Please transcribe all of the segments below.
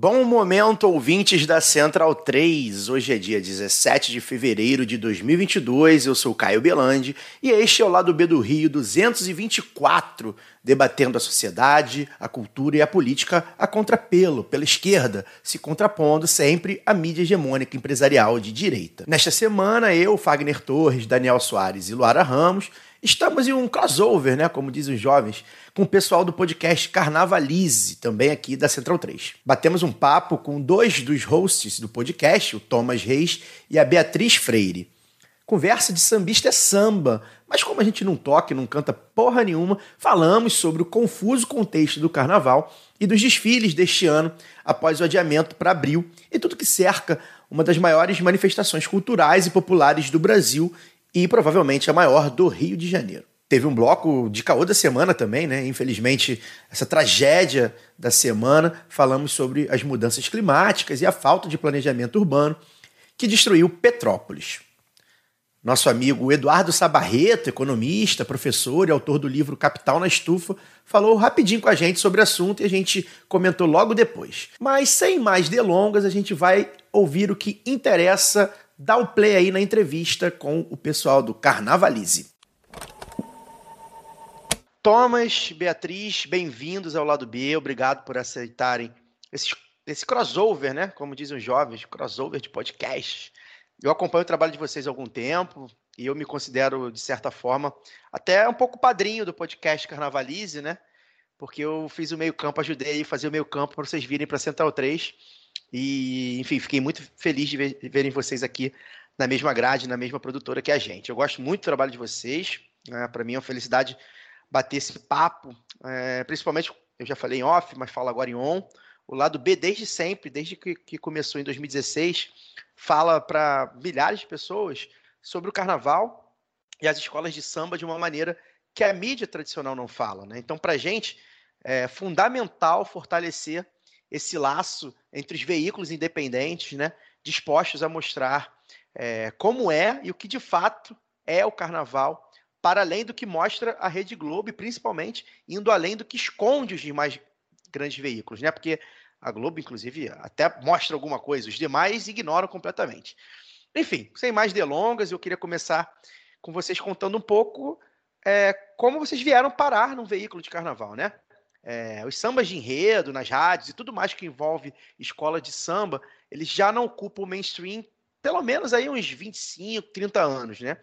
Bom momento, ouvintes da Central 3. Hoje é dia 17 de fevereiro de 2022. Eu sou Caio Belandi e este é o lado B do Rio 224, debatendo a sociedade, a cultura e a política a contrapelo, pela esquerda, se contrapondo sempre à mídia hegemônica empresarial de direita. Nesta semana, eu, Fagner Torres, Daniel Soares e Luara Ramos Estamos em um crossover, né, como dizem os jovens, com o pessoal do podcast Carnavalize, também aqui da Central 3. Batemos um papo com dois dos hosts do podcast, o Thomas Reis e a Beatriz Freire. Conversa de sambista é samba, mas como a gente não toca e não canta porra nenhuma, falamos sobre o confuso contexto do carnaval e dos desfiles deste ano após o adiamento para abril e tudo que cerca uma das maiores manifestações culturais e populares do Brasil e provavelmente a maior do Rio de Janeiro. Teve um bloco de caô da semana também, né? Infelizmente, essa tragédia da semana, falamos sobre as mudanças climáticas e a falta de planejamento urbano que destruiu Petrópolis. Nosso amigo Eduardo Sabarreto, economista, professor e autor do livro Capital na Estufa, falou rapidinho com a gente sobre o assunto e a gente comentou logo depois. Mas sem mais delongas, a gente vai ouvir o que interessa dá o play aí na entrevista com o pessoal do Carnavalize. Thomas, Beatriz, bem-vindos ao lado B. Obrigado por aceitarem esse, esse crossover, né? Como dizem os jovens, crossover de podcast. Eu acompanho o trabalho de vocês há algum tempo e eu me considero, de certa forma, até um pouco padrinho do podcast Carnavalize, né? Porque eu fiz o meio-campo, ajudei a fazer o meio-campo para vocês virem para Central 3 e, enfim, fiquei muito feliz de, ver, de verem vocês aqui na mesma grade, na mesma produtora que a gente. Eu gosto muito do trabalho de vocês. Né? Para mim é uma felicidade bater esse papo, é, principalmente, eu já falei em off, mas falo agora em on. O lado B, desde sempre, desde que, que começou em 2016, fala para milhares de pessoas sobre o carnaval e as escolas de samba de uma maneira que a mídia tradicional não fala. Né? Então, para a gente, é fundamental fortalecer esse laço entre os veículos independentes, né, dispostos a mostrar é, como é e o que de fato é o carnaval, para além do que mostra a Rede Globo, e principalmente indo além do que esconde os demais grandes veículos, né? Porque a Globo, inclusive, até mostra alguma coisa, os demais ignoram completamente. Enfim, sem mais delongas, eu queria começar com vocês contando um pouco é, como vocês vieram parar num veículo de carnaval, né? É, os sambas de enredo nas rádios e tudo mais que envolve escola de samba, eles já não ocupam o mainstream pelo menos aí uns 25, 30 anos, né?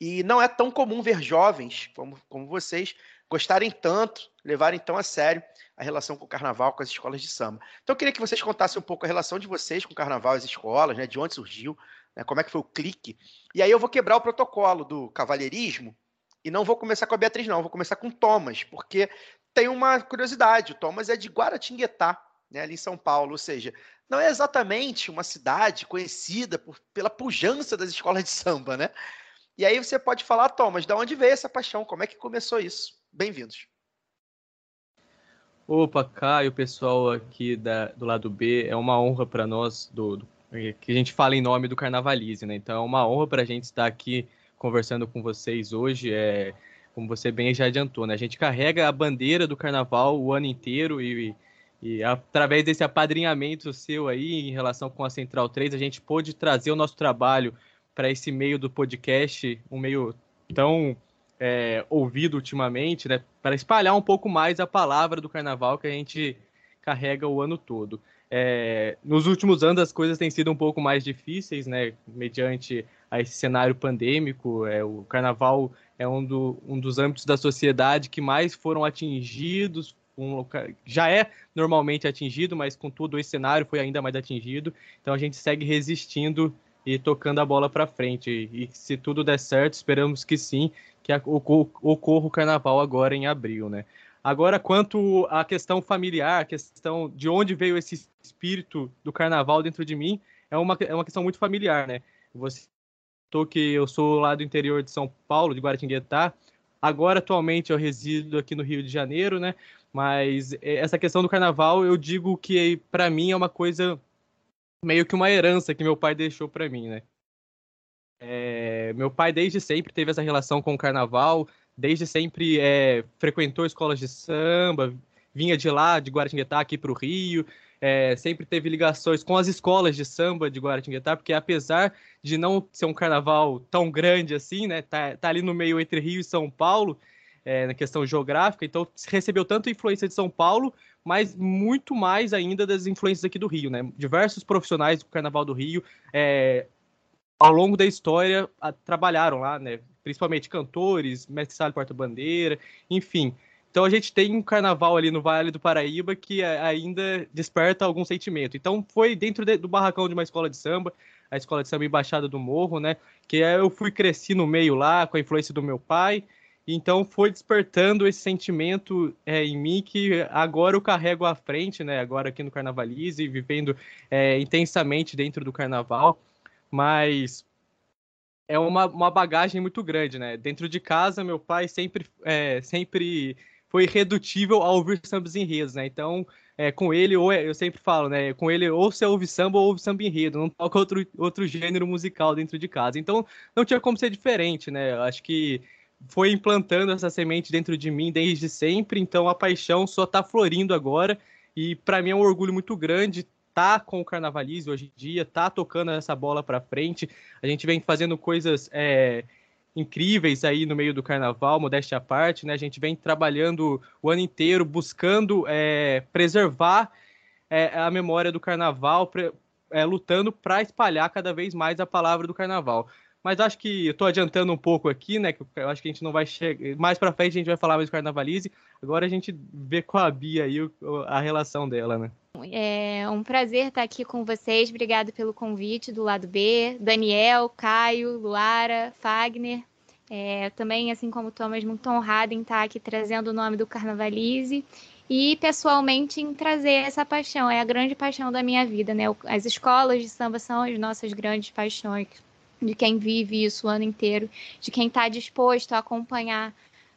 E não é tão comum ver jovens como, como vocês gostarem tanto, levarem tão a sério a relação com o carnaval, com as escolas de samba. Então eu queria que vocês contassem um pouco a relação de vocês com o carnaval e as escolas, né? De onde surgiu, né, como é que foi o clique. E aí eu vou quebrar o protocolo do cavalheirismo e não vou começar com a Beatriz, não, vou começar com Thomas, porque tem uma curiosidade: o Thomas é de Guaratinguetá, né, ali em São Paulo, ou seja, não é exatamente uma cidade conhecida por, pela pujança das escolas de samba, né? E aí você pode falar, Thomas, de onde veio essa paixão? Como é que começou isso? Bem-vindos. Opa, Caio, pessoal aqui da, do lado B, é uma honra para nós do, do, que a gente fala em nome do Carnavalize, né? Então é uma honra para a gente estar aqui conversando com vocês hoje. É, como você bem já adiantou, né? A gente carrega a bandeira do carnaval o ano inteiro e, e através desse apadrinhamento seu aí em relação com a Central 3, a gente pôde trazer o nosso trabalho para esse meio do podcast, um meio tão é, ouvido ultimamente, né? Para espalhar um pouco mais a palavra do carnaval que a gente carrega o ano todo. É, nos últimos anos as coisas têm sido um pouco mais difíceis, né? Mediante a esse cenário pandêmico, é, o carnaval é um, do, um dos âmbitos da sociedade que mais foram atingidos, um, já é normalmente atingido, mas com todo esse cenário foi ainda mais atingido. Então a gente segue resistindo e tocando a bola para frente. E, se tudo der certo, esperamos que sim, que ocorra o carnaval agora em abril, né? Agora, quanto à questão familiar, a questão de onde veio esse espírito do carnaval dentro de mim, é uma, é uma questão muito familiar, né? Você tô que eu sou lá do interior de São Paulo, de Guaratinguetá. Agora, atualmente, eu resido aqui no Rio de Janeiro, né? Mas essa questão do carnaval, eu digo que para mim é uma coisa meio que uma herança que meu pai deixou para mim, né? É, meu pai desde sempre teve essa relação com o carnaval, desde sempre é, frequentou escolas de samba, vinha de lá, de Guaratinguetá, aqui para o Rio, é, sempre teve ligações com as escolas de samba de Guaratinguetá, porque apesar de não ser um carnaval tão grande assim, né, tá, tá ali no meio entre Rio e São Paulo, é, na questão geográfica, então recebeu tanto influência de São Paulo, mas muito mais ainda das influências aqui do Rio, né? Diversos profissionais do Carnaval do Rio, é, ao longo da história, a, trabalharam lá, né? Principalmente cantores, mestre Sala Porta-Bandeira, enfim. Então a gente tem um carnaval ali no Vale do Paraíba que ainda desperta algum sentimento. Então foi dentro de, do barracão de uma escola de samba, a escola de samba Embaixada do Morro, né? Que eu fui cresci no meio lá com a influência do meu pai. Então foi despertando esse sentimento é, em mim que agora eu carrego à frente, né? Agora aqui no Carnavalize, vivendo é, intensamente dentro do carnaval. Mas é uma, uma bagagem muito grande, né? Dentro de casa, meu pai sempre, é, sempre foi irredutível a ouvir sambas enredos, né? Então, é, com ele, ou é, eu sempre falo, né? Com ele, ou você ouve samba ou ouve samba enredo, não toca outro, outro gênero musical dentro de casa. Então, não tinha como ser diferente, né? Eu acho que foi implantando essa semente dentro de mim desde sempre, então a paixão só está florindo agora. E para mim é um orgulho muito grande tá com o Carnavalize hoje em dia, tá tocando essa bola para frente. A gente vem fazendo coisas é, incríveis aí no meio do carnaval, modéstia à parte, né? A gente vem trabalhando o ano inteiro, buscando é, preservar é, a memória do carnaval, pre, é, lutando para espalhar cada vez mais a palavra do carnaval. Mas acho que eu estou adiantando um pouco aqui, né? Que eu acho que a gente não vai chegar. Mais para frente a gente vai falar mais do Carnavalize. Agora a gente vê com a Bia aí a relação dela, né? É um prazer estar aqui com vocês. Obrigado pelo convite do lado B. Daniel, Caio, Luara, Fagner. É, também, assim como o Thomas, muito honrada em estar aqui trazendo o nome do Carnavalize e pessoalmente em trazer essa paixão. É a grande paixão da minha vida, né? As escolas de samba são as nossas grandes paixões, de quem vive isso o ano inteiro, de quem está disposto a acompanhar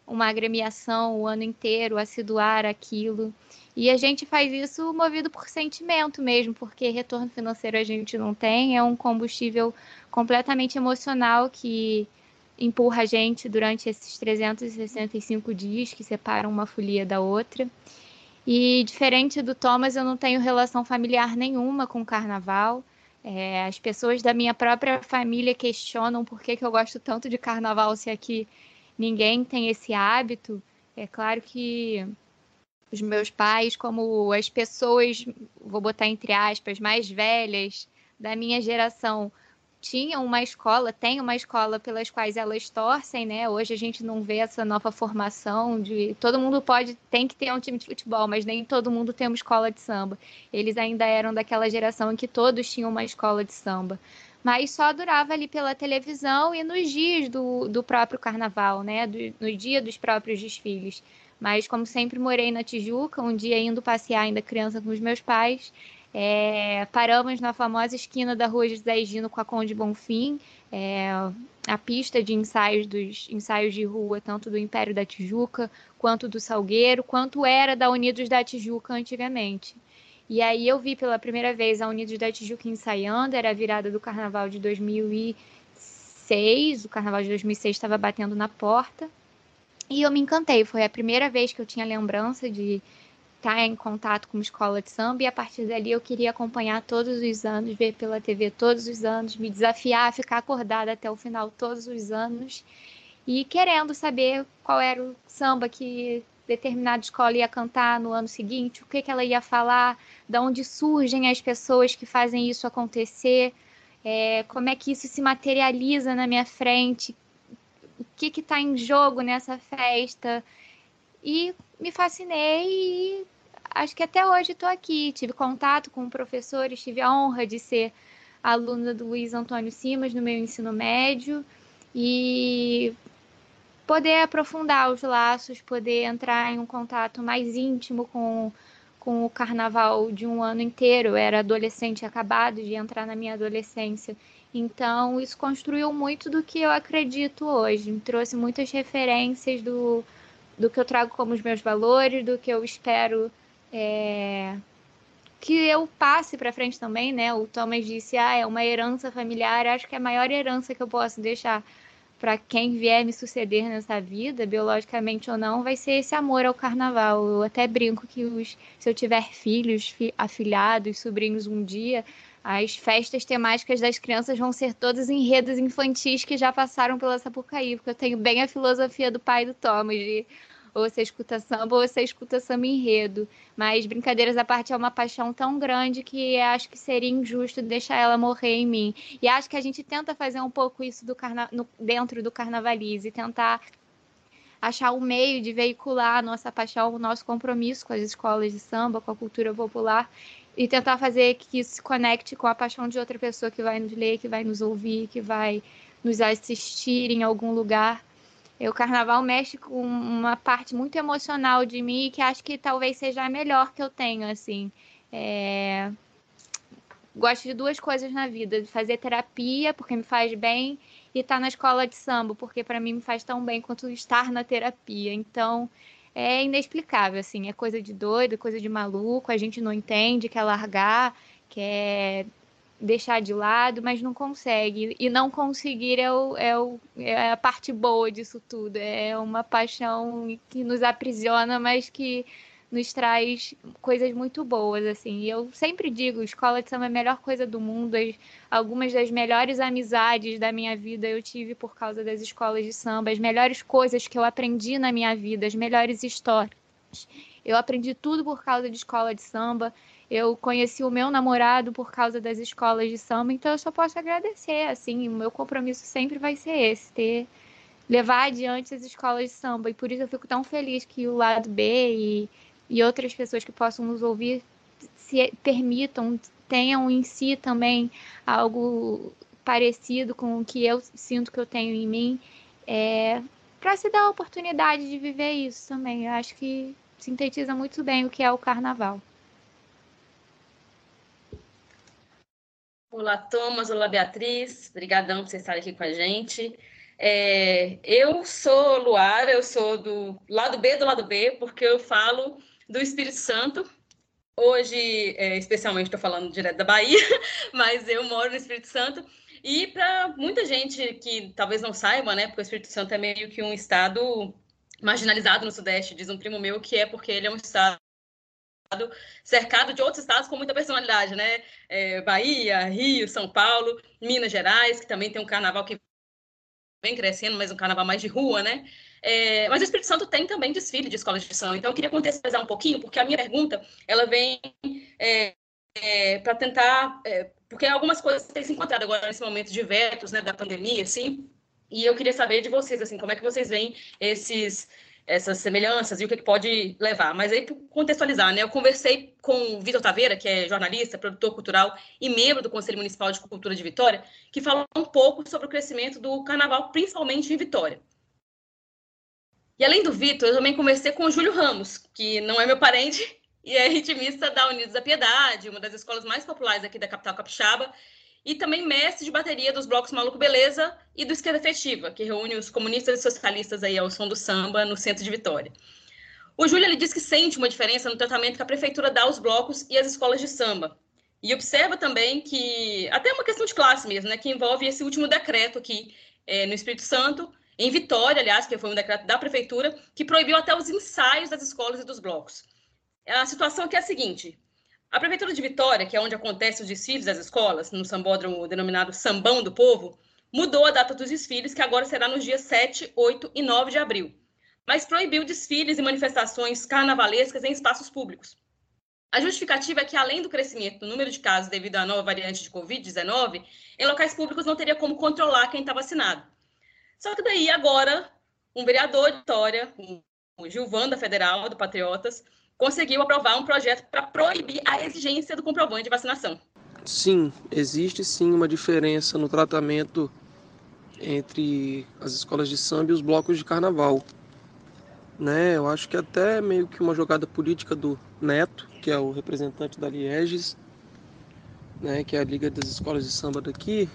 uma agremiação o ano inteiro, a se doar aquilo. E a gente faz isso movido por sentimento mesmo, porque retorno financeiro a gente não tem, é um combustível completamente emocional que empurra a gente durante esses 365 dias que separam uma folia da outra. E diferente do Thomas, eu não tenho relação familiar nenhuma com o carnaval. É, as pessoas da minha própria família questionam por que, que eu gosto tanto de carnaval se aqui ninguém tem esse hábito. É claro que os meus pais, como as pessoas, vou botar entre aspas, mais velhas da minha geração, tinham uma escola, tem uma escola pelas quais elas torcem, né? Hoje a gente não vê essa nova formação de todo mundo pode, tem que ter um time de futebol, mas nem todo mundo tem uma escola de samba. Eles ainda eram daquela geração em que todos tinham uma escola de samba. Mas só durava ali pela televisão e nos dias do, do próprio carnaval, né? Do, no dia dos próprios desfiles. Mas como sempre morei na Tijuca, um dia indo passear ainda criança com os meus pais, é, paramos na famosa esquina da rua José Gino com a Conde Bonfim, é, a pista de ensaios dos ensaios de rua, tanto do Império da Tijuca, quanto do Salgueiro, quanto era da Unidos da Tijuca antigamente. E aí eu vi pela primeira vez a Unidos da Tijuca ensaiando, era a virada do Carnaval de 2006, o Carnaval de 2006 estava batendo na porta, e eu me encantei, foi a primeira vez que eu tinha lembrança de estar tá em contato com uma escola de samba e a partir dali eu queria acompanhar todos os anos, ver pela TV todos os anos, me desafiar a ficar acordada até o final todos os anos e querendo saber qual era o samba que determinada escola ia cantar no ano seguinte, o que, que ela ia falar, de onde surgem as pessoas que fazem isso acontecer, é, como é que isso se materializa na minha frente, o que está em jogo nessa festa. E me fascinei e acho que até hoje estou aqui. Tive contato com professores, tive a honra de ser aluna do Luiz Antônio Simas no meu ensino médio e poder aprofundar os laços, poder entrar em um contato mais íntimo com, com o carnaval de um ano inteiro. Eu era adolescente, acabado de entrar na minha adolescência. Então, isso construiu muito do que eu acredito hoje. Me trouxe muitas referências do, do que eu trago como os meus valores, do que eu espero é, que eu passe para frente também, né? O Thomas disse, ah, é uma herança familiar. Acho que é a maior herança que eu posso deixar para quem vier me suceder nessa vida, biologicamente ou não, vai ser esse amor ao carnaval. Eu até brinco que os, se eu tiver filhos, fi, afilhados, sobrinhos um dia, as festas temáticas das crianças vão ser todas enredos infantis que já passaram pela Sapucaí, porque eu tenho bem a filosofia do pai do Thomas, de ou você escuta samba, ou você escuta samba enredo. Mas brincadeiras à parte é uma paixão tão grande que acho que seria injusto deixar ela morrer em mim. E acho que a gente tenta fazer um pouco isso do carna... no... dentro do Carnavalize, tentar achar um meio de veicular a nossa paixão, o nosso compromisso com as escolas de samba, com a cultura popular e tentar fazer que isso se conecte com a paixão de outra pessoa que vai nos ler, que vai nos ouvir, que vai nos assistir em algum lugar o carnaval mexe com uma parte muito emocional de mim que acho que talvez seja a melhor que eu tenho, assim. É... Gosto de duas coisas na vida: de fazer terapia, porque me faz bem, e estar tá na escola de samba, porque para mim me faz tão bem quanto estar na terapia. Então, é inexplicável, assim, é coisa de doido, coisa de maluco, a gente não entende, quer largar, quer deixar de lado, mas não consegue. E não conseguir é, o, é, o, é a parte boa disso tudo. É uma paixão que nos aprisiona, mas que nos traz coisas muito boas, assim. E eu sempre digo, escola de samba é a melhor coisa do mundo. Algumas das melhores amizades da minha vida eu tive por causa das escolas de samba. As melhores coisas que eu aprendi na minha vida, as melhores histórias. Eu aprendi tudo por causa de escola de samba. Eu conheci o meu namorado por causa das escolas de samba, então eu só posso agradecer, assim, o meu compromisso sempre vai ser esse, ter levar adiante as escolas de samba, e por isso eu fico tão feliz que o lado B e, e outras pessoas que possam nos ouvir se permitam, tenham em si também algo parecido com o que eu sinto que eu tenho em mim, é, para se dar a oportunidade de viver isso também. Eu acho que sintetiza muito bem o que é o carnaval. Olá, Thomas. Olá, Beatriz. Obrigadão por vocês estarem aqui com a gente. É, eu sou Luara, eu sou do lado B do lado B, porque eu falo do Espírito Santo. Hoje, é, especialmente, estou falando direto da Bahia, mas eu moro no Espírito Santo. E para muita gente que talvez não saiba, né, porque o Espírito Santo é meio que um estado marginalizado no Sudeste, diz um primo meu que é porque ele é um estado cercado de outros estados com muita personalidade, né? É, Bahia, Rio, São Paulo, Minas Gerais, que também tem um carnaval que vem crescendo, mas um carnaval mais de rua, né? É, mas o Espírito Santo tem também desfile de escolas de samba, então eu queria contextualizar um pouquinho, porque a minha pergunta, ela vem é, é, para tentar, é, porque algumas coisas têm se encontrado agora nesse momento de vetos, né, da pandemia, assim, e eu queria saber de vocês, assim, como é que vocês veem esses essas semelhanças e o que, que pode levar. Mas aí, para contextualizar, né, eu conversei com o Vitor Taveira, que é jornalista, produtor cultural e membro do Conselho Municipal de Cultura de Vitória, que falou um pouco sobre o crescimento do carnaval, principalmente em Vitória. E além do Vitor, eu também conversei com o Júlio Ramos, que não é meu parente e é ritmista da Unidos da Piedade, uma das escolas mais populares aqui da capital capixaba, e também mestre de bateria dos blocos Maluco Beleza e do Esquerda Festiva, que reúne os comunistas e socialistas aí ao som do samba no centro de Vitória. O Júlio ele diz que sente uma diferença no tratamento que a prefeitura dá aos blocos e às escolas de samba. E observa também que, até uma questão de classe mesmo, né, que envolve esse último decreto aqui é, no Espírito Santo, em Vitória, aliás, que foi um decreto da prefeitura, que proibiu até os ensaios das escolas e dos blocos. A situação aqui é a seguinte: a Prefeitura de Vitória, que é onde acontecem os desfiles das escolas, no sambódromo denominado Sambão do Povo, mudou a data dos desfiles, que agora será nos dias 7, 8 e 9 de abril, mas proibiu desfiles e manifestações carnavalescas em espaços públicos. A justificativa é que, além do crescimento do número de casos devido à nova variante de Covid-19, em locais públicos não teria como controlar quem está vacinado. Só que daí, agora, um vereador de Vitória, o Gilvan da Federal, do Patriotas, conseguiu aprovar um projeto para proibir a exigência do comprovante de vacinação. Sim, existe sim uma diferença no tratamento entre as escolas de samba e os blocos de carnaval. Né? Eu acho que até meio que uma jogada política do Neto, que é o representante da Lieges, né, que é a Liga das Escolas de Samba daqui,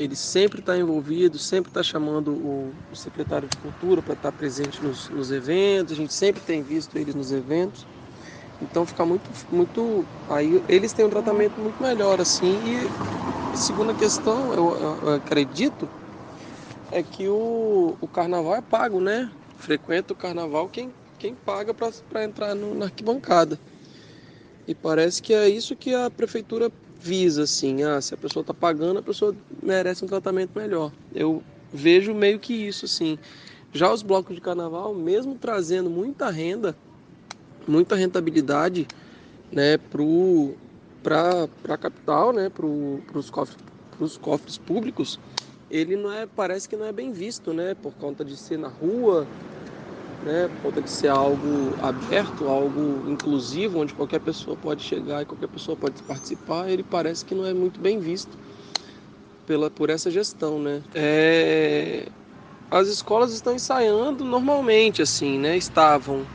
ele sempre está envolvido, sempre está chamando o, o, secretário de Cultura para estar tá presente nos, nos, eventos, a gente sempre tem visto eles nos eventos. Então fica muito, muito. Aí eles têm um tratamento muito melhor, assim. E segunda questão, eu, eu acredito, é que o, o carnaval é pago, né? Frequenta o carnaval quem, quem paga para entrar no, na arquibancada. E parece que é isso que a prefeitura visa, assim. Ah, se a pessoa está pagando, a pessoa merece um tratamento melhor. Eu vejo meio que isso, assim. Já os blocos de carnaval, mesmo trazendo muita renda, muita rentabilidade, né, para a capital, né, para os cofres, cofres públicos, ele não é, parece que não é bem visto, né, por conta de ser na rua, né, por de ser algo aberto, algo inclusivo, onde qualquer pessoa pode chegar e qualquer pessoa pode participar, ele parece que não é muito bem visto pela, por essa gestão, né. É, as escolas estão ensaiando normalmente, assim, né, estavam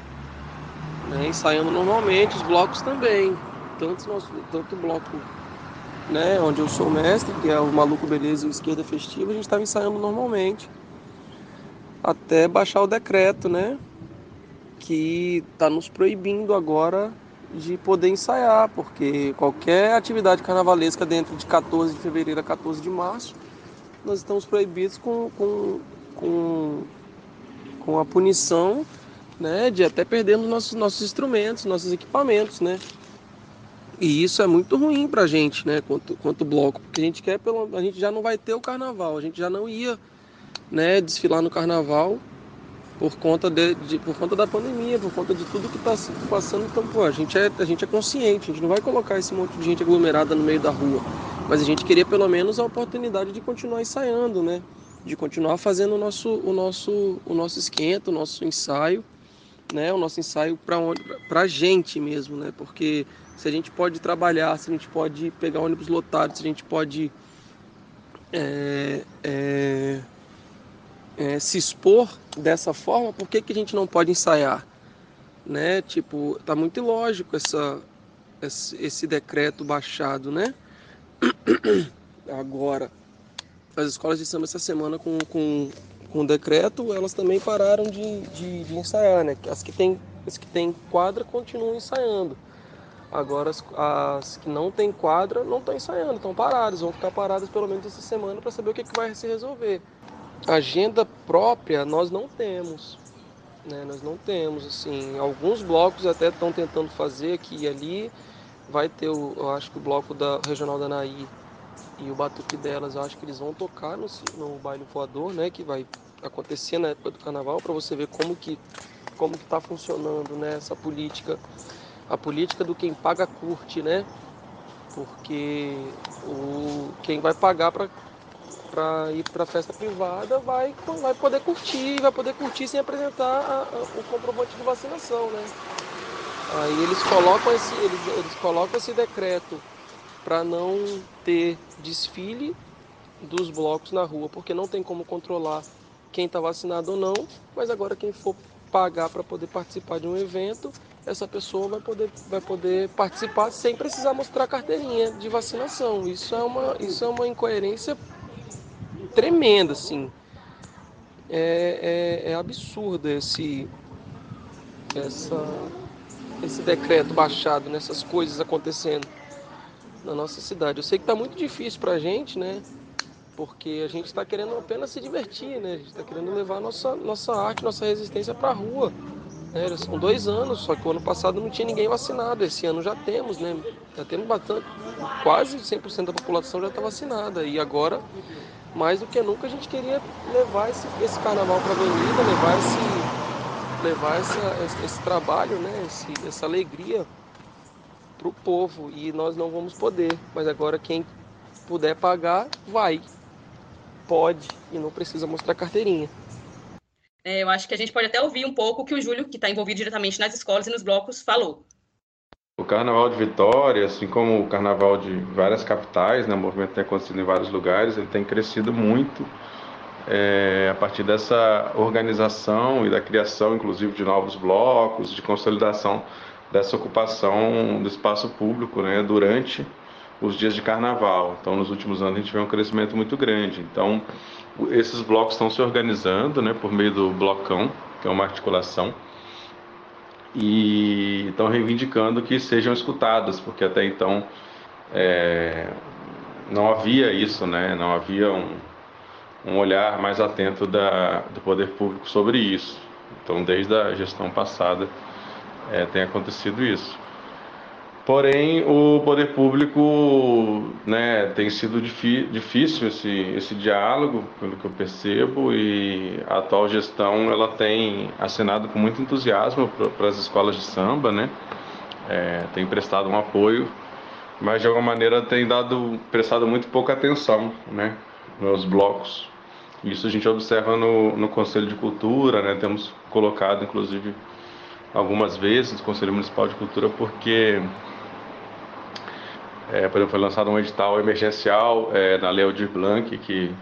né, ensaiando normalmente, os blocos também, tanto, nosso, tanto o bloco né, onde eu sou mestre, que é o Maluco Beleza e o Esquerda Festiva, a gente estava ensaiando normalmente até baixar o decreto, né? Que está nos proibindo agora de poder ensaiar, porque qualquer atividade carnavalesca dentro de 14 de fevereiro a 14 de março, nós estamos proibidos com, com, com, com a punição né, de até perdermos nossos, nossos instrumentos, nossos equipamentos, né? E isso é muito ruim para a gente, né, quanto, quanto bloco, porque a gente quer, pelo, a gente já não vai ter o carnaval, a gente já não ia né, desfilar no carnaval por conta, de, de, por conta da pandemia, por conta de tudo que está passando. Então, pô, a gente, é, a gente é consciente, a gente não vai colocar esse monte de gente aglomerada no meio da rua. Mas a gente queria pelo menos a oportunidade de continuar ensaiando, né? De continuar fazendo o nosso, o nosso, o nosso esquenta, o nosso ensaio, né? O nosso ensaio para a gente mesmo, né? Porque se a gente pode trabalhar, se a gente pode pegar ônibus lotado, se a gente pode é, é, é, se expor dessa forma, por que, que a gente não pode ensaiar? Né? Tipo, tá muito ilógico essa, esse, decreto baixado, né? Agora, as escolas de samba essa semana com, com, com o decreto, elas também pararam de, de, de ensaiar, né? As que têm as que têm quadra continuam ensaiando. Agora as, as que não têm quadra não estão ensaiando, estão paradas, vão ficar paradas pelo menos essa semana para saber o que, que vai se resolver agenda própria nós não temos. Né? Nós não temos, assim, alguns blocos até estão tentando fazer aqui e ali. Vai ter, o, eu acho que o bloco da Regional da Naí e o Batuque delas, eu acho que eles vão tocar no, no baile voador, né? Que vai acontecer na época do carnaval, para você ver como que como que está funcionando né, essa política, a política do quem paga curte, né? Porque o, quem vai pagar para para ir para festa privada vai, vai poder curtir, vai poder curtir sem apresentar a, a, o comprovante de vacinação, né? Aí eles colocam esse, eles, eles colocam esse decreto para não ter desfile dos blocos na rua, porque não tem como controlar quem está vacinado ou não, mas agora quem for pagar para poder participar de um evento, essa pessoa vai poder, vai poder participar sem precisar mostrar carteirinha de vacinação. Isso é uma, isso é uma incoerência tremenda, assim. É, é, é absurdo esse, essa, esse decreto baixado, nessas coisas acontecendo na nossa cidade. Eu sei que está muito difícil para a gente, né? Porque a gente está querendo apenas se divertir, né? A gente está querendo levar nossa, nossa arte, nossa resistência para a rua. Né? São dois anos, só que o ano passado não tinha ninguém vacinado. Esse ano já temos, né? Já temos bastante, quase 100% da população já está vacinada. E agora mais do que nunca a gente queria levar esse, esse carnaval para a avenida, levar esse, levar essa, esse, esse trabalho, né, esse, essa alegria para o povo e nós não vamos poder. Mas agora quem puder pagar, vai, pode e não precisa mostrar carteirinha. É, eu acho que a gente pode até ouvir um pouco o que o Júlio, que está envolvido diretamente nas escolas e nos blocos, falou. O Carnaval de Vitória, assim como o Carnaval de várias capitais, né, o movimento tem acontecido em vários lugares, ele tem crescido muito é, a partir dessa organização e da criação, inclusive, de novos blocos, de consolidação dessa ocupação do espaço público né, durante os dias de carnaval. Então, nos últimos anos, a gente vê um crescimento muito grande. Então, esses blocos estão se organizando né, por meio do blocão, que é uma articulação, e estão reivindicando que sejam escutadas, porque até então é, não havia isso, né? não havia um, um olhar mais atento da, do poder público sobre isso. Então, desde a gestão passada, é, tem acontecido isso. Porém, o poder público né, tem sido difícil esse, esse diálogo, pelo que eu percebo, e a atual gestão ela tem assinado com muito entusiasmo para as escolas de samba, né? É, tem prestado um apoio, mas de alguma maneira tem dado prestado muito pouca atenção, né, nos blocos. Isso a gente observa no, no Conselho de Cultura, né? Temos colocado, inclusive, algumas vezes no Conselho Municipal de Cultura, porque é, por exemplo, foi lançado um edital emergencial é, na Lei Aldir Blanc, que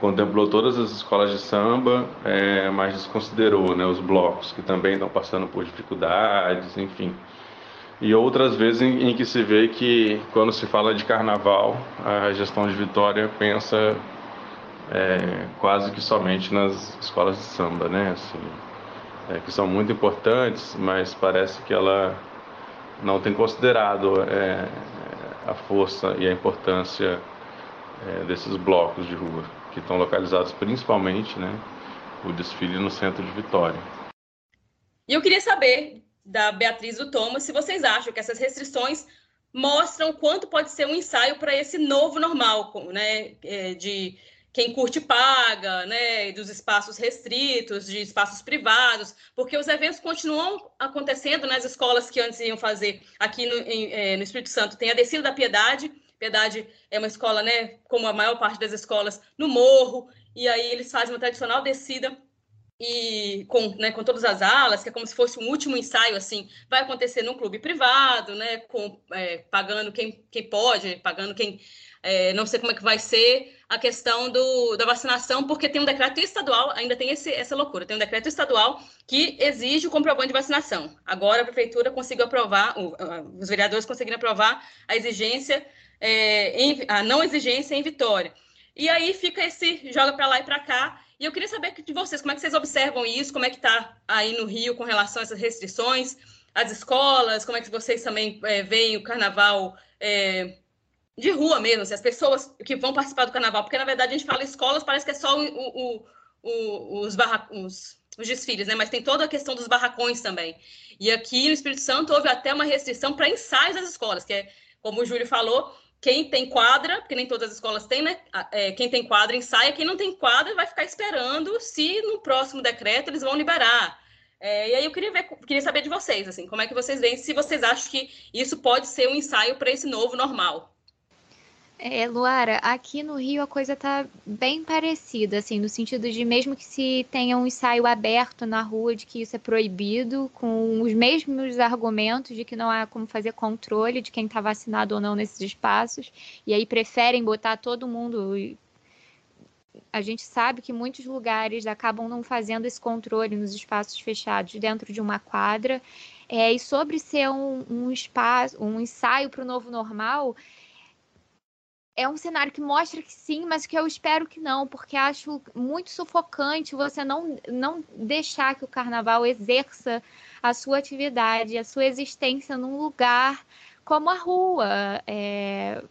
contemplou todas as escolas de samba, é, mas desconsiderou né, os blocos, que também estão passando por dificuldades, enfim. E outras vezes em, em, que se vê que, quando se fala de carnaval, a gestão de Vitória pensa é, quase que somente nas escolas de samba, né? Assim, é, que são muito importantes, mas parece que ela não tem considerado é, a força e a importância é, desses blocos de rua, que estão localizados principalmente, né, o desfile no centro de Vitória. E eu queria saber da Beatriz do Thomas se vocês acham que essas restrições mostram quanto pode ser um ensaio para esse novo normal, né, é, de quem curte paga, né, dos espaços restritos, de espaços privados, porque os eventos continuam acontecendo nas escolas que antes iam fazer aqui no, em, é, no Espírito Santo. Tem a Descida da Piedade, Piedade é uma escola, né, como a maior parte das escolas, no morro, e aí eles fazem uma tradicional descida e com, né, com todas as alas, que é como se fosse um último ensaio, assim, vai acontecer num clube privado, né, com, é, pagando quem, quem pode, pagando quem é, não sei como é que vai ser a questão do, da vacinação, porque tem um decreto estadual, ainda tem esse, essa loucura, tem um decreto estadual que exige o comprovante de vacinação. Agora a prefeitura conseguiu aprovar, os vereadores conseguiram aprovar a exigência, é, em, a não exigência em Vitória. E aí fica esse joga para lá e para cá. E eu queria saber de vocês, como é que vocês observam isso, como é que está aí no Rio com relação a essas restrições, as escolas, como é que vocês também é, veem o carnaval é, de rua mesmo, assim, as pessoas que vão participar do carnaval, porque na verdade a gente fala escolas, parece que é só o, o, o, os, os, desfiles, né? Mas tem toda a questão dos barracões também. E aqui no Espírito Santo houve até uma restrição para ensaios das escolas, que é, como o Júlio falou, quem tem quadra, porque nem todas as escolas têm, né? É, quem tem quadra ensaia, quem não tem quadra vai ficar esperando se no próximo decreto eles vão liberar. É, e aí eu queria, ver, queria saber de vocês, assim, como é que vocês veem, se vocês acham que isso pode ser um ensaio para esse novo normal. É, Luara, aqui no Rio a coisa tá bem parecida, assim, no sentido de mesmo que se tenha um ensaio aberto na rua de que isso é proibido, com os mesmos argumentos de que não há como fazer controle de quem está vacinado ou não nesses espaços, e aí preferem botar todo mundo. A gente sabe que muitos lugares acabam não fazendo esse controle nos espaços fechados dentro de uma quadra. É, e sobre ser um, um espaço, um ensaio para o novo normal, é um cenário que mostra que sim, mas que eu espero que não, porque acho muito sufocante você não, não deixar que o carnaval exerça a sua atividade, a sua existência num lugar como a rua. É,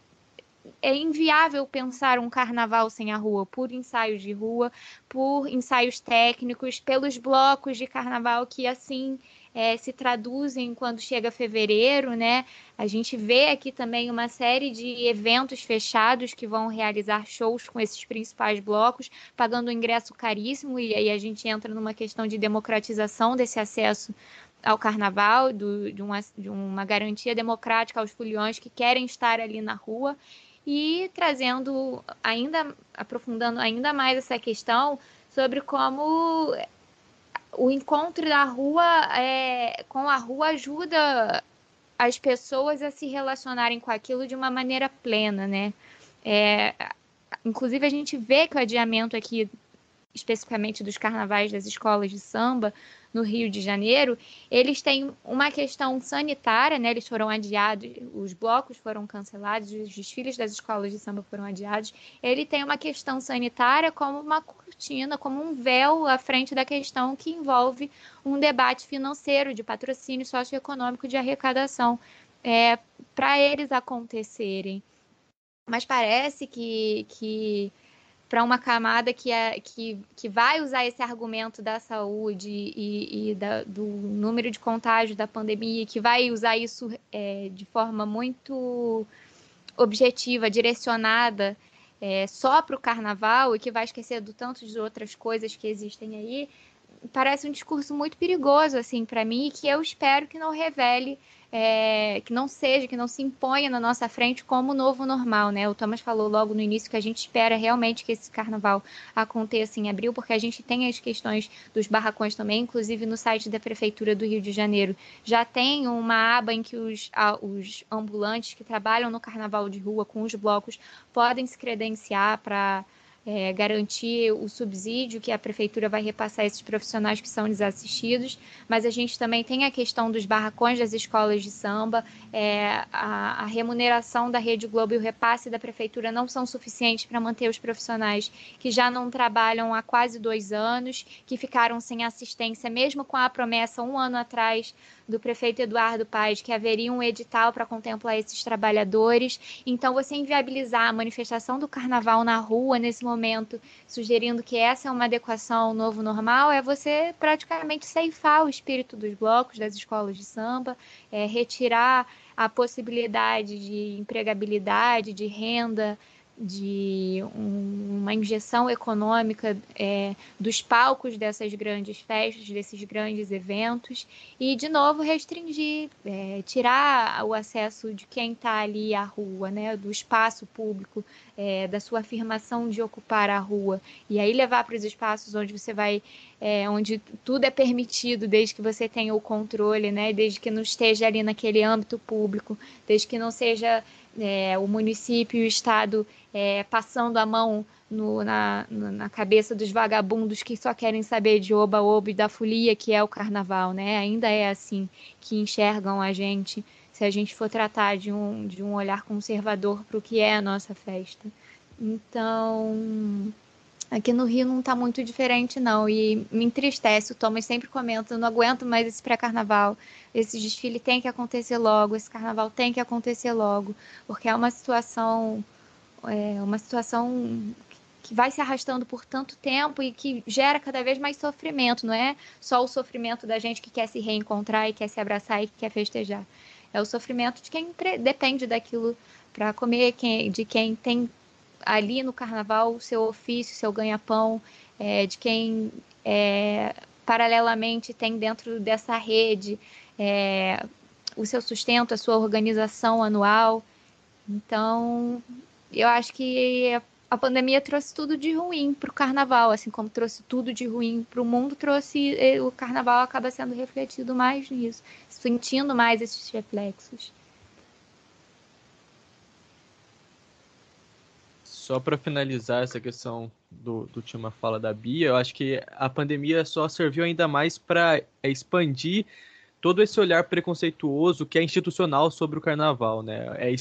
é inviável pensar um carnaval sem a rua, por ensaios de rua, por ensaios técnicos, pelos blocos de carnaval que assim é, se traduzem quando chega fevereiro, né? A gente vê aqui também uma série de eventos fechados que vão realizar shows com esses principais blocos, pagando um ingresso caríssimo, e aí a gente entra numa questão de democratização desse acesso ao carnaval, do, de, uma, de uma garantia democrática aos foliões que querem estar ali na rua e trazendo ainda, aprofundando ainda mais essa questão sobre como o encontro da rua é, com a rua ajuda as pessoas a se relacionarem com aquilo de uma maneira plena, né? É, inclusive a gente vê que o adiamento aqui especificamente dos carnavais das escolas de samba no Rio de Janeiro, eles têm uma questão sanitária, né? Eles foram adiados, os blocos foram cancelados, os desfiles das escolas de samba foram adiados. Ele tem uma questão sanitária como uma cortina, como um véu à frente da questão que envolve um debate financeiro de patrocínio socioeconômico de arrecadação é, para eles acontecerem. Mas parece que, que para uma camada que, é, que, que vai usar esse argumento da saúde e, e da, do número de contágio da pandemia, que vai usar isso é, de forma muito objetiva, direcionada é, só para o carnaval e que vai esquecer do tanto de outras coisas que existem aí, parece um discurso muito perigoso assim para mim e que eu espero que não revele é, que não seja, que não se imponha na nossa frente como novo normal, né? O Thomas falou logo no início que a gente espera realmente que esse carnaval aconteça em abril, porque a gente tem as questões dos barracões também, inclusive no site da Prefeitura do Rio de Janeiro já tem uma aba em que os, os ambulantes que trabalham no carnaval de rua com os blocos podem se credenciar para é, garantir o subsídio que a prefeitura vai repassar a esses profissionais que são desassistidos, mas a gente também tem a questão dos barracões das escolas de samba, é, a, a, remuneração da Rede Globo e o repasse da prefeitura não são suficientes para manter os profissionais que já não trabalham há quase dois anos, que ficaram sem assistência, mesmo com a promessa um ano atrás do prefeito Eduardo Paes que haveria um edital para contemplar esses trabalhadores. Então, você inviabilizar a manifestação do carnaval na rua nesse momento, sugerindo que essa é uma adequação ao novo normal, é você praticamente ceifar o espírito dos blocos, das escolas de samba, é, retirar a possibilidade de empregabilidade, de renda de um, uma injeção econômica é, dos palcos dessas grandes festas, desses grandes eventos, e de novo restringir, é, tirar o acesso de quem está ali à rua, né, do espaço público, é, da sua afirmação de ocupar a rua, e aí levar para os espaços onde você vai, é, onde tudo é permitido, desde que você tenha o controle, né, desde que não esteja ali naquele âmbito público, desde que não seja é, o município e o estado é, passando a mão no, na, na cabeça dos vagabundos que só querem saber de oba-oba e da folia que é o carnaval, né? Ainda é assim que enxergam a gente, se a gente for tratar de um, de um olhar conservador para o que é a nossa festa. Então, Aqui no Rio não está muito diferente, não. E me entristece. O Thomas sempre comenta: não aguento mais esse pré-carnaval. Esse desfile tem que acontecer logo. Esse carnaval tem que acontecer logo. Porque é uma situação. É uma situação que vai se arrastando por tanto tempo e que gera cada vez mais sofrimento. Não é só o sofrimento da gente que quer se reencontrar e quer se abraçar e que quer festejar. É o sofrimento de quem depende daquilo para comer, de quem tem ali no carnaval o seu ofício, seu ganha-pão, é, de quem é, paralelamente tem dentro dessa rede é, o seu sustento, a sua organização anual. Então, eu acho que a pandemia trouxe tudo de ruim para o carnaval, assim como trouxe tudo de ruim para o mundo, trouxe o carnaval acaba sendo refletido mais nisso, sentindo mais esses reflexos. Só para finalizar essa questão do, do última fala da Bia, eu acho que a pandemia só serviu ainda mais para expandir todo esse olhar preconceituoso que é institucional sobre o carnaval, né? É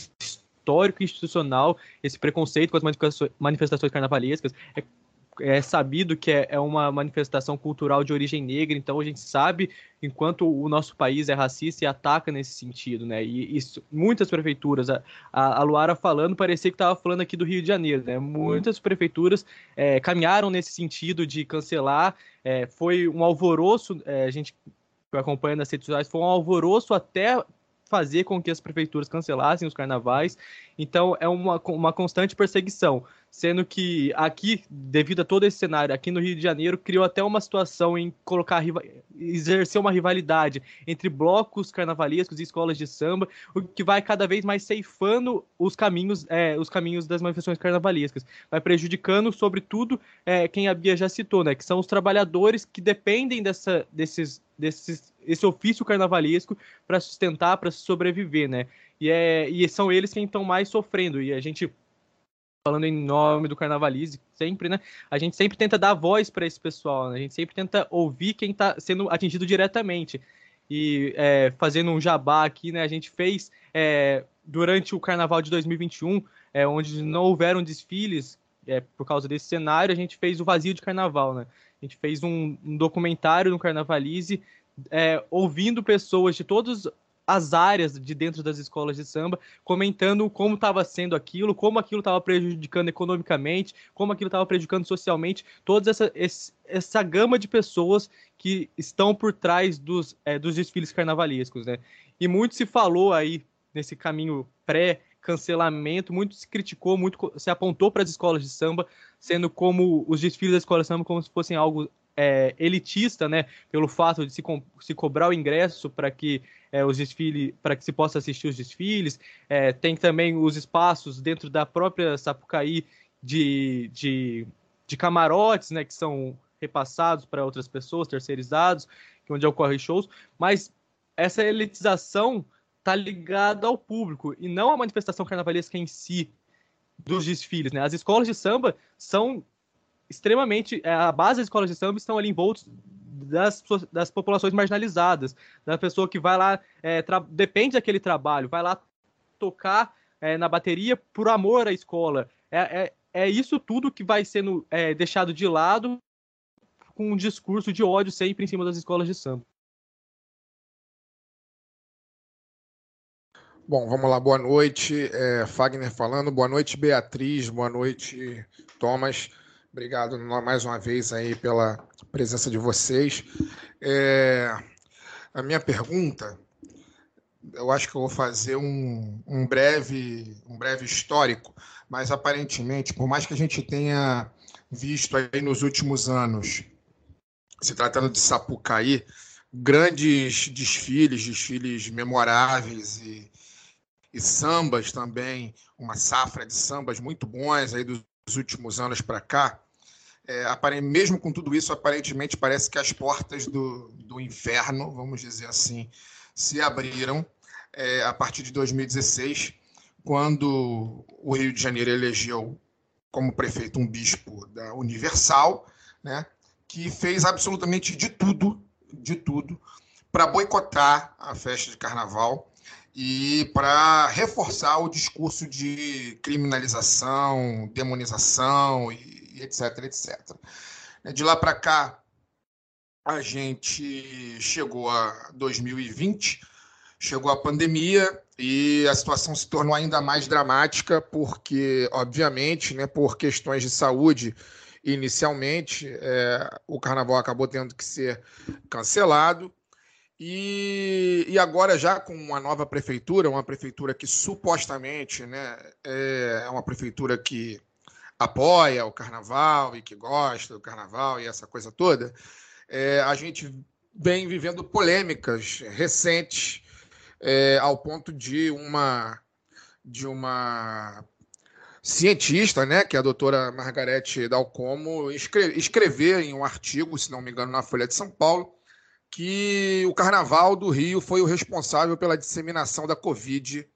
histórico e institucional esse preconceito com as manifestações carnavalescas. É é sabido que é, é, uma manifestação cultural de origem negra, então a gente sabe enquanto o nosso país é racista e ataca nesse sentido, né? E isso, muitas prefeituras, a, a, Luara falando, parecia que estava falando aqui do Rio de Janeiro, né? Muitas prefeituras é, caminharam nesse sentido de cancelar, é, foi um alvoroço, é, a gente acompanha nas redes sociais, foi um alvoroço até fazer com que as prefeituras cancelassem os carnavais. Então é uma, uma constante perseguição sendo que aqui, devido a todo esse cenário, aqui no Rio de Janeiro, criou até uma situação em colocar, exercer uma rivalidade entre blocos carnavalescos e escolas de samba, o que vai cada vez mais ceifando os caminhos, é, os caminhos das manifestações carnavalescas, vai prejudicando, sobretudo, é, quem a Bia já citou, né, que são os trabalhadores que dependem dessa, desses, desses, esse ofício carnavalesco para sustentar, para sobreviver, né, e, é, e são eles quem estão mais sofrendo, e a gente falando em nome do Carnavalize, sempre, né? A gente sempre tenta dar voz para esse pessoal, né? a gente sempre tenta ouvir quem está sendo atingido diretamente. E é, fazendo um jabá aqui, né? A gente fez é, durante o Carnaval de 2021, é, onde não houveram desfiles é, por causa desse cenário, a gente fez o Vazio de Carnaval, né? A gente fez um, um documentário no Carnavalize, é, ouvindo pessoas de todos as áreas de dentro das escolas de samba, comentando como estava sendo aquilo, como aquilo estava prejudicando economicamente, como aquilo estava prejudicando socialmente, toda essa, essa gama de pessoas que estão por trás dos, é, dos desfiles carnavalescos, né? E muito se falou aí nesse caminho pré-cancelamento, muito se criticou, muito se apontou para as escolas de samba, sendo como os desfiles da escola de samba como se fossem algo é, elitista, né, pelo fato de se, se cobrar o ingresso para que é, os desfiles, para que se possa assistir os desfiles. É, tem também os espaços dentro da própria Sapucaí de, de, de camarotes, né, que são repassados para outras pessoas, terceirizados, onde ocorrem shows. Mas essa elitização está ligada ao público e não à manifestação carnavalesca em si dos desfiles, né? As escolas de samba são extremamente. É, a base das escolas de samba estão ali envoltos das, das populações marginalizadas, da pessoa que vai lá, é, depende daquele trabalho, vai lá tocar é, na bateria por amor à escola. É, é, é isso tudo que vai sendo é, deixado de lado com um discurso de ódio sempre em cima das escolas de samba. Bom, vamos lá, boa noite. É, Fagner falando, boa noite, Beatriz, boa noite, Thomas. Obrigado mais uma vez aí pela presença de vocês. É, a minha pergunta, eu acho que eu vou fazer um, um, breve, um breve histórico, mas aparentemente, por mais que a gente tenha visto aí nos últimos anos, se tratando de Sapucaí, grandes desfiles, desfiles memoráveis e, e sambas também, uma safra de sambas muito bons aí dos últimos anos para cá, é, mesmo com tudo isso, aparentemente parece que as portas do, do inferno, vamos dizer assim, se abriram é, a partir de 2016, quando o Rio de Janeiro elegeu como prefeito um bispo da Universal, né, que fez absolutamente de tudo, de tudo, para boicotar a festa de carnaval e para reforçar o discurso de criminalização, demonização e, etc, etc. De lá para cá, a gente chegou a 2020, chegou a pandemia e a situação se tornou ainda mais dramática porque, obviamente, né, por questões de saúde, inicialmente, é, o carnaval acabou tendo que ser cancelado e, e agora, já com uma nova prefeitura, uma prefeitura que supostamente né, é uma prefeitura que apoia o carnaval e que gosta do carnaval e essa coisa toda, é, a gente vem vivendo polêmicas recentes é, ao ponto de uma de uma cientista, né, que é a doutora Margarete Dalcomo, escrever em um artigo, se não me engano, na Folha de São Paulo, que o Carnaval do Rio foi o responsável pela disseminação da Covid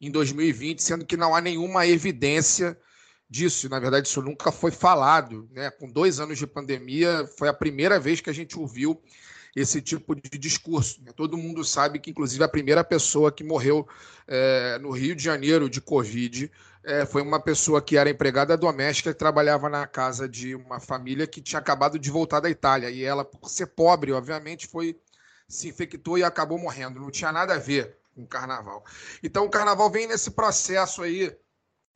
em 2020, sendo que não há nenhuma evidência disso. Na verdade, isso nunca foi falado. Né? Com dois anos de pandemia, foi a primeira vez que a gente ouviu esse tipo de discurso. Né? Todo mundo sabe que, inclusive, a primeira pessoa que morreu é, no Rio de Janeiro de Covid é, foi uma pessoa que era empregada doméstica e trabalhava na casa de uma família que tinha acabado de voltar da Itália. E ela, por ser pobre, obviamente, foi se infectou e acabou morrendo. Não tinha nada a ver com o carnaval. Então, o carnaval vem nesse processo aí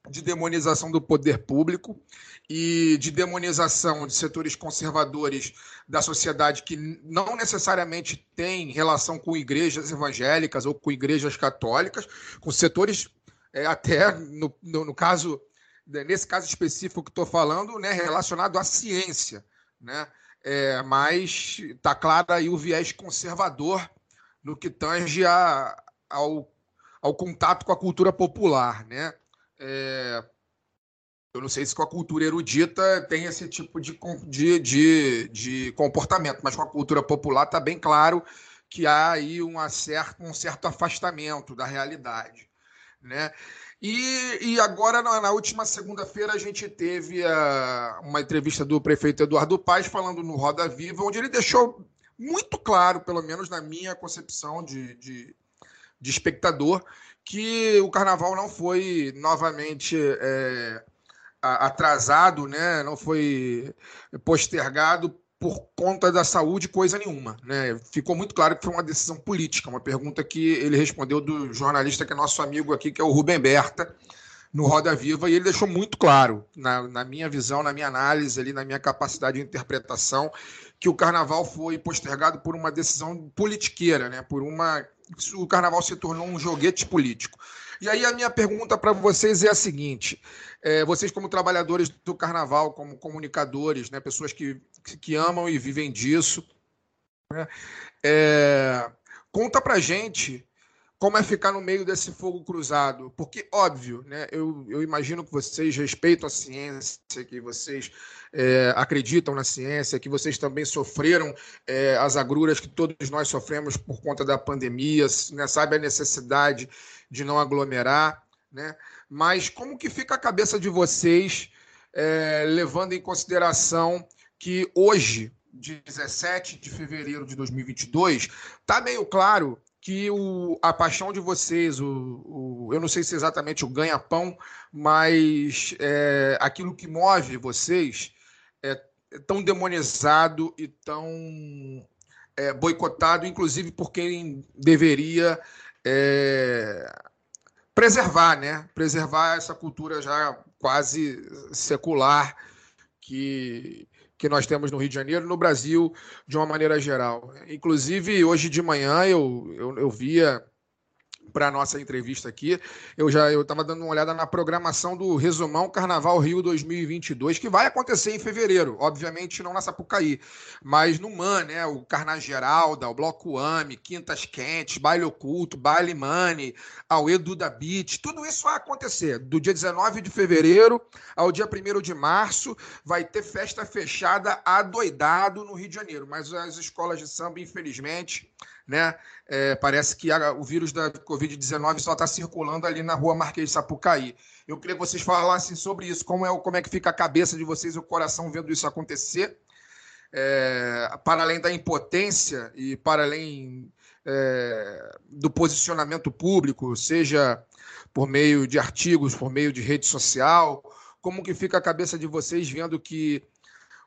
de demonização do poder público e de demonização de setores conservadores da sociedade que não necessariamente tem relação com igrejas evangélicas ou com igrejas católicas, com setores é, até no, no, no, caso, né, nesse caso específico que estou falando, né, relacionado à ciência. Né? É, mas está claro aí o viés conservador no que tange a, ao, ao contato com a cultura popular. Né? É, eu não sei se com a cultura erudita tem esse tipo de, de, de, de comportamento, mas com a cultura popular está bem claro que há aí uma certa, um certo afastamento da realidade. Né? E, e agora, na, na última segunda-feira, a gente teve a, uma entrevista do prefeito Eduardo Paes falando no Roda Viva, onde ele deixou muito claro, pelo menos na minha concepção de, de, de espectador, que o carnaval não foi novamente é, atrasado, né? não foi postergado por conta da saúde, coisa nenhuma. Né? Ficou muito claro que foi uma decisão política, uma pergunta que ele respondeu do jornalista que é nosso amigo aqui, que é o Rubem Berta, no Roda Viva, e ele deixou muito claro, na, na minha visão, na minha análise, ali, na minha capacidade de interpretação, que o carnaval foi postergado por uma decisão politiqueira, né? por uma. O carnaval se tornou um joguete político. E aí a minha pergunta para vocês é a seguinte: é, vocês, como trabalhadores do carnaval, como comunicadores, né, pessoas que, que amam e vivem disso, né, é, conta para gente como é ficar no meio desse fogo cruzado. Porque, óbvio, né, eu, eu imagino que vocês respeitam a ciência, que vocês é, acreditam na ciência, que vocês também sofreram é, as agruras que todos nós sofremos por conta da pandemia, né, sabe a necessidade de não aglomerar, né? Mas como que fica a cabeça de vocês, é, levando em consideração que hoje, 17 de fevereiro de 2022, está meio claro que o, a paixão de vocês, o, o, eu não sei se é exatamente o ganha-pão, mas é, aquilo que move vocês é, é tão demonizado e tão é, boicotado, inclusive por quem deveria é, preservar, né? Preservar essa cultura já quase secular que, que nós temos no Rio de Janeiro, no Brasil, de uma maneira geral. Inclusive, hoje de manhã eu, eu, eu via para a nossa entrevista aqui. Eu já eu estava dando uma olhada na programação do Resumão Carnaval Rio 2022, que vai acontecer em fevereiro, obviamente não na Sapucaí, mas no MAN, né? O Carna Geralda, o Bloco AME, Quintas Quentes, Baile Oculto, Baile Money, ao Edu da Beat, tudo isso vai acontecer do dia 19 de fevereiro ao dia 1 de março. Vai ter festa fechada adoidado no Rio de Janeiro, mas as escolas de samba, infelizmente, né? É, parece que a, o vírus da Covid-19 só está circulando ali na rua Marquês de Sapucaí. Eu queria que vocês falassem sobre isso, como é, como é que fica a cabeça de vocês e o coração vendo isso acontecer, é, para além da impotência e para além é, do posicionamento público, seja por meio de artigos, por meio de rede social, como que fica a cabeça de vocês vendo que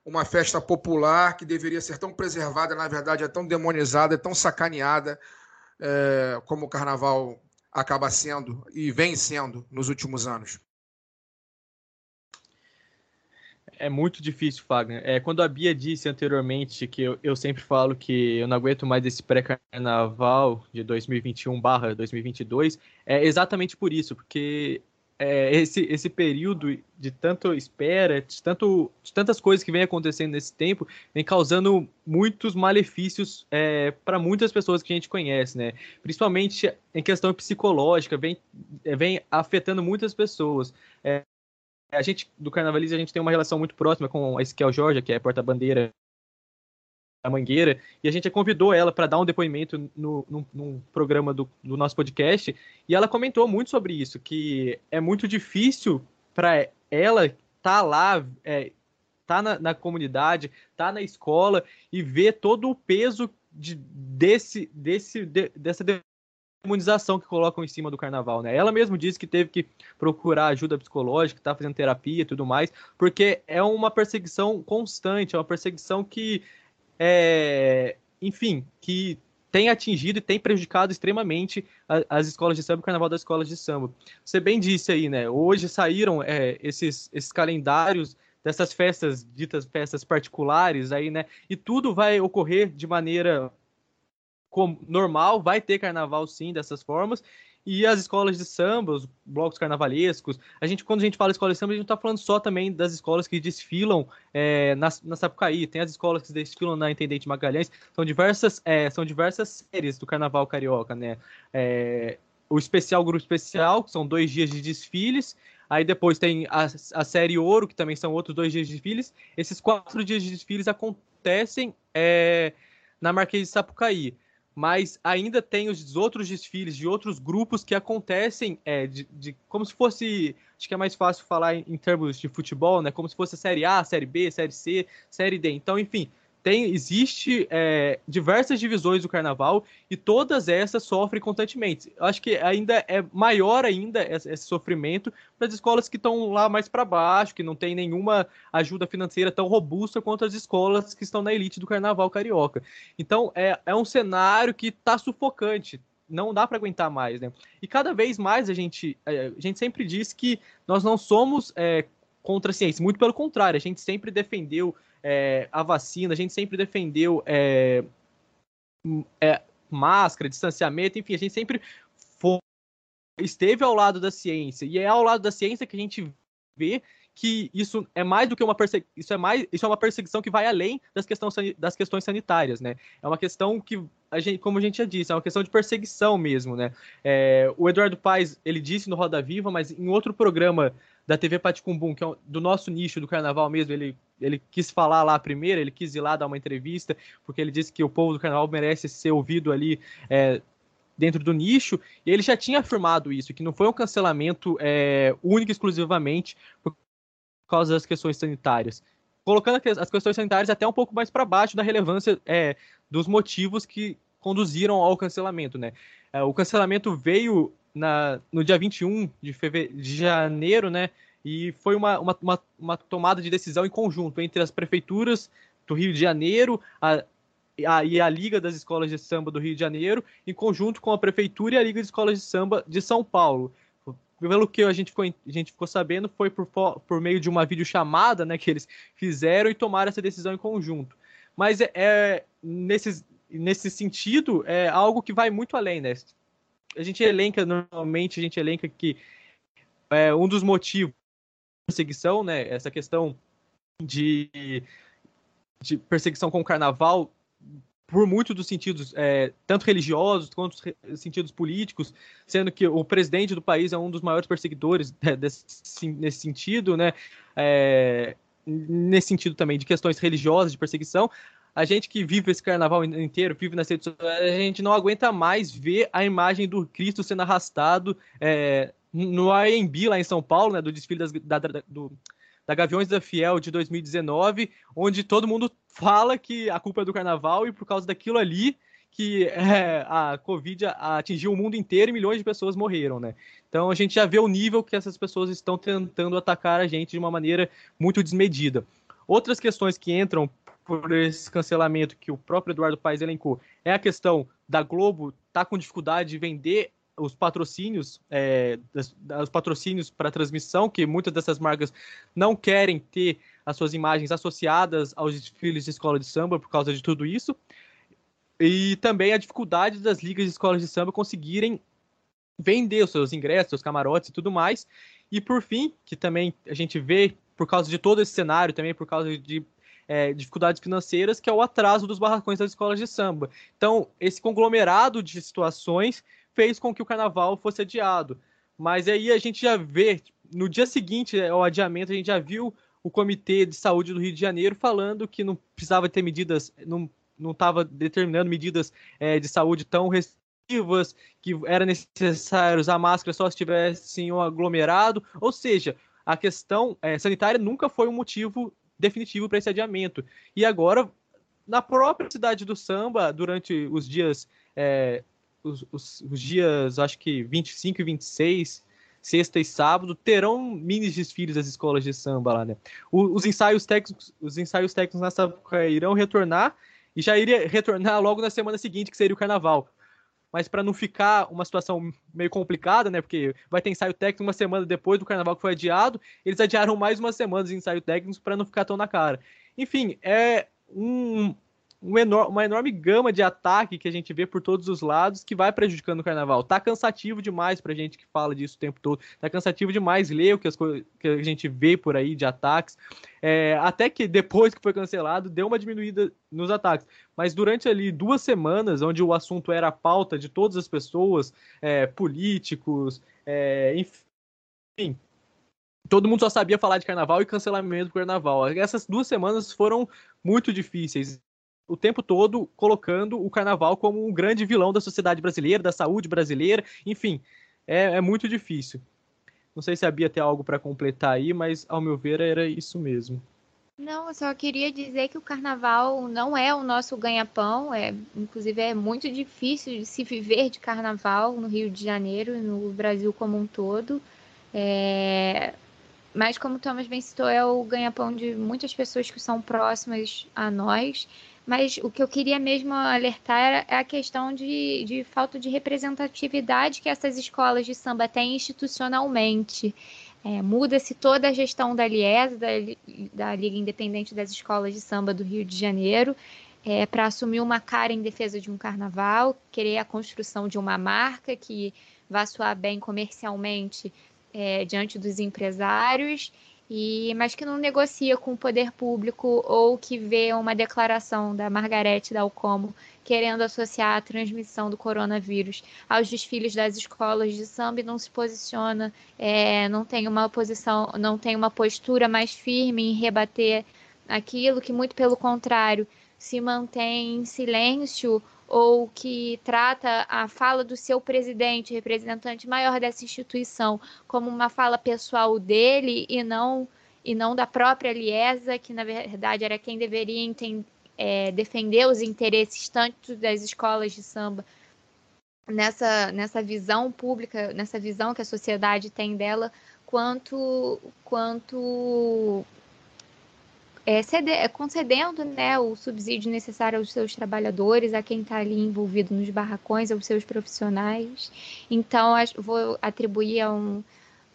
uma festa popular que deveria ser tão preservada, na verdade é tão demonizada, é tão sacaneada é, como o carnaval acaba sendo e vem sendo nos últimos anos. É muito difícil, Fagner. É, quando a Bia disse anteriormente que eu, eu sempre falo que eu não aguento mais esse pré-carnaval de 2021/2022, é exatamente por isso, porque é, esse, esse período de tanto espera, de, tanto, de tantas coisas que vem acontecendo nesse tempo, vem causando muitos malefícios é, para muitas pessoas que a gente conhece, né? Principalmente em questão psicológica, vem, é, vem afetando muitas pessoas. É, a gente, do Carnavalismo, a gente tem uma relação muito próxima com a Esquel Jorge, que é porta-bandeira a Mangueira, e a gente convidou ela para dar um depoimento no, no, num programa do, do, nosso podcast, e ela comentou muito sobre isso, que é muito difícil para ela estar tá lá, é, tá na, na, comunidade, tá na escola e ver todo o peso de, desse, desse, de, dessa demonização que colocam em cima do carnaval, né? Ela mesmo disse que teve que procurar ajuda psicológica, tá fazendo terapia e tudo mais, porque é uma perseguição constante, é uma perseguição que é, enfim, que tem atingido e tem prejudicado extremamente as escolas de samba, o carnaval das escolas de samba. Você bem disse aí, né? Hoje saíram é, esses, esses calendários dessas festas, ditas festas particulares aí, né? E tudo vai ocorrer de maneira como, normal, vai ter carnaval sim dessas formas, e as escolas de samba, os blocos carnavalescos. A gente, quando a gente fala escola de samba, a gente está falando só também das escolas que desfilam é, na, na Sapucaí. Tem as escolas que desfilam na Intendente Magalhães. São diversas, é, são diversas séries do Carnaval Carioca, né? É, o especial, grupo especial, que são dois dias de desfiles. Aí depois tem a, a série Ouro, que também são outros dois dias de desfiles. Esses quatro dias de desfiles acontecem é, na Marquês de Sapucaí. Mas ainda tem os outros desfiles de outros grupos que acontecem é, de, de, como se fosse, acho que é mais fácil falar em, em, termos de futebol, né? Como se fosse a série A, série B, série C, série D. Então, enfim, tem existe é, diversas divisões do carnaval e todas essas sofrem constantemente. Eu acho que ainda é maior ainda esse, esse sofrimento para as escolas que estão lá mais para baixo, que não tem nenhuma ajuda financeira tão robusta quanto as escolas que estão na elite do carnaval carioca. Então é, é um cenário que está sufocante. Não dá para aguentar mais, né? E cada vez mais a gente, é, a gente sempre diz que nós não somos é, contra a ciência, muito pelo contrário, a gente sempre defendeu é, a vacina, a gente sempre defendeu é, é, máscara, distanciamento, enfim, a gente sempre foi, esteve ao lado da ciência. E é ao lado da ciência que a gente vê que isso é mais do que uma isso é mais isso é uma perseguição que vai além das questões das questões sanitárias né é uma questão que a gente como a gente já disse é uma questão de perseguição mesmo né é, o Eduardo Paes ele disse no Roda Viva mas em outro programa da TV Paticumbum, que é do nosso nicho do carnaval mesmo, ele, ele quis falar lá primeiro, ele quis ir lá dar uma entrevista, porque ele disse que o povo do carnaval merece ser ouvido ali é, dentro do nicho, e ele já tinha afirmado isso, que não foi um cancelamento é, único exclusivamente por causa das questões sanitárias. Colocando as questões sanitárias até um pouco mais para baixo da relevância é, dos motivos que conduziram ao cancelamento, né? É, o cancelamento veio na, no dia 21 de, fevereiro, de janeiro, né? E foi uma, uma, uma, uma, tomada de decisão em conjunto entre as prefeituras do Rio de Janeiro a, a, e a Liga das Escolas de Samba do Rio de Janeiro, em conjunto com a Prefeitura e a Liga de Escolas de Samba de São Paulo. Pelo que a gente ficou, a gente ficou sabendo, foi por, por meio de uma videochamada né, que eles fizeram e tomaram essa decisão em conjunto. Mas é, é nesse, nesse sentido, é algo que vai muito além, né? A gente elenca, normalmente a gente elenca que é, um dos motivos da perseguição, né, essa questão de, de perseguição com o carnaval, por muitos dos sentidos, é, tanto religiosos quanto sentidos políticos, sendo que o presidente do país é um dos maiores perseguidores né, desse, nesse sentido, né, é, nesse sentido também de questões religiosas, de perseguição, a gente que vive esse carnaval inteiro, vive nas redes sociais, a gente não aguenta mais ver a imagem do Cristo sendo arrastado é, no AMB lá em São Paulo, né, do desfile das, da, da, do, da Gaviões da Fiel de 2019, onde todo mundo fala que a culpa é do carnaval e por causa daquilo ali que é, a Covid atingiu o mundo inteiro e milhões de pessoas morreram, né? Então a gente já vê o nível que essas pessoas estão tentando atacar a gente de uma maneira muito desmedida. Outras questões que entram por esse cancelamento que o próprio Eduardo Paes elencou é a questão da Globo tá com dificuldade de vender os patrocínios, é, das, os patrocínios para transmissão, que muitas dessas marcas não querem ter as suas imagens associadas aos desfiles de escola de samba por causa de tudo isso. E também a dificuldade das ligas de escolas de samba conseguirem vender os seus ingressos, seus camarotes e tudo mais. E por fim, que também a gente vê por causa de todo esse cenário, também por causa de é, dificuldades financeiras, que é o atraso dos barracões das escolas de samba. Então, esse conglomerado de situações fez com que o carnaval fosse adiado. Mas aí a gente já vê, no dia seguinte ao adiamento, a gente já viu o Comitê de Saúde do Rio de Janeiro falando que não precisava ter medidas, não estava determinando medidas é, de saúde tão restritivas, que era necessário usar máscara só se tivesse um aglomerado. Ou seja, a questão é, sanitária nunca foi um motivo definitivo para esse adiamento. E agora, na própria cidade do samba, durante os dias, é, os, os, os, dias, acho que 25 e 26, sexta e sábado, terão mini desfiles das escolas de samba lá, né? O, os ensaios técnicos, os ensaios técnicos nessa época irão retornar e já iria retornar logo na semana seguinte, que seria o carnaval mas para não ficar uma situação meio complicada, né? Porque vai ter ensaio técnico uma semana depois do carnaval que foi adiado, eles adiaram mais uma semana de ensaio técnico para não ficar tão na cara. Enfim, é um, um enor uma enorme gama de ataque que a gente vê por todos os lados que vai prejudicando o carnaval. Tá cansativo demais pra gente que fala disso o tempo todo. Tá cansativo demais ler o que, as que a gente vê por aí de ataques. É, até que depois que foi cancelado, deu uma diminuída nos ataques. Mas durante ali duas semanas, onde o assunto era a pauta de todas as pessoas, é, políticos, é, enfim, todo mundo só sabia falar de carnaval e cancelamento do carnaval. Essas duas semanas foram muito difíceis o tempo todo colocando o carnaval como um grande vilão da sociedade brasileira, da saúde brasileira, enfim, é, é muito difícil. Não sei se a Bia tem algo para completar aí, mas ao meu ver era isso mesmo. Não, eu só queria dizer que o carnaval não é o nosso ganha-pão, é, inclusive é muito difícil de se viver de carnaval no Rio de Janeiro e no Brasil como um todo. É, mas como o Thomas bem citou, é o ganha-pão de muitas pessoas que são próximas a nós. Mas o que eu queria mesmo alertar é a questão de, de falta de representatividade que essas escolas de samba têm institucionalmente. É, Muda-se toda a gestão da Lies, da, da, Liga Independente das Escolas de Samba do Rio de Janeiro, é, para assumir uma cara em defesa de um carnaval, querer a construção de uma marca que vá soar bem comercialmente é, diante dos empresários, e mas que não negocia com o poder público ou que vê uma declaração da Margarete Dalcomo querendo associar a transmissão do coronavírus aos desfiles das escolas de samba e não se posiciona, é, não tem uma posição, não tem uma postura mais firme em rebater aquilo que muito pelo contrário se mantém em silêncio ou que trata a fala do seu presidente, representante maior dessa instituição, como uma fala pessoal dele e não e não da própria Liesa, que na verdade era quem deveria entender, é, defender os interesses tanto das escolas de samba nessa, nessa visão pública, nessa visão que a sociedade tem dela, quanto quanto é, ceder, é, concedendo né, o subsídio necessário aos seus trabalhadores, a quem está ali envolvido nos barracões, aos seus profissionais. Então, vou atribuir a um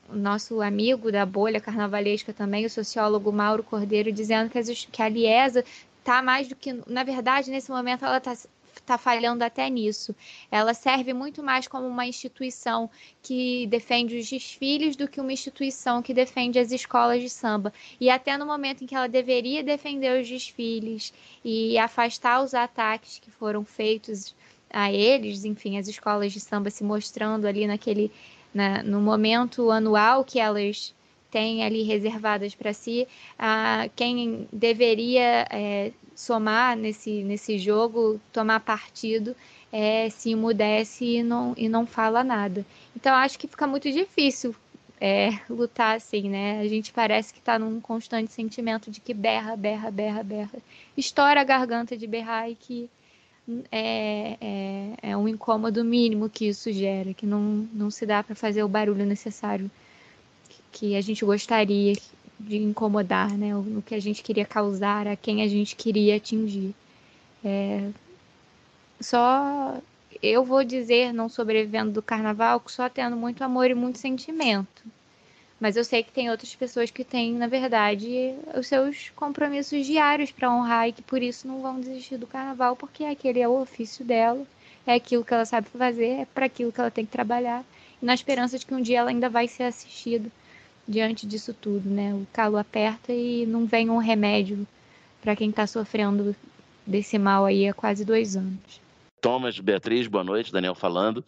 nosso amigo da bolha carnavalesca também, o sociólogo Mauro Cordeiro, dizendo que, as, que a Liesa está mais do que. Na verdade, nesse momento, ela está está falhando até nisso. Ela serve muito mais como uma instituição que defende os desfiles do que uma instituição que defende as escolas de samba. E até no momento em que ela deveria defender os desfiles e afastar os ataques que foram feitos a eles, enfim, as escolas de samba se mostrando ali naquele na, no momento anual que elas têm ali reservadas para si, a quem deveria é, somar nesse, nesse jogo, tomar partido, é, se emudece e não, e não fala nada. Então acho que fica muito difícil é, lutar assim, né? A gente parece que está num constante sentimento de que berra, berra, berra, berra. Estoura a garganta de berrar e que é, é, é um incômodo mínimo que isso gera, que não, não se dá para fazer o barulho necessário que a gente gostaria de incomodar, né? O, que a gente queria causar, a quem a gente queria atingir. É... Só eu vou dizer, não sobrevivendo do carnaval, só tendo muito amor e muito sentimento. Mas eu sei que tem outras pessoas que têm, na verdade, os seus compromissos diários para honrar e que por isso não vão desistir do carnaval, porque aquele é o ofício dela, é aquilo que ela sabe fazer, é para aquilo que ela tem que trabalhar, na esperança de que um dia ela ainda vai ser assistida diante disso tudo, né? O calo aperta e não vem um remédio para quem está sofrendo desse mal aí há quase dois anos. Thomas, Beatriz, boa noite, Daniel falando.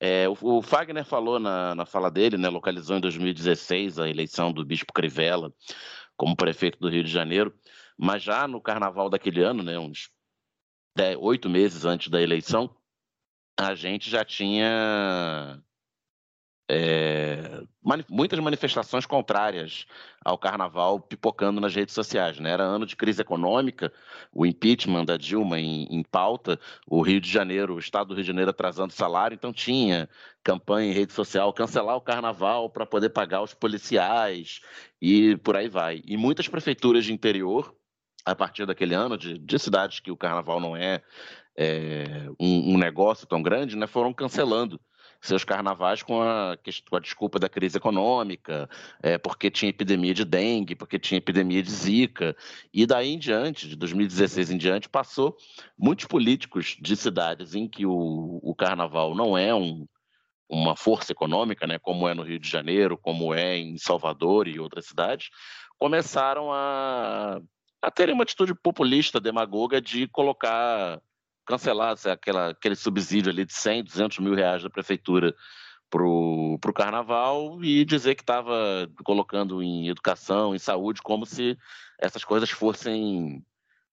É, o, o, Fagner falou na, na fala dele, né, localizou em 2016 a eleição do Bispo Crivella como prefeito do Rio de Janeiro, mas já no carnaval daquele ano, né, uns oito meses antes da eleição, a gente já tinha é, mani muitas manifestações contrárias ao carnaval pipocando nas redes sociais. Né? Era ano de crise econômica, o impeachment da Dilma em, em, pauta, o Rio de Janeiro, o estado do Rio de Janeiro atrasando salário, então tinha campanha em rede social, cancelar o carnaval para poder pagar os policiais e por aí vai. E muitas prefeituras de interior, a partir daquele ano, de, de cidades que o carnaval não é, é um, um negócio tão grande, né, foram cancelando seus carnavais com a, com a desculpa da crise econômica, é, porque tinha epidemia de dengue, porque tinha epidemia de zika. E daí em diante, de 2016 em diante, passou muitos políticos de cidades em que o, o carnaval não é um, uma força econômica, né, como é no Rio de Janeiro, como é em Salvador e outras cidades, começaram a, a terem uma atitude populista, demagoga, de colocar cancelar aquela, aquele subsídio ali de 100, 200 mil reais da prefeitura para o carnaval e dizer que estava colocando em educação, em saúde, como se essas coisas fossem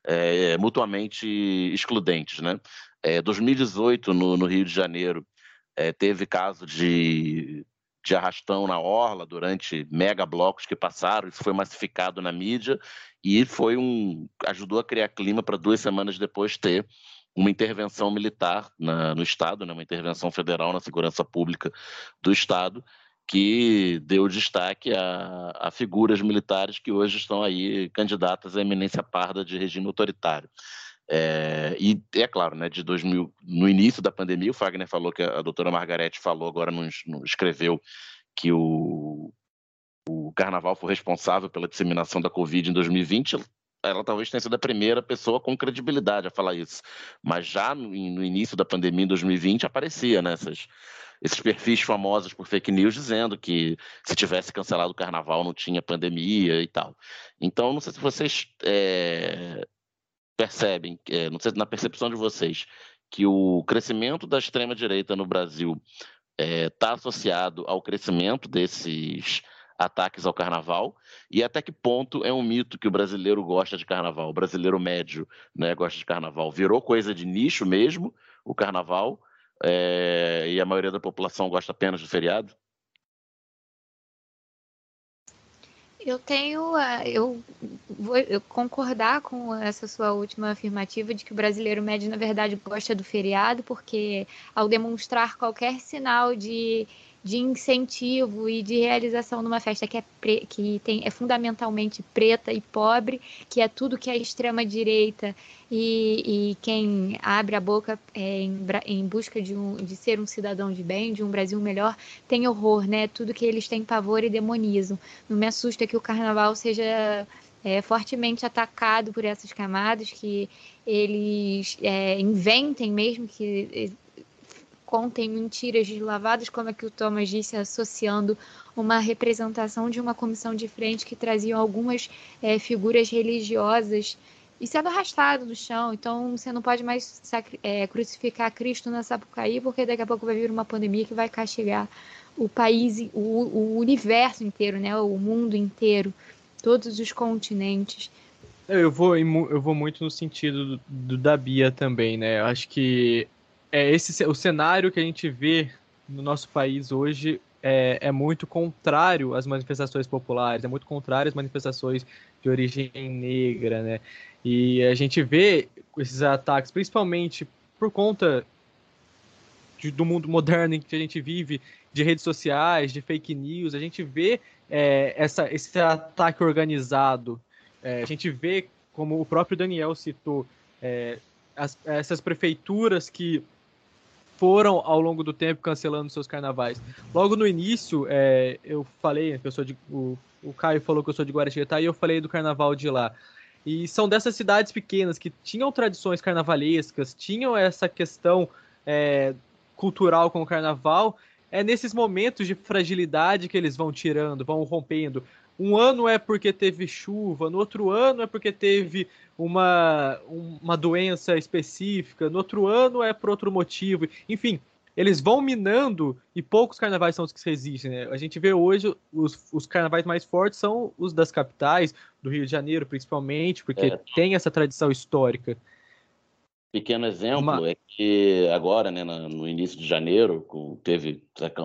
é, mutuamente excludentes, né? É, 2018 no, no, Rio de Janeiro é, teve caso de, de arrastão na orla durante mega blocos que passaram, isso foi massificado na mídia e foi um ajudou a criar clima para duas semanas depois ter uma intervenção militar na, no Estado, né, uma intervenção federal na segurança pública do Estado, que deu destaque a, a, figuras militares que hoje estão aí candidatas à eminência parda de regime autoritário. É, e é claro, né, de 2000, no início da pandemia, o Fagner falou que a, a doutora Margarete falou, agora não escreveu, que o, o carnaval foi responsável pela disseminação da Covid em 2020 ela talvez tenha sido a primeira pessoa com credibilidade a falar isso. Mas já no, início da pandemia, em 2020, aparecia nessas, esses perfis famosos por fake news dizendo que se tivesse cancelado o carnaval não tinha pandemia e tal. Então, não sei se vocês é, percebem, é, não sei na percepção de vocês, que o crescimento da extrema-direita no Brasil está é, associado ao crescimento desses ataques ao carnaval e até que ponto é um mito que o brasileiro gosta de carnaval, o brasileiro médio né, gosta de carnaval. Virou coisa de nicho mesmo o carnaval é, e a maioria da população gosta apenas do feriado? Eu tenho, eu vou concordar com essa sua última afirmativa de que o brasileiro médio, na verdade, gosta do feriado, porque ao demonstrar qualquer sinal de de incentivo e de realização numa festa que é, pre, que tem, é fundamentalmente preta e pobre, que é tudo que a extrema-direita e, e, quem abre a boca é, em, em, busca de, um, de ser um cidadão de bem, de um Brasil melhor, tem horror, né? Tudo que eles têm pavor e demonizam. Não me assusta que o carnaval seja é, fortemente atacado por essas camadas, que eles é, inventem mesmo que contem mentiras deslavadas, como é que o Thomas disse, associando uma representação de uma comissão de frente que traziam algumas é, figuras religiosas e sendo arrastado no chão. Então você não pode mais é, crucificar Cristo na Sapucaí, porque daqui a pouco vai vir uma pandemia que vai castigar o país, o, o universo inteiro, né? o mundo inteiro, todos os continentes. Eu vou, eu vou muito no sentido do, do da Bia também, né? Eu acho que é esse o cenário que a gente vê no nosso país hoje é, é, muito contrário às manifestações populares, é muito contrário às manifestações de origem negra, né? E a gente vê esses ataques, principalmente por conta de, do mundo moderno em que a gente vive, de redes sociais, de fake news, a gente vê é, essa, esse ataque organizado, é, a gente vê, como o próprio Daniel citou, é, as, essas prefeituras que foram ao longo do tempo cancelando seus carnavais. Logo no início, é, eu falei eu de. O, o Caio falou que eu sou de Guaratinguetá e eu falei do carnaval de lá. E são dessas cidades pequenas que tinham tradições carnavalescas, tinham essa questão é, cultural com o carnaval. É nesses momentos de fragilidade que eles vão tirando, vão rompendo. Um ano é porque teve chuva, no outro ano é porque teve uma, uma doença específica, no outro ano é por outro motivo. Enfim, eles vão minando e poucos carnavais são os que resistem. Né? A gente vê hoje os, os carnavais mais fortes são os das capitais, do Rio de Janeiro principalmente, porque é. tem essa tradição histórica. Pequeno exemplo Uma... é que agora, né, no início de janeiro, teve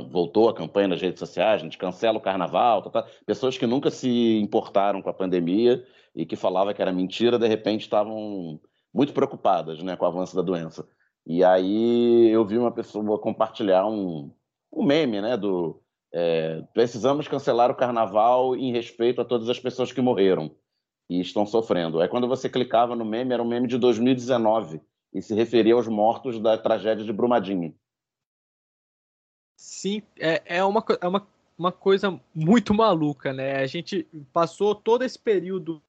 voltou a campanha nas redes sociais, a gente cancela o carnaval, tá, tá. pessoas que nunca se importaram com a pandemia e que falavam que era mentira, de repente estavam muito preocupadas, né, com o avanço da doença. E aí eu vi uma pessoa compartilhar um, um meme, né, do é, precisamos cancelar o carnaval em respeito a todas as pessoas que morreram e estão sofrendo. Aí quando você clicava no meme, era um meme de 2019 e se referia aos mortos da tragédia de Brumadinho. Sim, é, é, uma, é uma, uma coisa muito maluca, né? A gente passou todo esse período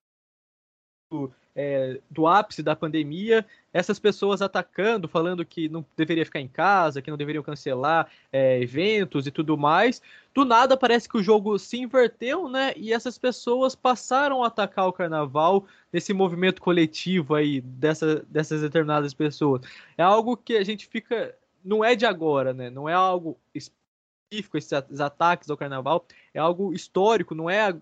é, do ápice da pandemia, essas pessoas atacando, falando que não deveria ficar em casa, que não deveriam cancelar é, eventos e tudo mais. Do nada parece que o jogo se inverteu, né? E essas pessoas passaram a atacar o carnaval nesse movimento coletivo aí dessa, dessas determinadas pessoas. É algo que a gente fica. Não é de agora, né? Não é algo específico, esses ataques ao carnaval, é algo histórico, não é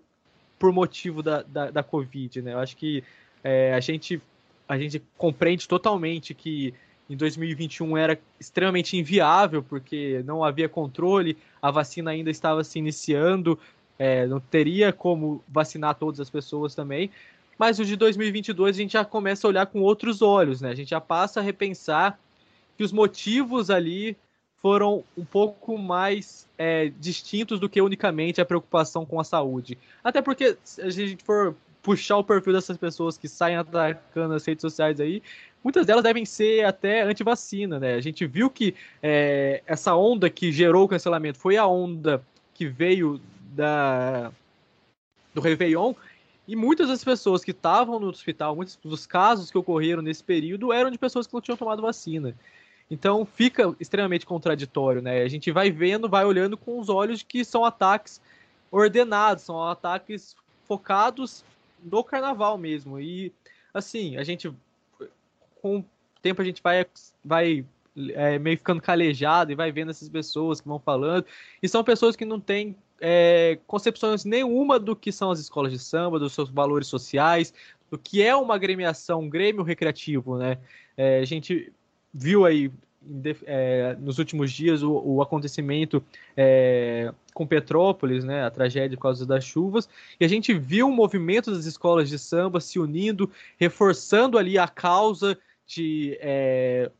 por motivo da, da, da Covid, né? Eu acho que é, a gente a gente compreende totalmente que em 2021 era extremamente inviável, porque não havia controle, a vacina ainda estava se iniciando, é, não teria como vacinar todas as pessoas também. Mas o de 2022 a gente já começa a olhar com outros olhos, né? A gente já passa a repensar que os motivos ali foram um pouco mais é, distintos do que unicamente a preocupação com a saúde. Até porque, se a gente for puxar o perfil dessas pessoas que saem atacando as redes sociais aí, muitas delas devem ser até anti-vacina, né? A gente viu que é, essa onda que gerou o cancelamento foi a onda que veio da, do Réveillon, e muitas das pessoas que estavam no hospital, muitos dos casos que ocorreram nesse período eram de pessoas que não tinham tomado vacina. Então fica extremamente contraditório, né? A gente vai vendo, vai olhando com os olhos que são ataques ordenados, são ataques focados no carnaval mesmo. E assim, a gente com o tempo a gente vai, vai é, meio ficando calejado e vai vendo essas pessoas que vão falando. E são pessoas que não têm é, concepções nenhuma do que são as escolas de samba, dos seus valores sociais, do que é uma agremiação, um grêmio recreativo, né? É, a gente viu aí é, nos últimos dias o, o acontecimento é, com Petrópolis, né, a tragédia por causa das chuvas, e a gente viu o movimento das escolas de samba se unindo, reforçando ali a causa de é,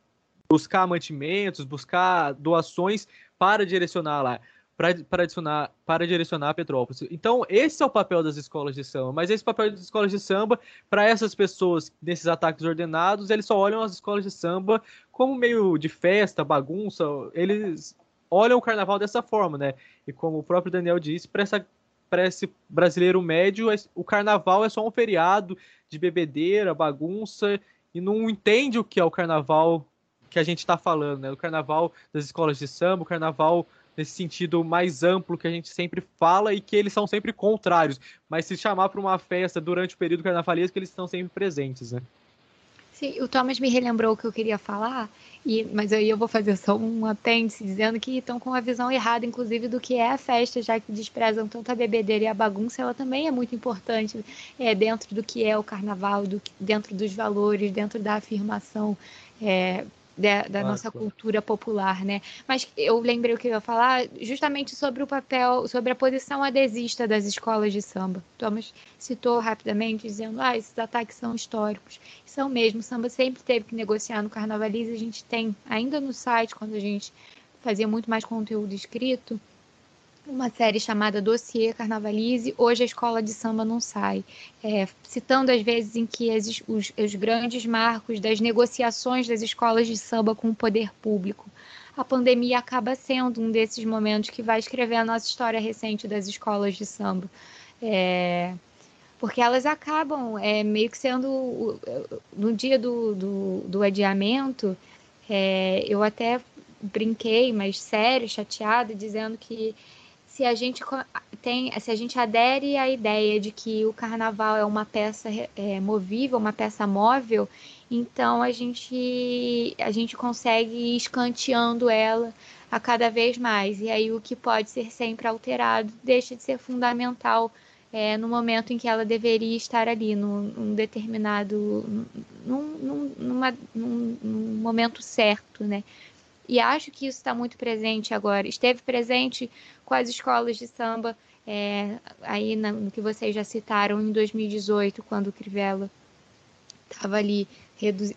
buscar mantimentos, buscar doações para direcionar lá para direcionar, para direcionar Petrópolis. Então, esse é o papel das escolas de samba, mas esse papel das escolas de samba, para essas pessoas nesses ataques ordenados, eles só olham as escolas de samba como meio de festa, bagunça, eles olham o carnaval dessa forma, né? E como o próprio Daniel disse, para essa para esse brasileiro médio, o carnaval é só um feriado de bebedeira, bagunça, e não entende o que é o carnaval que a gente está falando, né? O carnaval das escolas de samba, o carnaval nesse sentido mais amplo que a gente sempre fala e que eles são sempre contrários. Mas se chamar para uma festa durante o período carnavalesco, eles estão sempre presentes, né? Sim, o Thomas me relembrou o que eu queria falar, e, mas aí eu vou fazer só um apêndice dizendo que estão com uma visão errada, inclusive, do que é a festa, já que desprezam tanto a bebedeira e a bagunça, ela também é muito importante é, dentro do que é o carnaval, do, dentro dos valores, dentro da afirmação é, da, da nossa cultura popular, né? Mas eu lembrei o que eu ia falar justamente sobre o papel, sobre a posição adesista das escolas de samba. Thomas citou rapidamente, dizendo, ah, esses ataques são históricos. São mesmo, o samba sempre teve que negociar no Carnavalize, a gente tem, ainda no site, quando a gente fazia muito mais conteúdo escrito, uma série chamada Dossiê Carnavalize, hoje a escola de samba não sai, é, citando as vezes em que as, os, os grandes marcos das negociações das escolas de samba com o poder público. A pandemia acaba sendo um desses momentos que vai escrever a nossa história recente das escolas de samba. É, porque elas acabam é, meio que sendo. No dia do, do, do adiamento, é, eu até brinquei, mas sério, chateada, dizendo que se a gente tem, se a gente adere à ideia de que o carnaval é uma peça é, movível, uma peça móvel, então a gente a gente consegue ir escanteando ela a cada vez mais. E aí o que pode ser sempre alterado deixa de ser fundamental é, no momento em que ela deveria estar ali, num, num determinado. Num, num, numa, num, num momento certo, né? E acho que isso está muito presente agora. Esteve presente com as escolas de samba, é, aí no que vocês já citaram, em 2018, quando o Crivella estava ali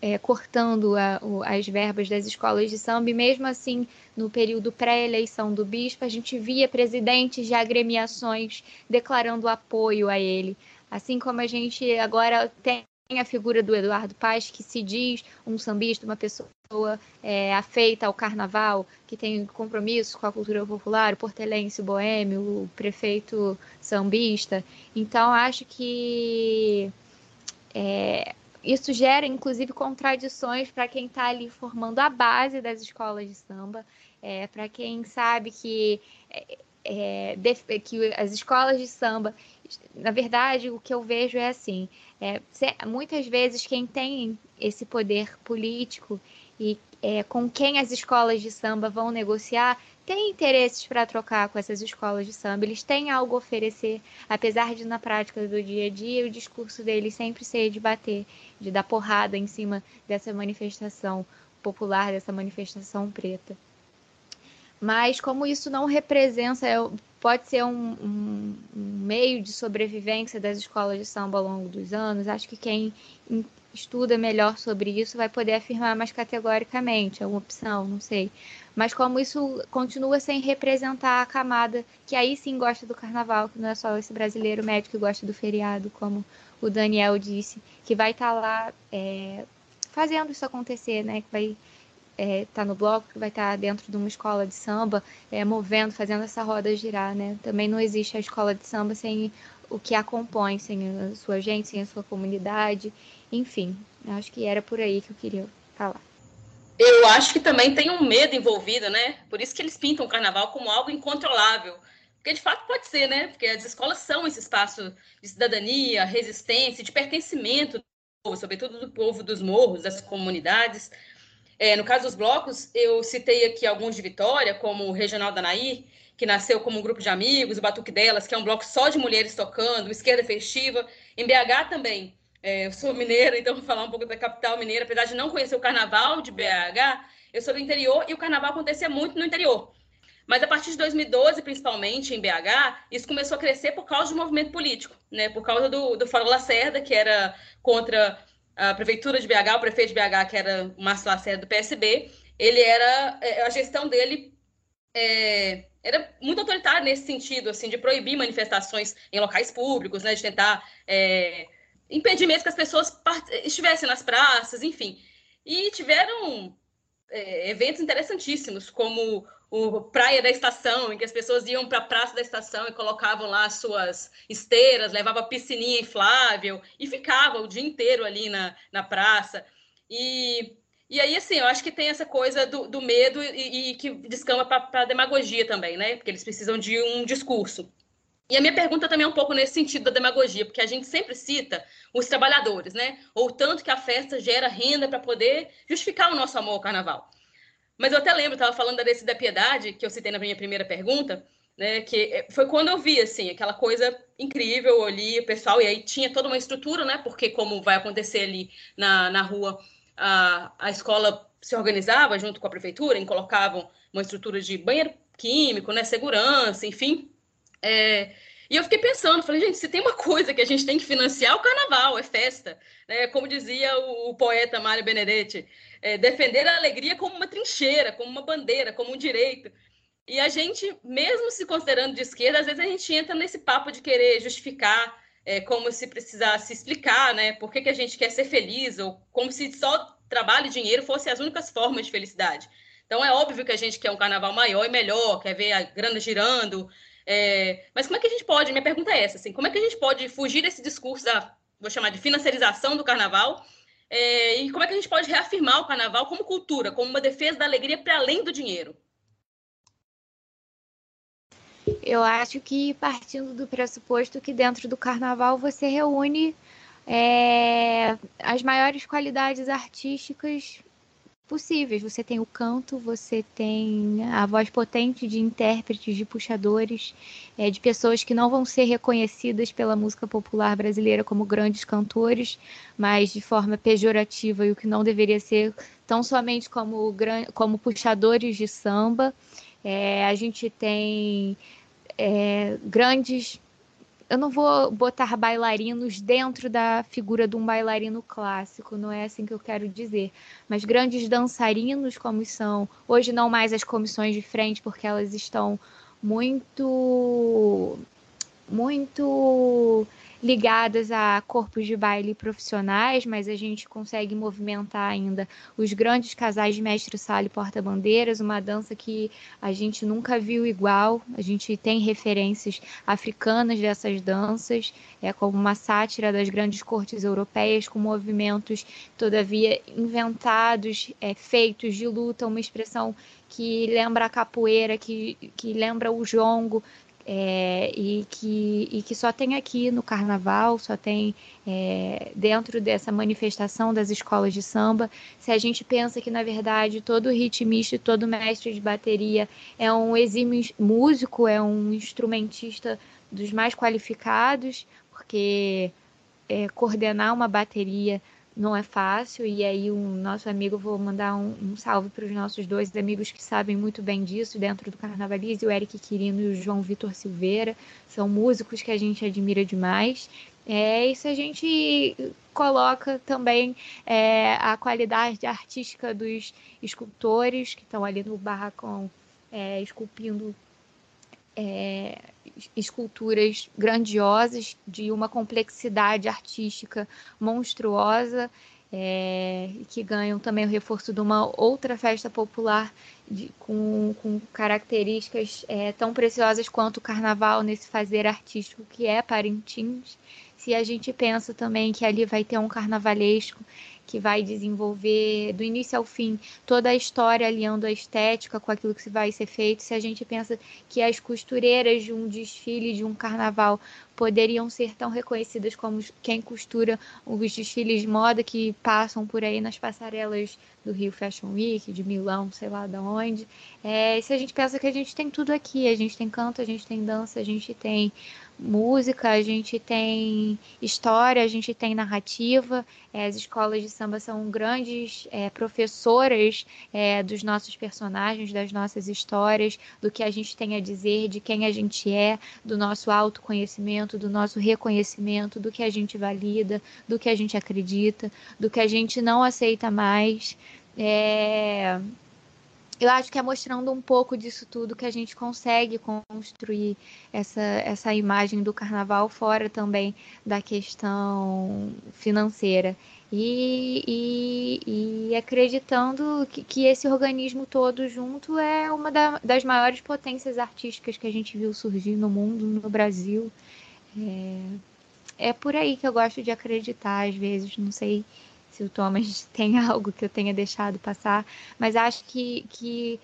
é, cortando a, o, as verbas das escolas de samba, e mesmo assim, no período pré-eleição do bispo, a gente via presidentes de agremiações declarando apoio a ele. Assim como a gente agora tem a figura do Eduardo Paz, que se diz um sambista, uma pessoa é, afeita ao carnaval, que tem compromisso com a cultura popular, o portelense, o boêmio, o prefeito sambista. Então, acho que é, isso gera, inclusive, contradições para quem está ali formando a base das escolas de samba, é, para quem sabe que, é, é que as escolas de samba na verdade, o que eu vejo é assim: é, muitas vezes quem tem esse poder político e é, com quem as escolas de samba vão negociar têm interesses para trocar com essas escolas de samba, eles têm algo a oferecer, apesar de na prática do dia a dia o discurso deles sempre ser de bater, de dar porrada em cima dessa manifestação popular, dessa manifestação preta. Mas como isso não representa, é, pode ser um, um, um meio de sobrevivência das escolas de samba ao longo dos anos, acho que quem estuda melhor sobre isso vai poder afirmar mais categoricamente, é uma opção, não sei. Mas como isso continua sem representar a camada que aí sim gosta do carnaval, que não é só esse brasileiro médico que gosta do feriado, como o Daniel disse, que vai estar tá lá é, fazendo isso acontecer, né? Que vai é, tá no bloco, que vai estar tá dentro de uma escola de samba, é, movendo, fazendo essa roda girar, né? Também não existe a escola de samba sem o que a compõe, sem a sua gente, sem a sua comunidade. Enfim, acho que era por aí que eu queria falar. Eu acho que também tem um medo envolvido, né? Por isso que eles pintam o carnaval como algo incontrolável. Porque de fato pode ser, né? Porque as escolas são esse espaço de cidadania, resistência, de pertencimento do povo, sobretudo do povo dos morros, das comunidades. É, no caso dos blocos, eu citei aqui alguns de Vitória, como o Regional da Nair, que nasceu como um grupo de amigos, o Batuque Delas, que é um bloco só de mulheres tocando, Esquerda Festiva. Em BH também, é, eu sou mineira, então vou falar um pouco da capital mineira. Apesar de não conhecer o carnaval de BH, eu sou do interior e o carnaval acontecia muito no interior. Mas a partir de 2012, principalmente em BH, isso começou a crescer por causa do movimento político, né? Por causa do, do Fórum Lacerda, que era contra a prefeitura de BH, o prefeito de BH, que era o Márcio Lacerda do PSB. Ele era é, a gestão dele é, era muito autoritária nesse sentido, assim, de proibir manifestações em locais públicos, né? De tentar é, impedimentos que as pessoas estivessem nas praças, enfim. E tiveram é, eventos interessantíssimos, como o Praia da Estação, em que as pessoas iam para a Praça da Estação e colocavam lá as suas esteiras, levavam piscininha inflável e ficavam o dia inteiro ali na, na praça. E, e aí, assim, eu acho que tem essa coisa do, do medo e, e que descamba para a demagogia também, né? Porque eles precisam de um discurso. E a minha pergunta também é um pouco nesse sentido da demagogia, porque a gente sempre cita os trabalhadores, né? Ou tanto que a festa gera renda para poder justificar o nosso amor ao carnaval. Mas eu até lembro, estava falando da Descida da Piedade, que eu citei na minha primeira pergunta, né? Que é, foi quando eu vi, assim, aquela coisa incrível ali, o pessoal, e aí tinha toda uma estrutura, né? Porque como vai acontecer ali na, na rua, a, a escola se organizava junto com a prefeitura, e colocavam uma estrutura de banheiro químico, né? Segurança, enfim é, e eu fiquei pensando, falei, gente, se tem uma coisa que a gente tem que financiar, é o carnaval, é festa. Né? Como dizia o, o poeta Mário Benedetti, é, defender a alegria como uma trincheira, como uma bandeira, como um direito. E a gente, mesmo se considerando de esquerda, às vezes a gente entra nesse papo de querer justificar, é, como se precisasse explicar, né? Por que, que a gente quer ser feliz, ou como se só trabalho e dinheiro fossem as únicas formas de felicidade. Então é óbvio que a gente quer um carnaval maior e melhor, quer ver a grana girando, é, mas como é que a gente pode, minha pergunta é essa, assim, como é que a gente pode fugir desse discurso da, vou chamar de financiarização do carnaval, é, e como é que a gente pode reafirmar o carnaval como cultura, como uma defesa da alegria para além do dinheiro? Eu acho que partindo do pressuposto que dentro do carnaval você reúne é, as maiores qualidades artísticas possíveis. Você tem o canto, você tem a voz potente de intérpretes, de puxadores, é, de pessoas que não vão ser reconhecidas pela música popular brasileira como grandes cantores, mas de forma pejorativa e o que não deveria ser tão somente como, como puxadores de samba. É, a gente tem é, grandes eu não vou botar bailarinos dentro da figura de um bailarino clássico, não é assim que eu quero dizer. Mas grandes dançarinos, como são, hoje não mais as comissões de frente, porque elas estão muito. muito ligadas a corpos de baile profissionais, mas a gente consegue movimentar ainda os grandes casais de mestre-sala e porta-bandeiras, uma dança que a gente nunca viu igual. A gente tem referências africanas dessas danças, é como uma sátira das grandes cortes europeias, com movimentos, todavia, inventados, é, feitos de luta, uma expressão que lembra a capoeira, que, que lembra o jongo, é, e, que, e que só tem aqui no carnaval, só tem é, dentro dessa manifestação das escolas de samba. Se a gente pensa que, na verdade, todo ritmista, todo mestre de bateria é um exímio músico, é um instrumentista dos mais qualificados, porque é, coordenar uma bateria não é fácil. E aí, o nosso amigo, vou mandar um, um salve para os nossos dois amigos que sabem muito bem disso dentro do Carnavalize, o Eric Quirino e o João Vitor Silveira. São músicos que a gente admira demais. É, isso a gente coloca também é, a qualidade artística dos escultores que estão ali no barracão é, esculpindo é, esculturas grandiosas de uma complexidade artística monstruosa é, que ganham também o reforço de uma outra festa popular de, com, com, características é, tão preciosas quanto o carnaval nesse fazer artístico que é Parintins. Se a gente pensa também que ali vai ter um carnavalesco que vai desenvolver do início ao fim toda a história aliando a estética com aquilo que vai ser feito. Se a gente pensa que as costureiras de um desfile de um carnaval poderiam ser tão reconhecidas como quem costura os desfiles de moda que passam por aí nas passarelas do Rio Fashion Week, de Milão, sei lá de onde. É, se a gente pensa que a gente tem tudo aqui, a gente tem canto, a gente tem dança, a gente tem música, a gente tem história, a gente tem narrativa. É, as escolas de samba são grandes é, professoras é, dos nossos personagens, das nossas histórias, do que a gente tem a dizer, de quem a gente é, do nosso autoconhecimento, do nosso reconhecimento, do que a gente valida, do que a gente acredita, do que a gente não aceita mais. É, eu acho que é mostrando um pouco disso tudo que a gente consegue construir essa, essa imagem do carnaval fora também da questão financeira. E, e, e acreditando que, que, esse organismo todo junto é uma da, das maiores potências artísticas que a gente viu surgir no mundo, no Brasil. É, é por aí que eu gosto de acreditar, às vezes, não sei se o Thomas tem algo que eu tenha deixado passar, mas acho que, que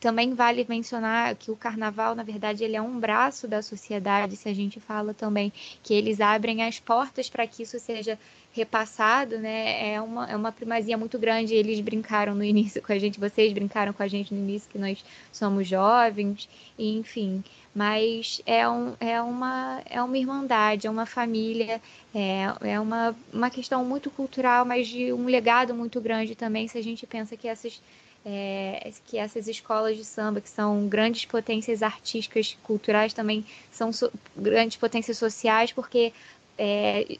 também vale mencionar que o carnaval, na verdade, ele é um braço da sociedade, se a gente fala também que eles abrem as portas para que isso seja repassado, né? É uma, é uma primazia muito grande. Eles brincaram no início com a gente, vocês brincaram com a gente no início, que nós somos jovens, enfim. Mas é, um, é, uma, é uma irmandade, é uma família, é, é uma, uma questão muito cultural, mas de um legado muito grande também, se a gente pensa que essas. É, que essas escolas de samba, que são grandes potências artísticas, culturais, também são so, grandes potências sociais, porque é,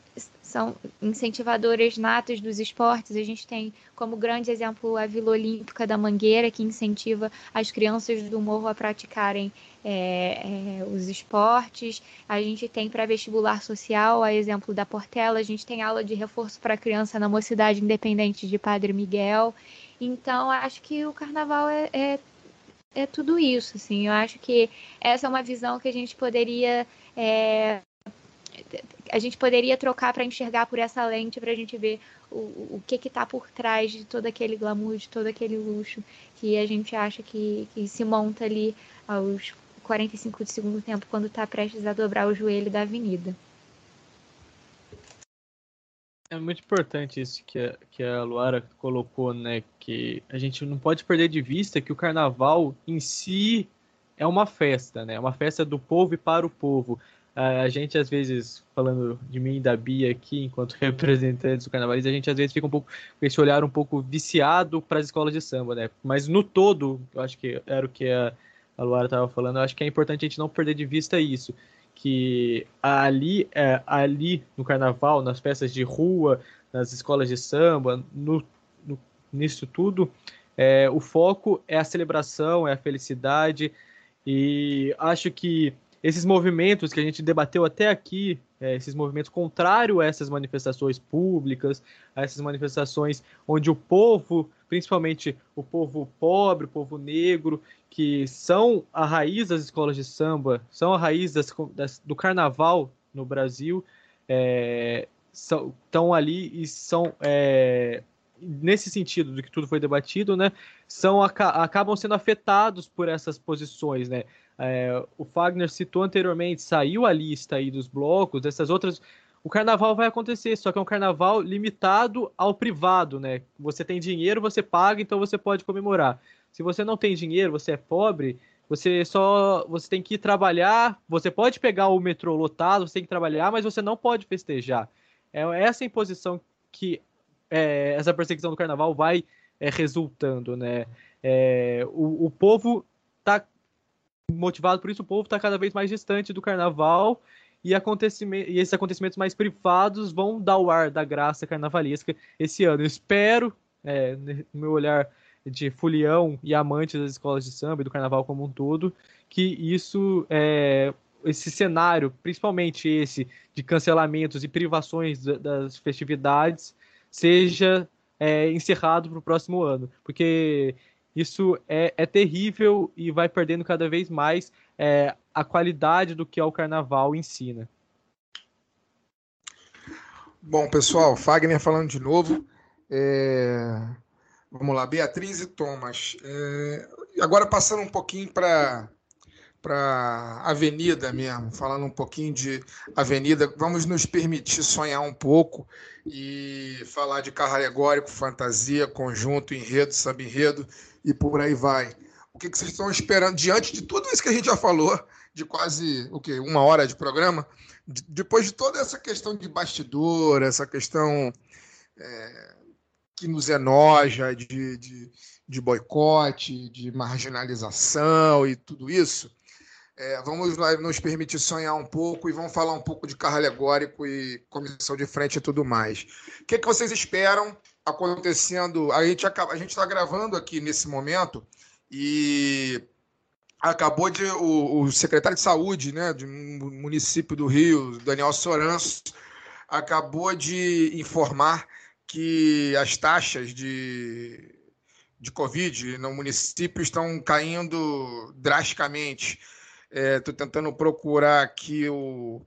são incentivadoras natas dos esportes. A gente tem como grande exemplo a Vila Olímpica da Mangueira, que incentiva as crianças do morro a praticarem é, é, os esportes. A gente tem para vestibular social, a exemplo da Portela. A gente tem aula de reforço para criança na Mocidade Independente de Padre Miguel. Então, acho que o carnaval é, é, é tudo isso. Assim. Eu acho que essa é uma visão que a gente poderia é, a gente poderia trocar para enxergar por essa lente para a gente ver o, o que está por trás de todo aquele glamour, de todo aquele luxo que a gente acha que, que se monta ali aos 45 de segundo tempo quando está prestes a dobrar o joelho da avenida. É muito importante isso que a, que a Luara colocou, né? Que a gente não pode perder de vista que o carnaval em si é uma festa, né? É uma festa do povo e para o povo a gente às vezes, falando de mim e da Bia aqui, enquanto representantes do carnavalismo, a gente às vezes fica um pouco com esse olhar um pouco viciado para as escolas de samba, né? Mas no todo, eu acho que era o que a, a Luara estava falando, eu acho que é importante a gente não perder de vista isso, que ali, é, ali no carnaval, nas festas de rua, nas escolas de samba, no, no nisso tudo, é, o foco é a celebração, é a felicidade, e acho que esses movimentos que a gente debateu até aqui, é, esses movimentos contrários a essas manifestações públicas, a essas manifestações onde o povo, principalmente o povo pobre, o povo negro, que são a raiz das escolas de samba, são a raiz das, das, do carnaval no Brasil, é, estão ali e são é, nesse sentido do que tudo foi debatido, né, são acabam sendo afetados por essas posições, né? É, o Fagner citou anteriormente, saiu a lista aí dos blocos, dessas outras. O carnaval vai acontecer, só que é um carnaval limitado ao privado, né? Você tem dinheiro, você paga, então você pode comemorar. Se você não tem dinheiro, você é pobre, você só você tem que ir trabalhar. Você pode pegar o metrô lotado, você tem que trabalhar, mas você não pode festejar. É essa imposição que é, essa perseguição do carnaval vai é, resultando, né? É, o, o povo está motivado por isso, o povo está cada vez mais distante do carnaval e, acontecimento, e esses acontecimentos mais privados vão dar o ar da graça carnavalesca esse ano. Eu espero, é, no meu olhar de folião e amante das escolas de samba e do carnaval como um todo, que isso, é, esse cenário, principalmente esse de cancelamentos e privações das festividades, seja é, encerrado para o próximo ano, porque isso é, é, terrível e vai perdendo cada vez mais é, a qualidade do que é o carnaval ensina. Bom, pessoal, Fagner falando de novo. É... Vamos lá, Beatriz e Thomas. É... Agora passando um pouquinho para para avenida mesmo, falando um pouquinho de avenida, vamos nos permitir sonhar um pouco e falar de carro alegórico, fantasia, conjunto, enredo, samba-enredo e por aí vai. O que, que vocês estão esperando diante de tudo isso que a gente já falou, de quase o quê? uma hora de programa? De, depois de toda essa questão de bastidor, essa questão é, que nos enoja, de, de, de boicote, de marginalização e tudo isso, é, vamos nos permitir sonhar um pouco e vamos falar um pouco de carro alegórico e comissão de frente e tudo mais. O que, que vocês esperam acontecendo? A gente a gente está gravando aqui nesse momento e acabou de o, o, secretário de saúde, né, do município do Rio, Daniel Soranço, acabou de informar que as taxas de de Covid no município estão caindo drasticamente. Estou é, tentando procurar aqui o,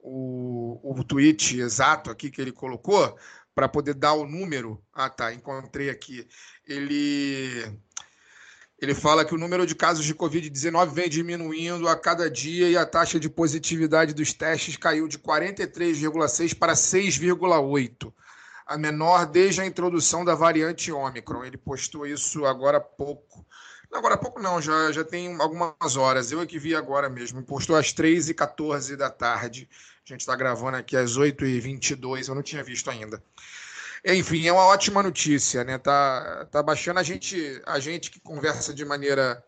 o, o tweet exato aqui que ele colocou para poder dar o número. Ah, tá, encontrei aqui. Ele ele fala que o número de casos de Covid-19 vem diminuindo a cada dia e a taxa de positividade dos testes caiu de 43,6 para 6,8, a menor desde a introdução da variante Ômicron. Ele postou isso agora há pouco. Agora há pouco não, já, já tem algumas horas. Eu é que vi agora mesmo. Postou às 3h14 da tarde. A gente está gravando aqui às 8h22, eu não tinha visto ainda. Enfim, é uma ótima notícia, né? Tá, tá baixando a gente, a gente que conversa de maneira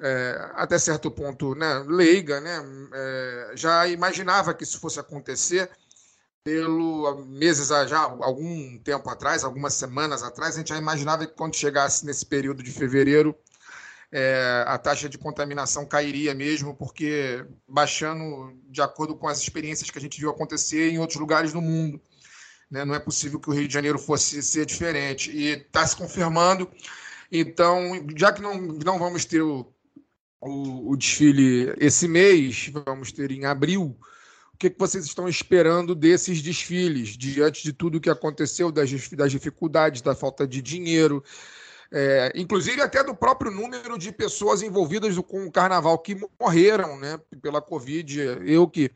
é, até certo ponto né, leiga, né? É, já imaginava que isso fosse acontecer pelo meses já algum tempo atrás, algumas semanas atrás, a gente já imaginava que quando chegasse nesse período de fevereiro é, a taxa de contaminação cairia mesmo, porque baixando de acordo com as experiências que a gente viu acontecer em outros lugares do mundo. Né? Não é possível que o Rio de Janeiro fosse ser diferente. E está se confirmando. Então, já que não, não vamos ter o, o, o desfile esse mês, vamos ter em abril. O que, vocês estão esperando desses desfiles, diante de tudo o que aconteceu, das, das dificuldades, da falta de dinheiro, é, inclusive até do próprio número de pessoas envolvidas com o carnaval que morreram né, pela Covid. Eu que,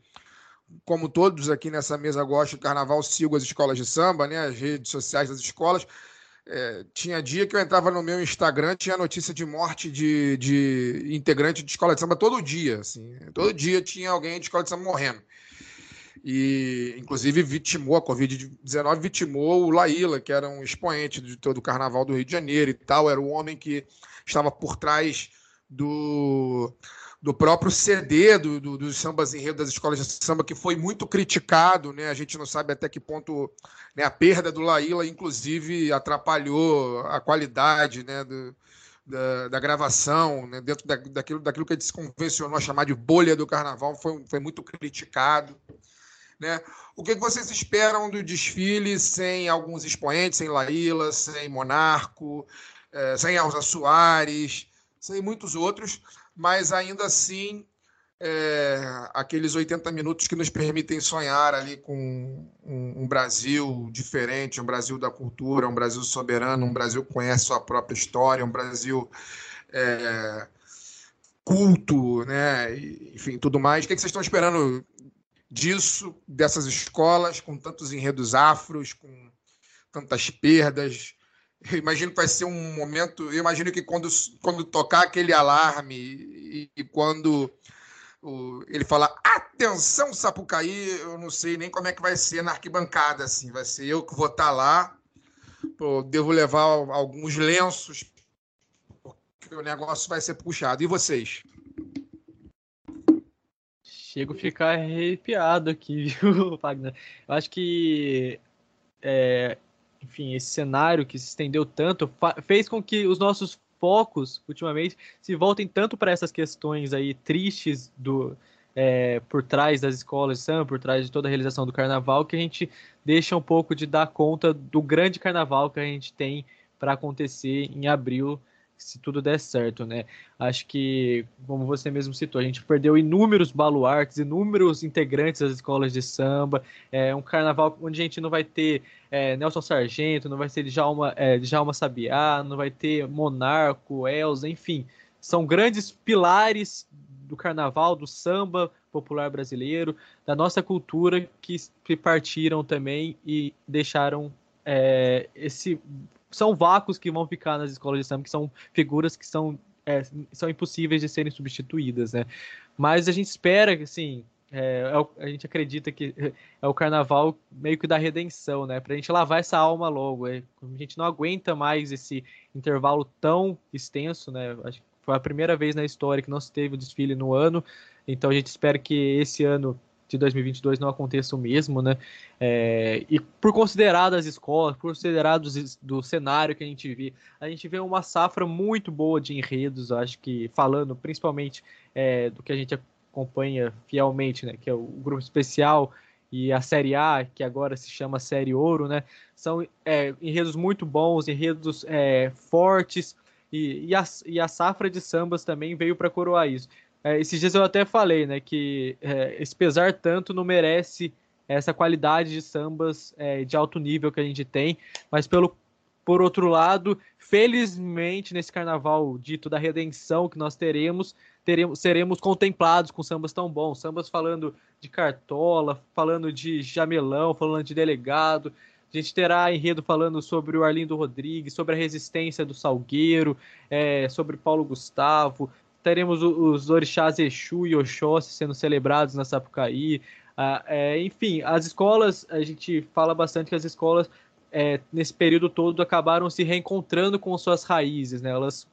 como todos aqui nessa mesa, gosto de carnaval, sigo as escolas de samba, né, as redes sociais das escolas. É, tinha dia que eu entrava no meu Instagram, tinha notícia de morte de, de integrante de escola de samba todo dia. Assim, todo dia tinha alguém de escola de samba morrendo e inclusive vitimou a Covid-19, vitimou o Laíla, que era um expoente de todo o carnaval do Rio de Janeiro e tal, era o homem que estava por trás do, do próprio CD do, do, dos sambas enredo das escolas de samba, que foi muito criticado, né? A gente não sabe até que ponto né, a perda do Laíla, inclusive, atrapalhou a qualidade né, do, da, da, gravação, né, dentro da, daquilo, daquilo que a gente se convencionou a chamar de bolha do carnaval, foi, foi muito criticado. Né? O que vocês esperam do desfile sem alguns expoentes, sem Laíla, sem Monarco, é, sem Elza Soares, sem muitos outros, mas ainda assim é, aqueles 80 minutos que nos permitem sonhar ali com um, um, Brasil diferente, um Brasil da cultura, um Brasil soberano, um Brasil que conhece sua própria história, um Brasil é, culto, né? enfim, tudo mais. O que, que vocês estão esperando disso, dessas escolas, com tantos enredos afros, com tantas perdas? Eu imagino que vai ser um momento. Eu imagino que quando, quando tocar aquele alarme e, e quando o, ele fala atenção Sapucaí, eu não sei nem como é que vai ser na arquibancada assim, vai ser eu que vou estar tá lá, eu devo levar alguns lenços porque o negócio vai ser puxado. E vocês? Chego a ficar arrepiado aqui, viu, Wagner? Eu acho que é, enfim, esse cenário que se estendeu tanto fez com que os nossos focos, ultimamente, se voltem tanto para essas questões aí tristes do é, por trás das escolas de samba, por trás de toda a realização do carnaval, que a gente deixa um pouco de dar conta do grande carnaval que a gente tem para acontecer em abril se tudo der certo, né? Acho que, como você mesmo citou, a gente perdeu inúmeros baluartes, inúmeros integrantes das escolas de samba. É um carnaval onde a gente não vai ter é, Nelson Sargento, não vai ter Djalma, é, Djalma Sabiá, não vai ter Monarco, Elza, enfim. São grandes pilares do carnaval, do samba popular brasileiro, da nossa cultura, que partiram também e deixaram é, esse são vácuos que vão ficar nas escolas de samba, que são figuras que são, é, são impossíveis de serem substituídas, né? Mas a gente espera, assim, é, é, a gente acredita que é o carnaval meio que da redenção, né? Pra gente lavar essa alma logo. É, a gente não aguenta mais esse intervalo tão extenso, né? Acho que foi a primeira vez na história que não se teve o desfile no ano. Então a gente espera que esse ano de 2022 não aconteça o mesmo, né? É, e por considerar das escolas, por considerar do, do cenário que a gente vê, a gente vê uma safra muito boa de enredos, acho que falando principalmente é, do que a gente acompanha fielmente, né? Que é o grupo especial e a Série A, que agora se chama Série Ouro, né? São é, enredos muito bons, enredos é, fortes, e, e, a, e a safra de sambas também veio para coroar isso. É, esses dias eu até falei, né, que é, esse pesar tanto não merece essa qualidade de sambas é, de alto nível que a gente tem, mas pelo por outro lado, felizmente nesse carnaval dito da redenção que nós teremos, teremos seremos contemplados com sambas tão bons, sambas falando de cartola, falando de jamelão, falando de delegado, a gente terá enredo falando sobre o Arlindo Rodrigues, sobre a resistência do Salgueiro, é, sobre Paulo Gustavo, teremos os orixás Exu e Oxóssi sendo celebrados na Sapucaí. Ah, é, enfim, as escolas, a gente fala bastante que as escolas, é, nesse período todo, acabaram se reencontrando com suas raízes, né? Elas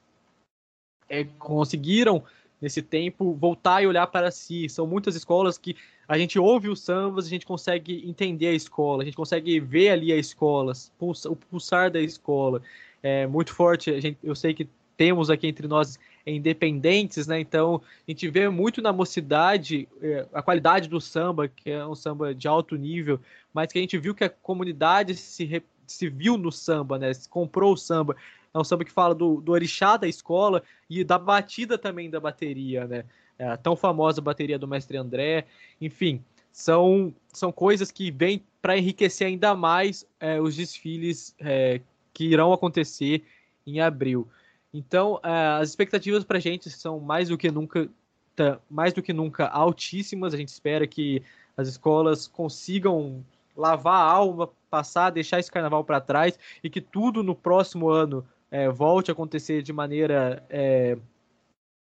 é, conseguiram, nesse tempo, voltar e olhar para si. São muitas escolas que a gente ouve os sambas, a gente consegue entender a escola, a gente consegue ver ali a escola, o pulsar da escola. É muito forte, gente, eu sei que temos aqui entre nós independentes, né? Então a gente vê muito na mocidade é, a qualidade do samba, que é um samba de alto nível, mas que a gente viu que a comunidade se, se viu no samba, né? Se comprou o samba. É um samba que fala do, do orixá da escola e da batida também da bateria, né? É a tão famosa bateria do mestre André. Enfim, são, são coisas que vêm para enriquecer ainda mais é, os desfiles é, que irão acontecer em abril. Então, uh, as expectativas para a gente são mais do que nunca, tá, mais do que nunca altíssimas. A gente espera que as escolas consigam lavar a alma, passar, deixar esse carnaval para trás e que tudo no próximo ano é, volte a acontecer de maneira é,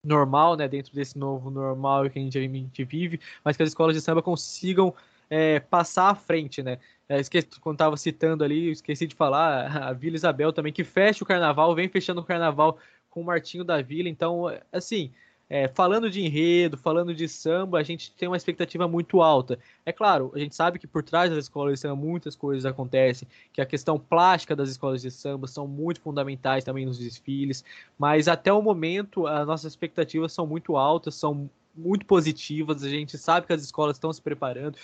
normal, né, dentro desse novo normal que a gente, a gente vive, mas que as escolas de samba consigam é, passar à frente, né? É, esqueci, quando estava citando ali, esqueci de falar, a Vila Isabel também, que fecha o carnaval, vem fechando o carnaval com o Martinho da Vila. Então, assim, é, falando de enredo, falando de samba, a gente tem uma expectativa muito alta. É claro, a gente sabe que por trás das escolas de samba muitas coisas acontecem, que a questão plástica das escolas de samba são muito fundamentais também nos desfiles, mas até o momento as nossas expectativas são muito altas, são muito positivas, a gente sabe que as escolas estão se preparando,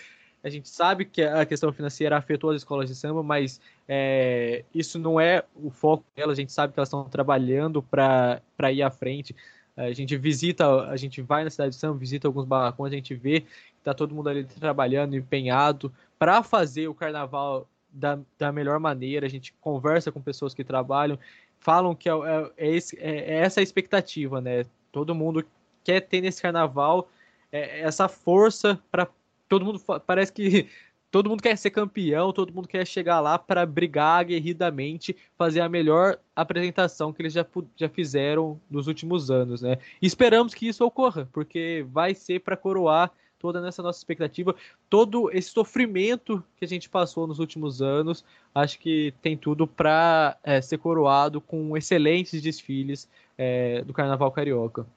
a gente sabe que a questão financeira afetou as escolas de samba, mas é, isso não é o foco delas. A gente sabe que elas estão trabalhando para ir à frente. A gente visita, a gente vai na cidade de Samba, visita alguns barracões, a gente vê que tá todo mundo ali trabalhando, empenhado para fazer o carnaval da, da melhor maneira. A gente conversa com pessoas que trabalham, falam que é, é, é, esse, é, é essa a expectativa, né? Todo mundo quer ter nesse carnaval é, essa força para todo mundo. Parece que todo mundo quer ser campeão, todo mundo quer chegar lá para brigar aguerridamente, fazer a melhor apresentação que eles já, já fizeram nos últimos anos, né? E esperamos que isso ocorra, porque vai ser para coroar toda nessa nossa expectativa, todo esse sofrimento que a gente passou nos últimos anos, acho que tem tudo para é, ser coroado com excelentes desfiles é, do Carnaval Carioca.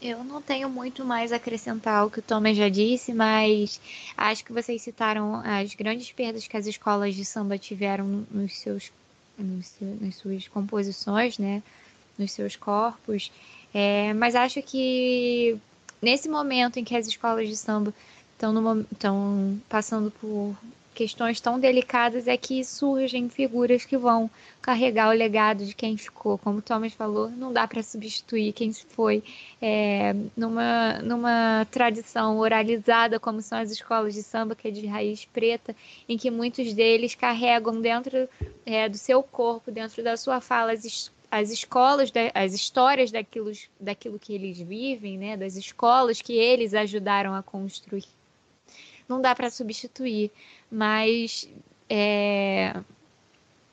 Eu não tenho muito mais a acrescentar ao que o Thomas já disse, mas acho que vocês citaram as grandes perdas que as escolas de samba tiveram nos seus, nos seus nas suas composições, né? Nos seus corpos. É, mas acho que nesse momento em que as escolas de samba estão passando por questões tão delicadas é que surgem figuras que vão carregar o legado de quem ficou. Como o Thomas falou, não dá para substituir quem se foi. É, numa, numa tradição oralizada, como são as escolas de samba, que é de raiz preta, em que muitos deles carregam dentro é, do seu corpo, dentro da sua fala, as, as escolas, as histórias daquilo, daquilo que eles vivem, né, das escolas que eles ajudaram a construir. Não dá para substituir. Mas é,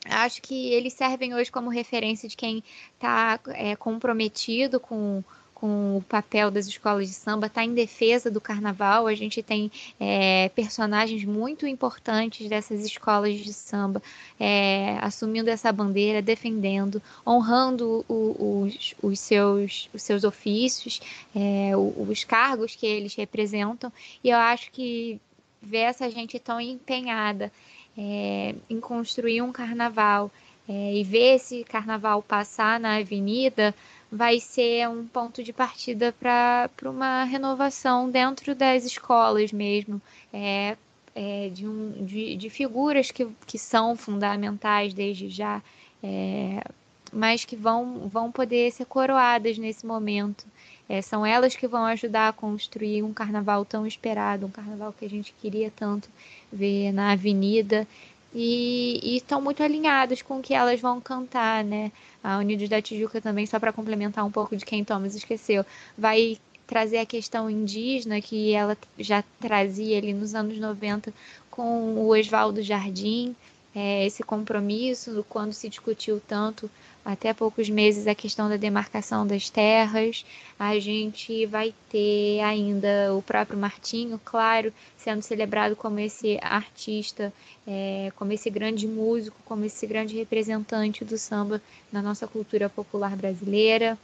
acho que eles servem hoje como referência de quem está é, comprometido com, com o papel das escolas de samba, está em defesa do carnaval. A gente tem é, personagens muito importantes dessas escolas de samba é, assumindo essa bandeira, defendendo, honrando o, os, os, seus, os seus ofícios, é, os cargos que eles representam. E eu acho que ver essa gente tão empenhada é, em construir um carnaval é, e ver esse carnaval passar na avenida vai ser um ponto de partida para uma renovação dentro das escolas mesmo, é, é, de, um, de, de, figuras que, que são fundamentais desde já, é, mas que vão, vão poder ser coroadas nesse momento. É, são elas que vão ajudar a construir um carnaval tão esperado, um carnaval que a gente queria tanto ver na avenida. E estão muito alinhados com o que elas vão cantar, né? A Unidos da Tijuca também, só para complementar um pouco de quem Thomas esqueceu, vai trazer a questão indígena que ela já trazia ali nos anos 90 com o Oswaldo Jardim, é, esse compromisso, quando se discutiu tanto até poucos meses a questão da demarcação das terras. A gente vai ter ainda o próprio Martinho, claro, sendo celebrado como esse artista, é, como esse grande músico, como esse grande representante do samba na nossa cultura popular brasileira.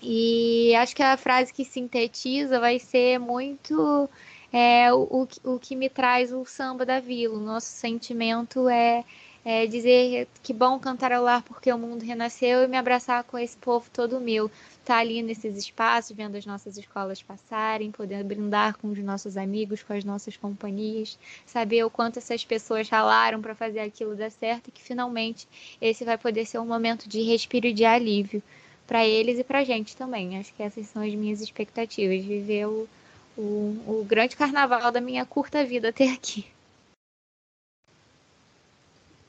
E acho que a frase que sintetiza vai ser muito é, o, o que me traz o samba da vila. O nosso sentimento é é, dizer que bom cantarolar porque o mundo renasceu e me abraçar com esse povo todo meu. Estar tá ali nesses espaços, vendo as nossas escolas passarem, poder brindar com os nossos amigos, com as nossas companhias, saber o quanto essas pessoas ralaram para fazer aquilo dar certo e que finalmente esse vai poder ser um momento de respiro e de alívio para eles e para a gente também. Acho que essas são as minhas expectativas, viver o, o, o grande carnaval da minha curta vida até aqui.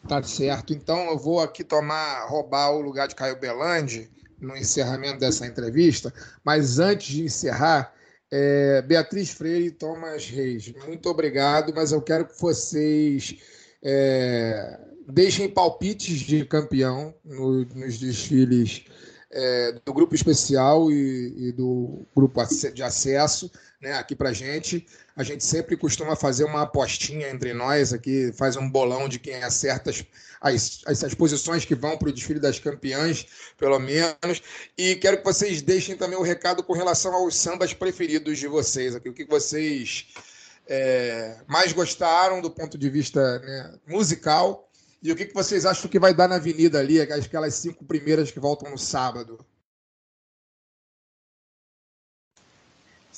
Tá certo. Então eu vou aqui tomar, roubar o lugar de Caio Belandi no encerramento dessa entrevista. Mas antes de encerrar, é, Beatriz Freire e Thomas Reis, muito obrigado, mas eu quero que vocês é, deixem palpites de campeão no, nos desfiles é, do grupo especial e, e, do grupo de acesso né, aqui para gente. A gente sempre costuma fazer uma apostinha entre nós aqui, faz um bolão de quem acerta as, as, as posições que vão para o desfile das campeãs, pelo menos. E quero que vocês deixem também o recado com relação aos sambas preferidos de vocês aqui. O que vocês é, mais gostaram do ponto de vista né, musical e o que vocês acham que vai dar na avenida ali, aquelas cinco primeiras que voltam no sábado.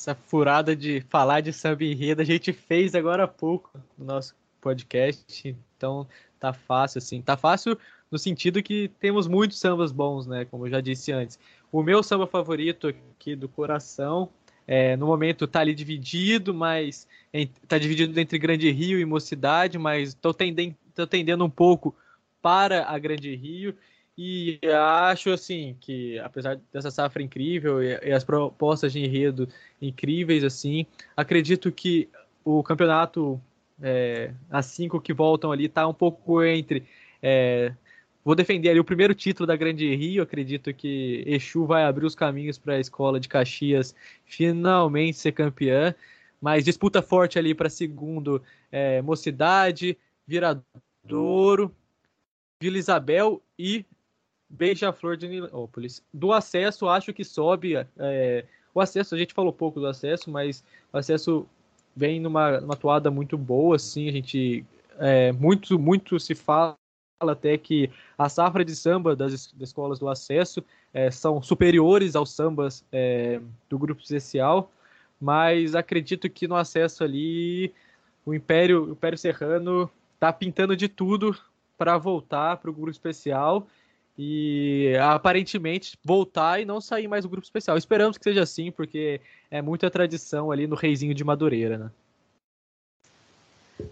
Essa furada de falar de samba enredo a gente fez agora há pouco no nosso podcast, então tá fácil assim, tá fácil no sentido que temos muitos sambas bons, né, como eu já disse antes. o meu samba favorito aqui do coração. É, no momento tá ali dividido, mas está dividido entre Grande Rio e Mocidade, mas estou tendendo, tô tendendo um pouco para a Grande Rio. E acho assim que, apesar dessa safra incrível e, e as propostas de enredo incríveis, assim, acredito que o campeonato, é, as cinco que voltam ali, tá um pouco entre. É, vou defender ali o primeiro título da Grande Rio. Acredito que Exu vai abrir os caminhos para a escola de Caxias finalmente ser campeã. Mas disputa forte ali para segundo é, Mocidade, Viradouro, Vila Isabel e Beija-Flor de Nilópolis. Do acesso, acho que sobe. É, o acesso, a gente falou pouco do acesso, mas o acesso vem numa, numa toada muito boa, assim, a gente é, muito, muito se fala até que a safra de samba das, das escolas do acesso é, são superiores aos sambas é, do grupo especial, mas acredito que no acesso ali o Império, o Império Serrano está pintando de tudo para voltar para o grupo especial e aparentemente voltar e não sair mais do grupo especial. Esperamos que seja assim, porque é muita tradição ali no Reizinho de Madureira, né?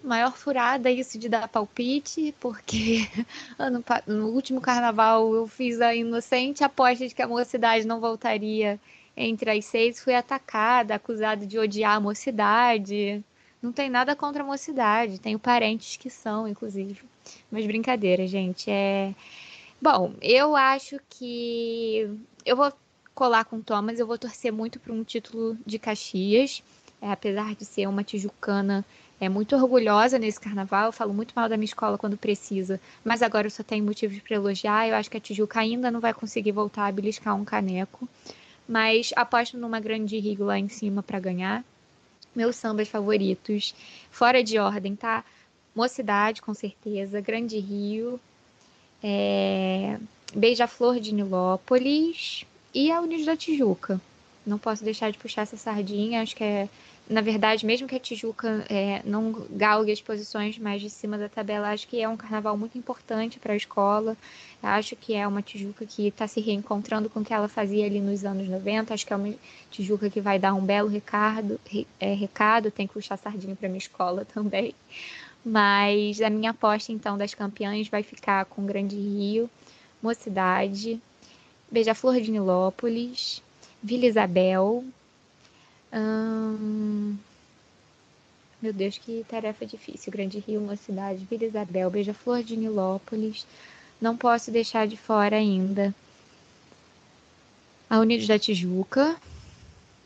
Maior furada isso de dar palpite, porque ano, no último carnaval eu fiz a inocente aposta de que a mocidade não voltaria entre as seis. Fui atacada, acusada de odiar a mocidade. Não tem nada contra a mocidade, tenho parentes que são, inclusive. Mas brincadeira, gente. É Bom, eu acho que eu vou colar com o Thomas, eu vou torcer muito para um título de Caxias, é, apesar de ser uma tijucana é muito orgulhosa nesse carnaval, eu falo muito mal da minha escola quando precisa, mas agora eu só tenho motivos para elogiar. Eu acho que a Tijuca ainda não vai conseguir voltar a beliscar um caneco, mas aposto numa grande Rio lá em cima para ganhar. Meus sambas favoritos, fora de ordem, tá? Mocidade, com certeza, Grande Rio, é, Beija-Flor de Nilópolis e a Unidos da Tijuca. Não posso deixar de puxar essa sardinha, acho que é, na verdade, mesmo que a Tijuca é, não galgue as posições mais de cima da tabela, acho que é um carnaval muito importante para a escola. Acho que é uma Tijuca que está se reencontrando com o que ela fazia ali nos anos 90. Acho que é uma Tijuca que vai dar um belo recado. É, recado. Tem que puxar sardinha para minha escola também. Mas a minha aposta, então, das campeãs vai ficar com Grande Rio, Mocidade, Beija-Flor de Nilópolis, Vila Isabel. Hum... Meu Deus, que tarefa difícil. Grande Rio, Mocidade, Vila Isabel, Beija-Flor de Nilópolis. Não posso deixar de fora ainda a Unidos da Tijuca,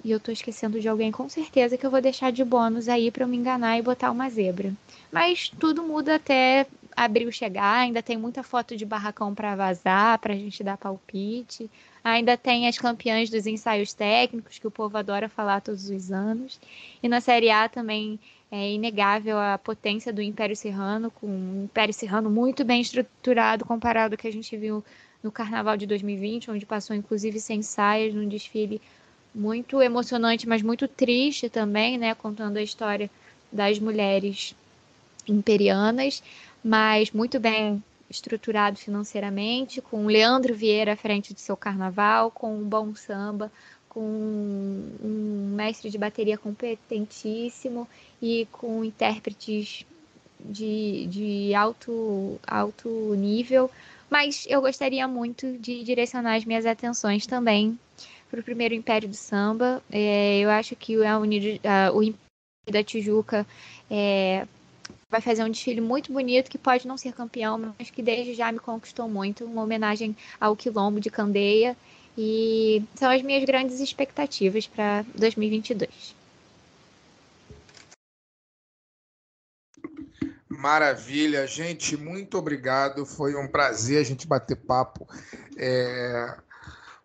e eu tô esquecendo de alguém com certeza que eu vou deixar de bônus aí para eu me enganar e botar uma zebra. Mas tudo muda até abril chegar, ainda tem muita foto de barracão para vazar, para a gente dar palpite. Ainda tem as campeãs dos ensaios técnicos, que o povo adora falar todos os anos. E na Série A também é inegável a potência do Império Serrano, com um Império Serrano muito bem estruturado comparado ao que a gente viu no Carnaval de 2020, onde passou inclusive sem saias, num desfile muito emocionante, mas muito triste também, né? Contando a história das mulheres imperianas, mas muito bem estruturado financeiramente, com Leandro Vieira à frente do seu carnaval, com um bom samba, com um mestre de bateria competentíssimo e com intérpretes de, de alto, alto nível. Mas eu gostaria muito de direcionar as minhas atenções também para o primeiro Império do Samba. É, eu acho que o, Unido, uh, o Império da Tijuca é, vai fazer um desfile muito bonito, que pode não ser campeão, mas que desde já me conquistou muito. Uma homenagem ao Quilombo de Candeia. E são as minhas grandes expectativas para 2022. Maravilha, gente, muito obrigado. Foi um prazer a gente bater papo. É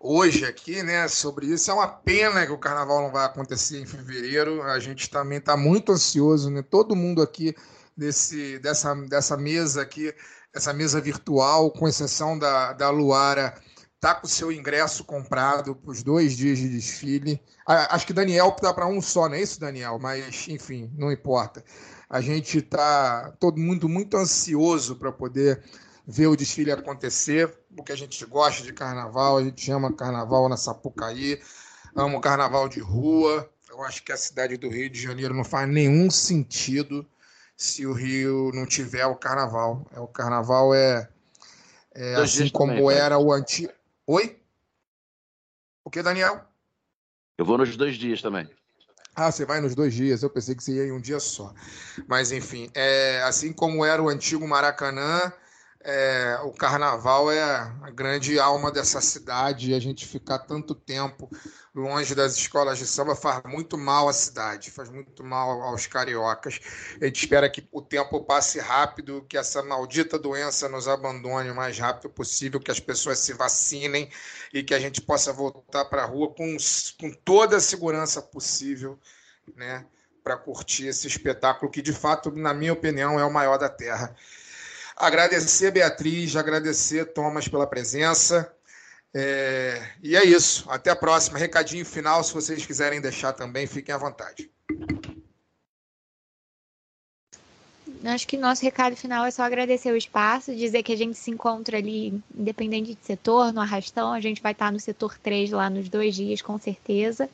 hoje aqui, né, sobre isso. É uma pena que o carnaval não vai acontecer em fevereiro. A gente também está muito ansioso, né? Todo mundo aqui desse, dessa, dessa mesa aqui, essa mesa virtual, com exceção da, da Luara, tá com o seu ingresso comprado para os dois dias de desfile. Acho que Daniel dá para um só, não é isso, Daniel? Mas, enfim, não importa. A gente está todo mundo muito ansioso para poder ver o desfile acontecer, porque a gente gosta de carnaval, a gente ama carnaval na Sapucaí, ama o carnaval de rua. Eu acho que a cidade do Rio de Janeiro não faz nenhum sentido se o Rio não tiver o carnaval. É, o carnaval é, é assim como também, era o antigo. Oi? O que, Daniel? Eu vou nos dois dias também. Ah, você vai nos dois dias. Eu pensei que você ia em um dia só. Mas, enfim, é, assim como era o antigo Maracanã, é, o carnaval é a grande alma dessa cidade e a gente ficar tanto tempo longe das escolas de samba faz muito mal à cidade, faz muito mal aos cariocas. A gente espera que o tempo passe rápido, que essa maldita doença nos abandone o mais rápido possível, que as pessoas se vacinem e que a gente possa voltar para a rua com, com toda a segurança possível, né, para curtir esse espetáculo que, de fato, na minha opinião, é o maior da Terra. Agradecer, Beatriz, agradecer, Thomas, pela presença. É... E é isso. Até a próxima. Recadinho final, se vocês quiserem deixar também, fiquem à vontade. Acho que nosso recado final é só agradecer o espaço, dizer que a gente se encontra ali, independente de setor, no Arrastão. A gente vai estar no setor 3 lá nos dois dias, com certeza.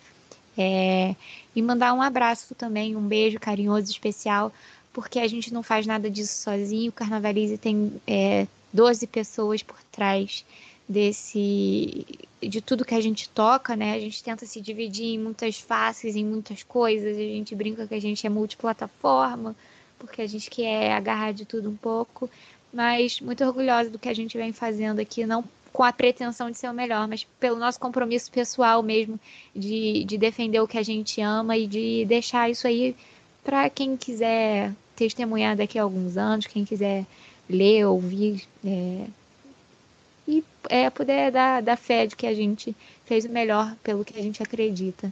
É... E mandar um abraço também, um beijo carinhoso, especial porque a gente não faz nada disso sozinho. O Carnavalize tem é, 12 pessoas por trás desse de tudo que a gente toca, né? A gente tenta se dividir em muitas faces, em muitas coisas. A gente brinca que a gente é multiplataforma, porque a gente quer agarrar de tudo um pouco. Mas muito orgulhosa do que a gente vem fazendo aqui, não com a pretensão de ser o melhor, mas pelo nosso compromisso pessoal mesmo de, de defender o que a gente ama e de deixar isso aí para quem quiser testemunhar daqui a alguns anos, quem quiser ler, ouvir é, e é, puder dar, dar fé de que a gente fez o melhor pelo que a gente acredita.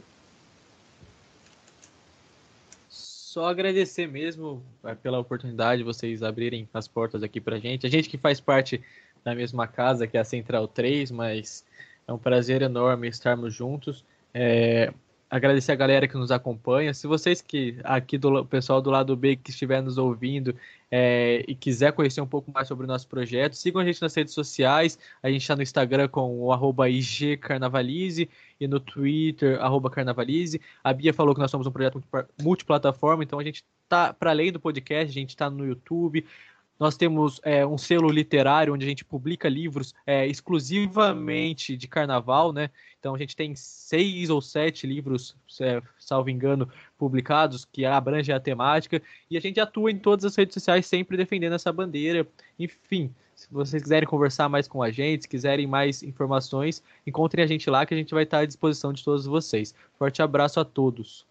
Só agradecer mesmo é, pela oportunidade de vocês abrirem as portas aqui para gente. A gente que faz parte da mesma casa, que é a Central 3, mas é um prazer enorme estarmos juntos. É, agradecer a galera que nos acompanha. Se vocês que aqui do pessoal do lado B que estiver nos ouvindo é, e quiser conhecer um pouco mais sobre o nosso projeto, sigam a gente nas redes sociais. A gente está no Instagram com o IGCarnavalize e no Twitter, Carnavalize. A Bia falou que nós somos um projeto multiplataforma, então a gente está para além do podcast, a gente está no YouTube, nós temos é, um selo literário onde a gente publica livros é, exclusivamente de carnaval, né? Então a gente tem seis ou sete livros, é, salvo engano, publicados que abrangem a temática e a gente atua em todas as redes sociais sempre defendendo essa bandeira. Enfim, se vocês quiserem conversar mais com a gente, se quiserem mais informações, encontrem a gente lá que a gente vai estar à disposição de todos vocês. Forte abraço a todos.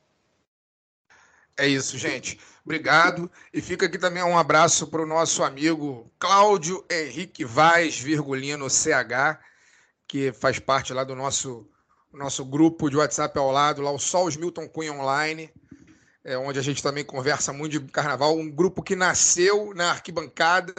É isso, gente. Obrigado. E fica aqui também um abraço para o nosso amigo Cláudio Henrique Vaz, virgulino CH, que faz parte lá do nosso, nosso grupo de WhatsApp ao lado, lá o Sols Milton Cunha Online, é, onde a gente também conversa muito de carnaval. Um grupo que nasceu na arquibancada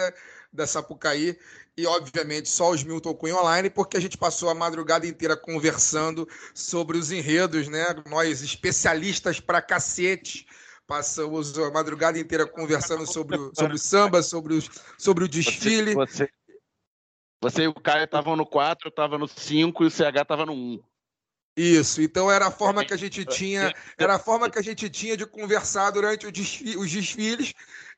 da Sapucaí e, obviamente, só os Milton Cunha Online, porque a gente passou a madrugada inteira conversando sobre os enredos, né? Nós, especialistas pra cacete, passamos a madrugada inteira conversando sobre o, sobre o samba, sobre, os, sobre o desfile. Você, você, você e o Caio estavam no 4, eu estava no 5 e o CH estava no 1. Isso, então era a forma que a gente tinha, era a forma que a gente tinha de conversar durante desfile, os desfiles.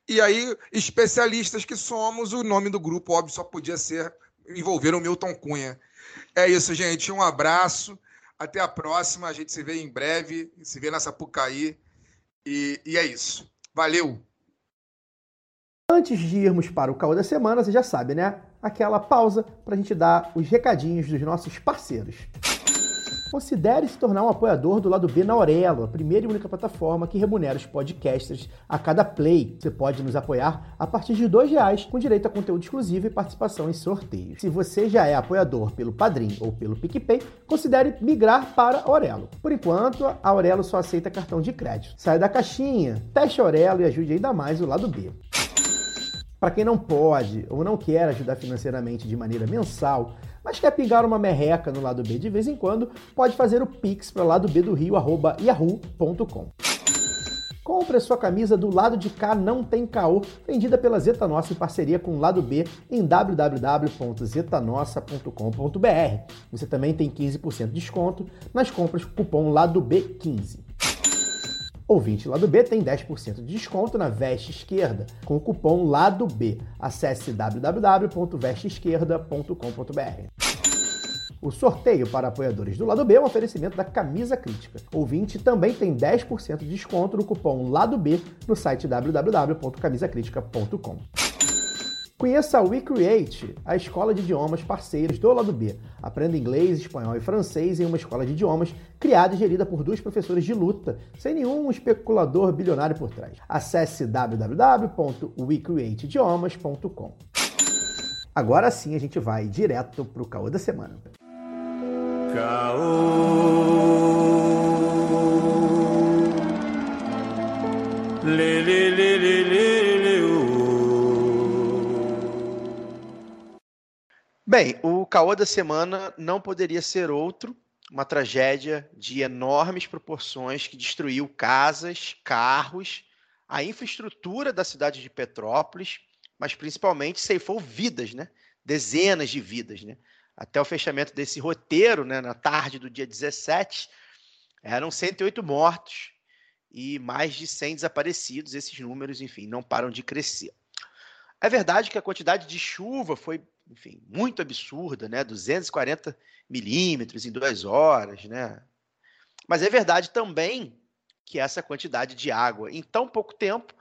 E aí, especialistas que somos, o nome do grupo, óbvio, só podia ser envolver o Milton Cunha. É isso, gente. Um abraço. Até a próxima. A gente se vê em breve. Se vê nessa Pucaí. E, e é isso. Valeu! Antes de irmos para o caô da semana, você já sabe, né? Aquela pausa para a gente dar os recadinhos dos nossos parceiros. Considere se tornar um apoiador do lado B na Aurelo, a primeira e única plataforma que remunera os podcasters a cada play. Você pode nos apoiar a partir de R$ reais, com direito a conteúdo exclusivo e participação em sorteios. Se você já é apoiador pelo Padrim ou pelo PicPay, considere migrar para Aurelo. Por enquanto, a Aurelo só aceita cartão de crédito. Sai da caixinha, teste a Aurelo e ajude ainda mais o lado B. Para quem não pode ou não quer ajudar financeiramente de maneira mensal, mas quer pingar uma merreca no lado B de vez em quando, pode fazer o pix para lado B do Rio, arroba yahoo.com. Compre sua camisa do lado de cá não tem caô, vendida pela Zeta Nossa em parceria com o lado B em www.zetanossa.com.br. Você também tem 15% de desconto nas compras com o cupom lado B15. Ouvinte Lado B tem 10% de desconto na veste esquerda com o cupom Lado B. Acesse www.vesteesquerda.com.br. O sorteio para apoiadores do Lado B é um oferecimento da Camisa Crítica. Ouvinte também tem 10% de desconto no cupom Lado B no site www.camisacritica.com. Conheça a WeCreate, a escola de idiomas parceiros do Lado B. Aprenda inglês, espanhol e francês em uma escola de idiomas criada e gerida por dois professores de luta, sem nenhum especulador bilionário por trás. Acesse www.wecreateidiomas.com. Agora sim a gente vai direto para o caô da semana. Lê, lê, lê, lê, Bem, o caô da semana não poderia ser outro, uma tragédia de enormes proporções que destruiu casas, carros, a infraestrutura da cidade de Petrópolis, mas principalmente ceifou vidas, né? Dezenas de vidas, né? Até o fechamento desse roteiro, né, na tarde do dia 17, eram 108 mortos e mais de 100 desaparecidos. Esses números, enfim, não param de crescer. É verdade que a quantidade de chuva foi, enfim, muito absurda, né? 240 milímetros em duas horas, né? Mas é verdade também que essa quantidade de água em tão pouco tempo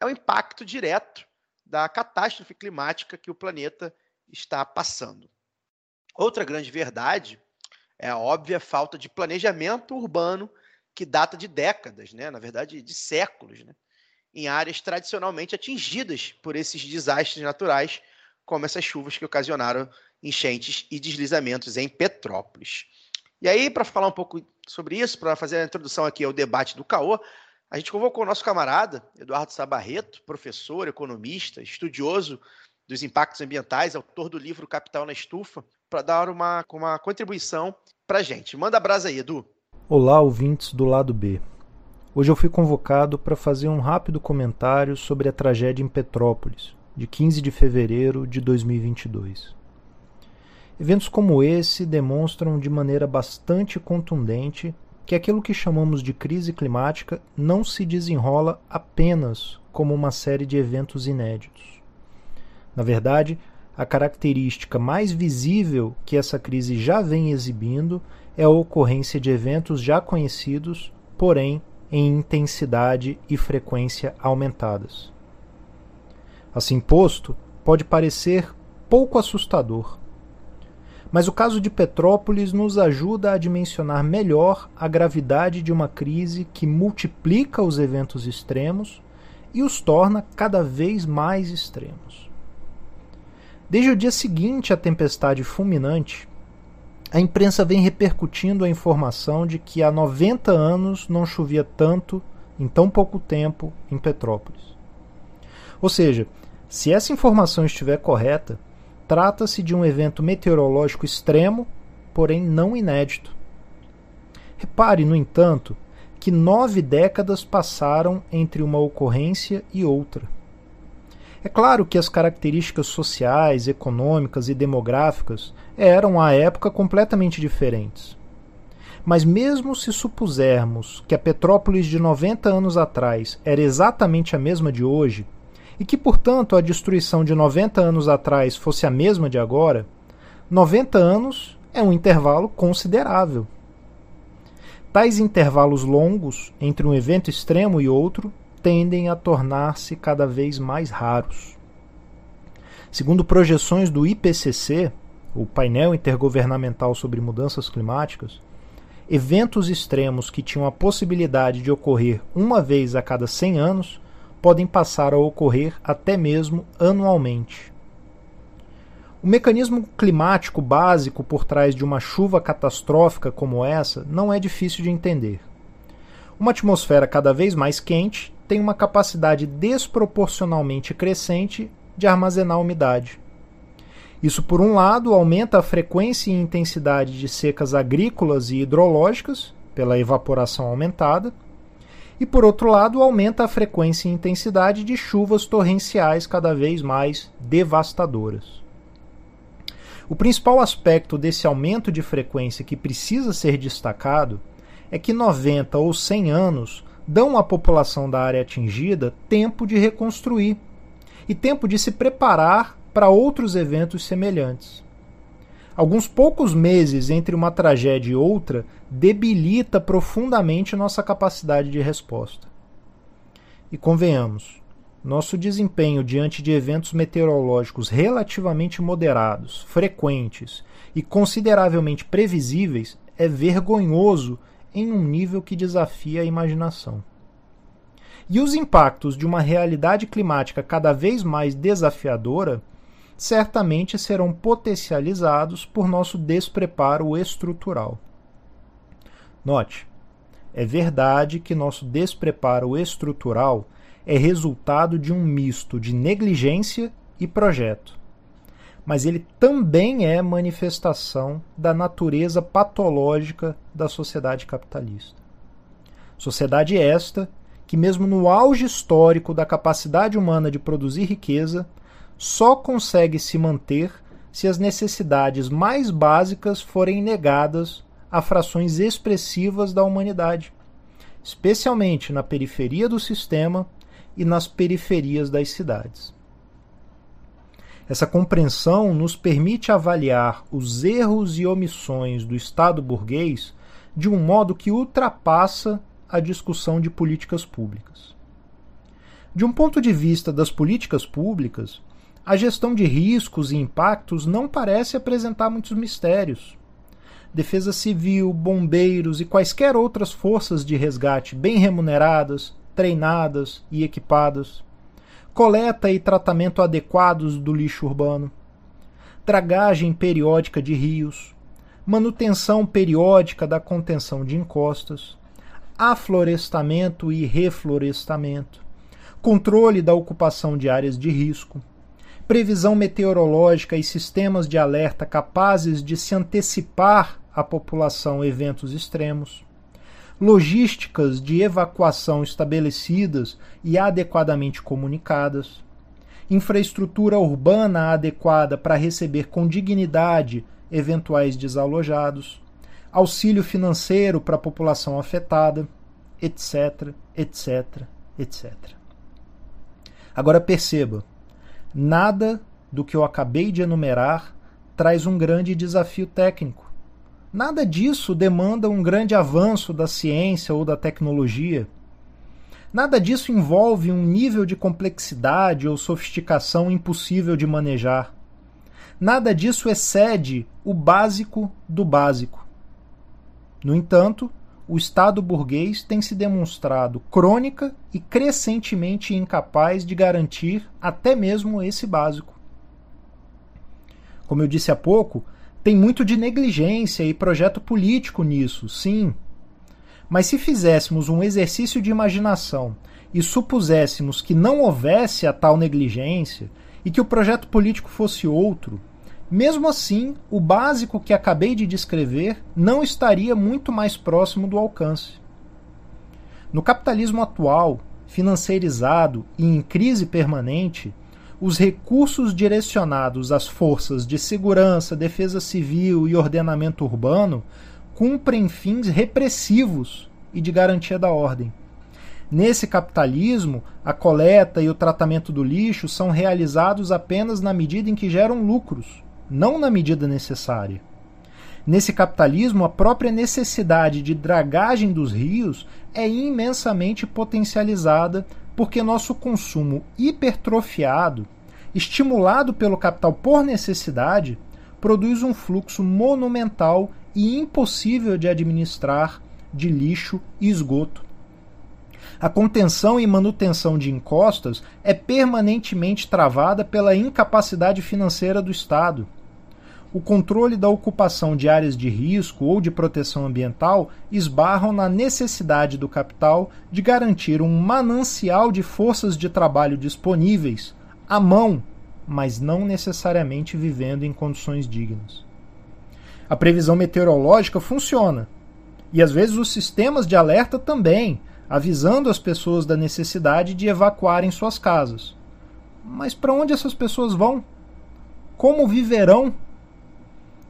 é um impacto direto da catástrofe climática que o planeta está passando. Outra grande verdade é a óbvia falta de planejamento urbano que data de décadas, né? na verdade, de séculos, né? em áreas tradicionalmente atingidas por esses desastres naturais, como essas chuvas que ocasionaram enchentes e deslizamentos em Petrópolis. E aí, para falar um pouco sobre isso, para fazer a introdução aqui ao debate do CAO, a gente convocou o nosso camarada, Eduardo Sabarreto, professor, economista, estudioso dos impactos ambientais, autor do livro Capital na Estufa, para dar uma, uma contribuição para a gente. Manda a brasa aí, Edu. Olá, ouvintes do lado B. Hoje eu fui convocado para fazer um rápido comentário sobre a tragédia em Petrópolis, de 15 de fevereiro de 2022. Eventos como esse demonstram de maneira bastante contundente que aquilo que chamamos de crise climática não se desenrola apenas como uma série de eventos inéditos. Na verdade, a característica mais visível que essa crise já vem exibindo é a ocorrência de eventos já conhecidos, porém em intensidade e frequência aumentadas. Assim posto, pode parecer pouco assustador. Mas o caso de Petrópolis nos ajuda a dimensionar melhor a gravidade de uma crise que multiplica os eventos extremos e os torna cada vez mais extremos. Desde o dia seguinte à tempestade fulminante, a imprensa vem repercutindo a informação de que há 90 anos não chovia tanto em tão pouco tempo em Petrópolis. Ou seja, se essa informação estiver correta, trata-se de um evento meteorológico extremo, porém não inédito. Repare, no entanto, que nove décadas passaram entre uma ocorrência e outra. É claro que as características sociais, econômicas e demográficas eram à época completamente diferentes. Mas, mesmo se supusermos que a Petrópolis de 90 anos atrás era exatamente a mesma de hoje, e que, portanto, a destruição de 90 anos atrás fosse a mesma de agora, 90 anos é um intervalo considerável. Tais intervalos longos entre um evento extremo e outro tendem a tornar-se cada vez mais raros. Segundo projeções do IPCC, o painel intergovernamental sobre mudanças climáticas, eventos extremos que tinham a possibilidade de ocorrer uma vez a cada 100 anos podem passar a ocorrer até mesmo anualmente. O mecanismo climático básico por trás de uma chuva catastrófica como essa não é difícil de entender. Uma atmosfera cada vez mais quente tem uma capacidade desproporcionalmente crescente de armazenar umidade. Isso, por um lado, aumenta a frequência e intensidade de secas agrícolas e hidrológicas, pela evaporação aumentada, e por outro lado aumenta a frequência e intensidade de chuvas torrenciais cada vez mais devastadoras. O principal aspecto desse aumento de frequência que precisa ser destacado é que 90 ou 100 anos dão à população da área atingida tempo de reconstruir e tempo de se preparar para outros eventos semelhantes. Alguns poucos meses entre uma tragédia e outra debilita profundamente nossa capacidade de resposta. E convenhamos, nosso desempenho diante de eventos meteorológicos relativamente moderados, frequentes e consideravelmente previsíveis é vergonhoso em um nível que desafia a imaginação. E os impactos de uma realidade climática cada vez mais desafiadora certamente serão potencializados por nosso despreparo estrutural. Note, é verdade que nosso despreparo estrutural é resultado de um misto de negligência e projeto. Mas ele também é manifestação da natureza patológica da sociedade capitalista. Sociedade esta que, mesmo no auge histórico da capacidade humana de produzir riqueza, só consegue se manter se as necessidades mais básicas forem negadas a frações expressivas da humanidade, especialmente na periferia do sistema e nas periferias das cidades. Essa compreensão nos permite avaliar os erros e omissões do Estado burguês de um modo que ultrapassa a discussão de políticas públicas. De um ponto de vista das políticas públicas, a gestão de riscos e impactos não parece apresentar muitos mistérios. Defesa Civil, bombeiros e quaisquer outras forças de resgate bem remuneradas, treinadas e equipadas, coleta e tratamento adequados do lixo urbano, dragagem periódica de rios, manutenção periódica da contenção de encostas, aflorestamento e reflorestamento, controle da ocupação de áreas de risco, previsão meteorológica e sistemas de alerta capazes de se antecipar à população eventos extremos, logísticas de evacuação estabelecidas e adequadamente comunicadas, infraestrutura urbana adequada para receber com dignidade eventuais desalojados, auxílio financeiro para a população afetada, etc, etc, etc. Agora perceba, nada do que eu acabei de enumerar traz um grande desafio técnico. Nada disso demanda um grande avanço da ciência ou da tecnologia. Nada disso envolve um nível de complexidade ou sofisticação impossível de manejar. Nada disso excede o básico do básico. No entanto, o Estado burguês tem se demonstrado crônica e crescentemente incapaz de garantir até mesmo esse básico. Como eu disse há pouco, tem muito de negligência e projeto político nisso, sim. Mas se fizéssemos um exercício de imaginação e supuséssemos que não houvesse a tal negligência e que o projeto político fosse outro, mesmo assim, o básico que acabei de descrever não estaria muito mais próximo do alcance. No capitalismo atual, financeirizado e em crise permanente, os recursos direcionados às forças de segurança, defesa civil e ordenamento urbano cumprem fins repressivos e de garantia da ordem. Nesse capitalismo, a coleta e o tratamento do lixo são realizados apenas na medida em que geram lucros, não na medida necessária. Nesse capitalismo, a própria necessidade de dragagem dos rios é imensamente potencializada porque nosso consumo hipertrofiado, estimulado pelo capital por necessidade, produz um fluxo monumental e impossível de administrar de lixo e esgoto. A contenção e manutenção de encostas é permanentemente travada pela incapacidade financeira do Estado o controle da ocupação de áreas de risco ou de proteção ambiental esbarram na necessidade do capital de garantir um manancial de forças de trabalho disponíveis à mão, mas não necessariamente vivendo em condições dignas. A previsão meteorológica funciona, e às vezes os sistemas de alerta também, avisando as pessoas da necessidade de evacuarem suas casas. Mas para onde essas pessoas vão? Como viverão?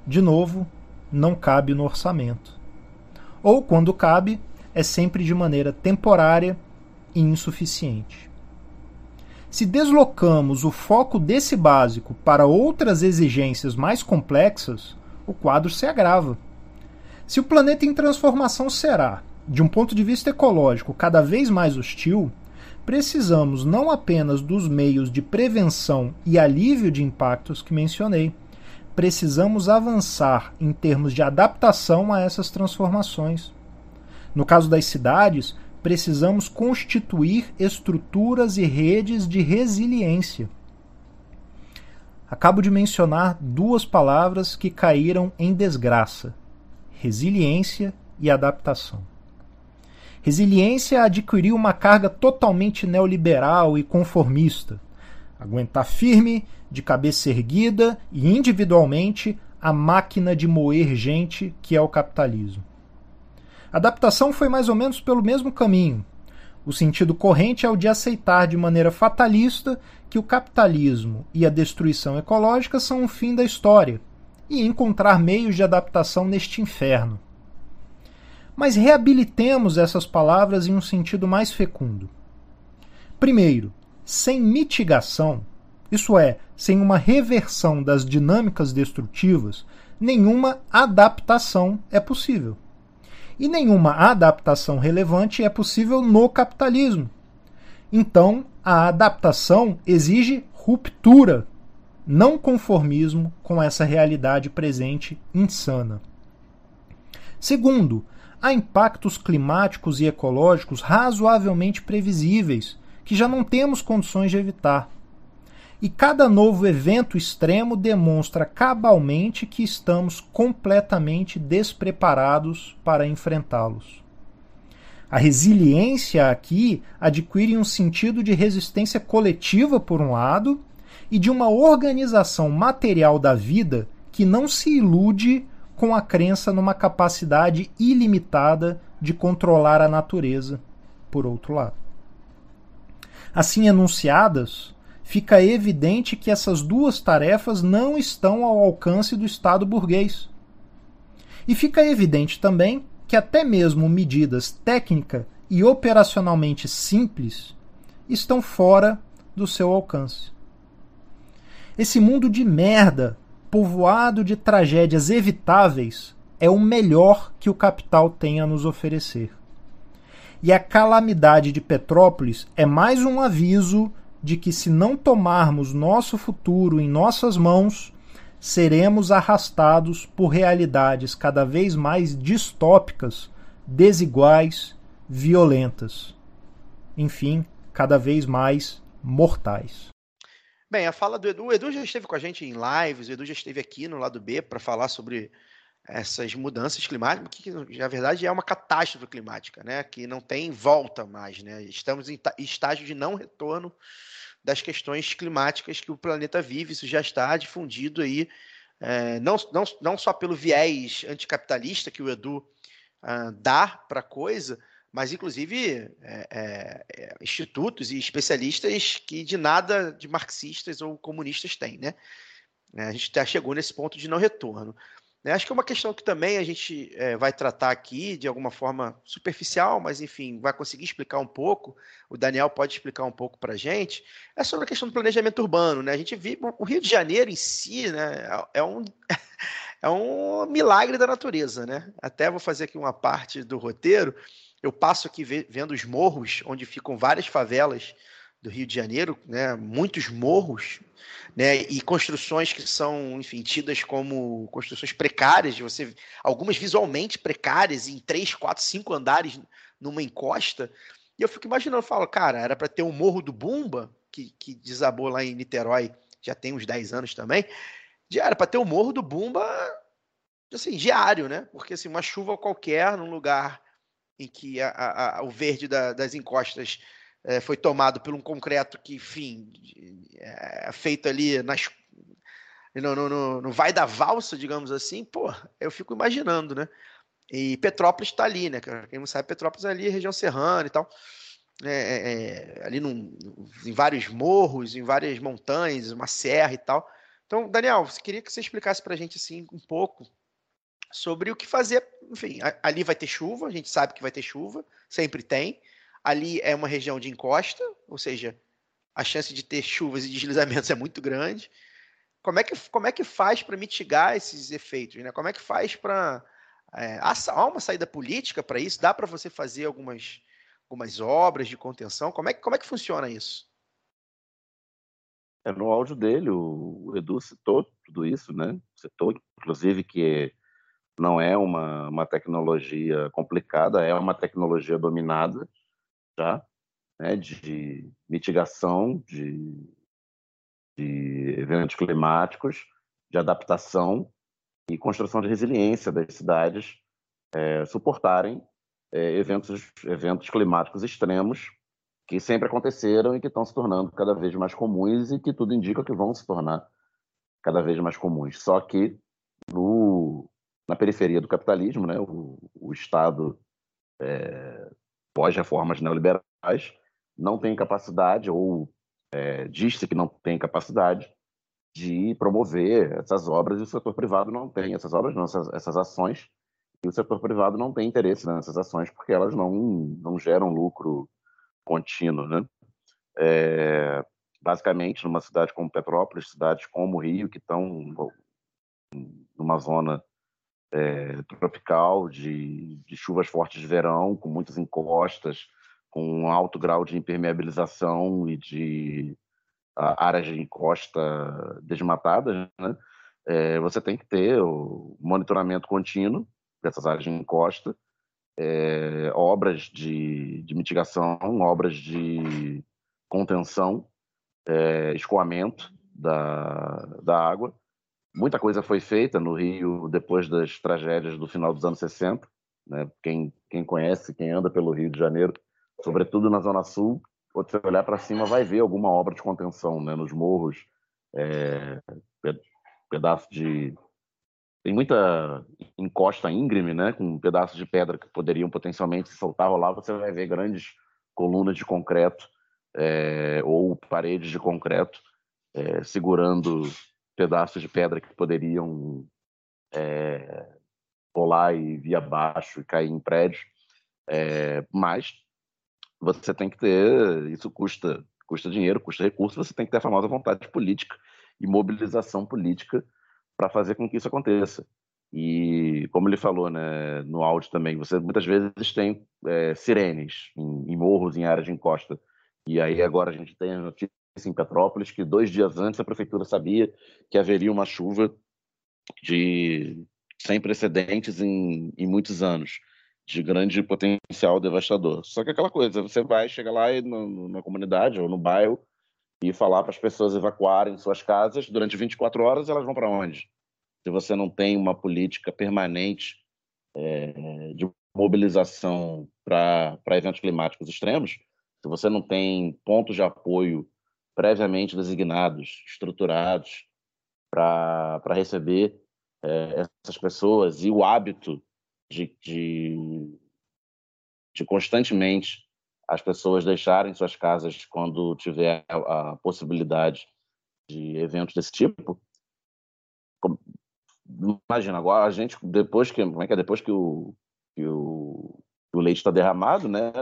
De novo, não cabe no orçamento. Ou, quando cabe, é sempre de maneira temporária e insuficiente. Se deslocamos o foco desse básico para outras exigências mais complexas, o quadro se agrava. Se o planeta em transformação será, de um ponto de vista ecológico, cada vez mais hostil, precisamos não apenas dos meios de prevenção e alívio de impactos que mencionei, precisamos avançar em termos de adaptação a essas transformações. No caso das cidades, precisamos constituir estruturas e redes de resiliência. Acabo de mencionar duas palavras que caíram em desgraça: resiliência e adaptação. Resiliência adquiriu uma carga totalmente neoliberal e conformista. Aguentar firme, de cabeça erguida e individualmente a máquina de moer gente que é o capitalismo. Adaptação foi mais ou menos pelo mesmo caminho. O sentido corrente é o de aceitar de maneira fatalista que o capitalismo e a destruição ecológica são o fim da história e encontrar meios de adaptação neste inferno. Mas reabilitemos essas palavras em um sentido mais fecundo. Primeiro, sem mitigação, isso é, sem uma reversão das dinâmicas destrutivas, nenhuma adaptação é possível e nenhuma adaptação relevante é possível no capitalismo. Então, a adaptação exige ruptura, não conformismo com essa realidade presente insana. Segundo, há impactos climáticos e ecológicos razoavelmente previsíveis, que já não temos condições de evitar. E cada novo evento extremo demonstra cabalmente que estamos completamente despreparados para enfrentá-los. A resiliência aqui adquire um sentido de resistência coletiva, por um lado, e de uma organização material da vida que não se ilude com a crença numa capacidade ilimitada de controlar a natureza, por outro lado. Assim enunciadas, fica evidente que essas duas tarefas não estão ao alcance do Estado burguês. E fica evidente também que até mesmo medidas técnica e operacionalmente simples estão fora do seu alcance. Esse mundo de merda, povoado de tragédias evitáveis, é o melhor que o capital tem a nos oferecer. E a calamidade de Petrópolis é mais um aviso de que, se não tomarmos nosso futuro em nossas mãos, seremos arrastados por realidades cada vez mais distópicas, desiguais, violentas. Enfim, cada vez mais mortais. Bem, a fala do Edu, o Edu já esteve com a gente em lives, o Edu já esteve aqui no lado B para falar sobre essas mudanças climáticas, que na verdade é uma catástrofe climática, né? Que não tem volta mais, né? Estamos em estágio de não retorno das questões climáticas que o planeta vive. Isso já está difundido aí, é, não, não, não só pelo viés anticapitalista que o Edu uh, dá para a coisa, mas inclusive é, é, é, institutos e especialistas que de nada de marxistas ou comunistas têm, né? A gente já chegou nesse ponto de não retorno. Né? Acho que é uma questão que também a gente é, vai tratar aqui de alguma forma superficial, mas enfim, vai conseguir explicar um pouco. O Daniel pode explicar um pouco para a gente. É sobre a questão do planejamento urbano. Né? A gente vive o Rio de Janeiro em si né, é, um, é um milagre da natureza. Né? Até vou fazer aqui uma parte do roteiro. Eu passo aqui vendo os morros, onde ficam várias favelas do Rio de Janeiro, né? muitos morros, né? e construções que são, enfim, tidas como construções precárias, você, algumas visualmente precárias, em três, quatro, cinco andares numa encosta. E eu fico imaginando, eu falo, cara, era para ter o Morro do Bumba, que, que desabou lá em Niterói já tem uns 10 anos também, era para ter o Morro do Bumba, assim, diário, né? Porque assim, uma chuva qualquer num lugar em que a, a, a, o verde da, das encostas é, foi tomado por um concreto que, enfim, é feito ali nas, no, no, no, vai da valsa, digamos assim, pô, eu fico imaginando, né? E Petrópolis está ali, né? Quem não sabe, Petrópolis é ali, região serrana e tal. É, é, é, ali num, em vários morros, em várias montanhas, uma serra e tal. Então, Daniel, queria que você explicasse para a gente assim um pouco sobre o que fazer. Enfim, ali vai ter chuva, a gente sabe que vai ter chuva, sempre tem. Ali é uma região de encosta, ou seja, a chance de ter chuvas e deslizamentos é muito grande. Como é que, como é que faz para mitigar esses efeitos? Né? Como é que faz para. É, há uma saída política para isso? Dá para você fazer algumas, algumas obras de contenção? Como é, como é que funciona isso? É, no áudio dele, o Edu citou tudo isso, né? Citou, inclusive, que não é uma, uma tecnologia complicada, é uma tecnologia dominada já, né, de mitigação de, de eventos climáticos, de adaptação e construção de resiliência das cidades é, suportarem é, eventos, eventos climáticos extremos que sempre aconteceram e que estão se tornando cada vez mais comuns e que tudo indica que vão se tornar cada vez mais comuns. Só que no, na periferia do capitalismo, né, o, o Estado é, pós-reformas neoliberais não tem capacidade ou é, diz-se que não tem capacidade de promover essas obras e o setor privado não tem essas obras, não, essas, essas ações e o setor privado não tem interesse nessas ações porque elas não, não geram lucro contínuo, né? É, basicamente, numa cidade como Petrópolis, cidades como Rio, que estão numa zona é, tropical de, de, chuvas fortes de verão, com muitas encostas, com um alto grau de impermeabilização e de a, áreas de encosta desmatadas, né? É, você tem que ter o monitoramento contínuo dessas áreas de encosta, é, obras de, de, mitigação, obras de contenção, é, escoamento da, da água. Muita coisa foi feita no Rio depois das tragédias do final dos anos 60. Né? Quem, quem conhece, quem anda pelo Rio de Janeiro, sobretudo na Zona Sul, quando você olhar para cima, vai ver alguma obra de contenção né? nos morros, é, pedaço de tem muita encosta íngreme, né, com pedaços de pedra que poderiam potencialmente soltar lá, você vai ver grandes colunas de concreto é, ou paredes de concreto é, segurando pedaços de pedra que poderiam é, rolar e vir abaixo e cair em prédios. É, mas você tem que ter, isso custa, custa dinheiro, custa recurso, você tem que ter a famosa vontade política e mobilização política para fazer com que isso aconteça. E como ele falou né, no áudio também, você muitas vezes tem é, sirenes em, em, morros, em áreas de encosta. E aí agora a gente tem a notícia em Petrópolis que dois dias antes a prefeitura sabia que haveria uma chuva de sem precedentes em, em muitos anos, de grande potencial devastador. Só que aquela coisa, você vai, chega lá no, na comunidade ou no bairro e falar para as pessoas evacuarem suas casas durante 24 horas, elas vão para onde? Se você não tem uma política permanente é, de mobilização para eventos climáticos extremos, se você não tem pontos de apoio previamente designados, estruturados para receber é, essas pessoas e o hábito de, de, de constantemente as pessoas deixarem suas casas quando tiver a, a possibilidade de eventos desse tipo. Imagina, agora a gente, depois que, como é que é, depois que o, que o, que o leite está derramado, né,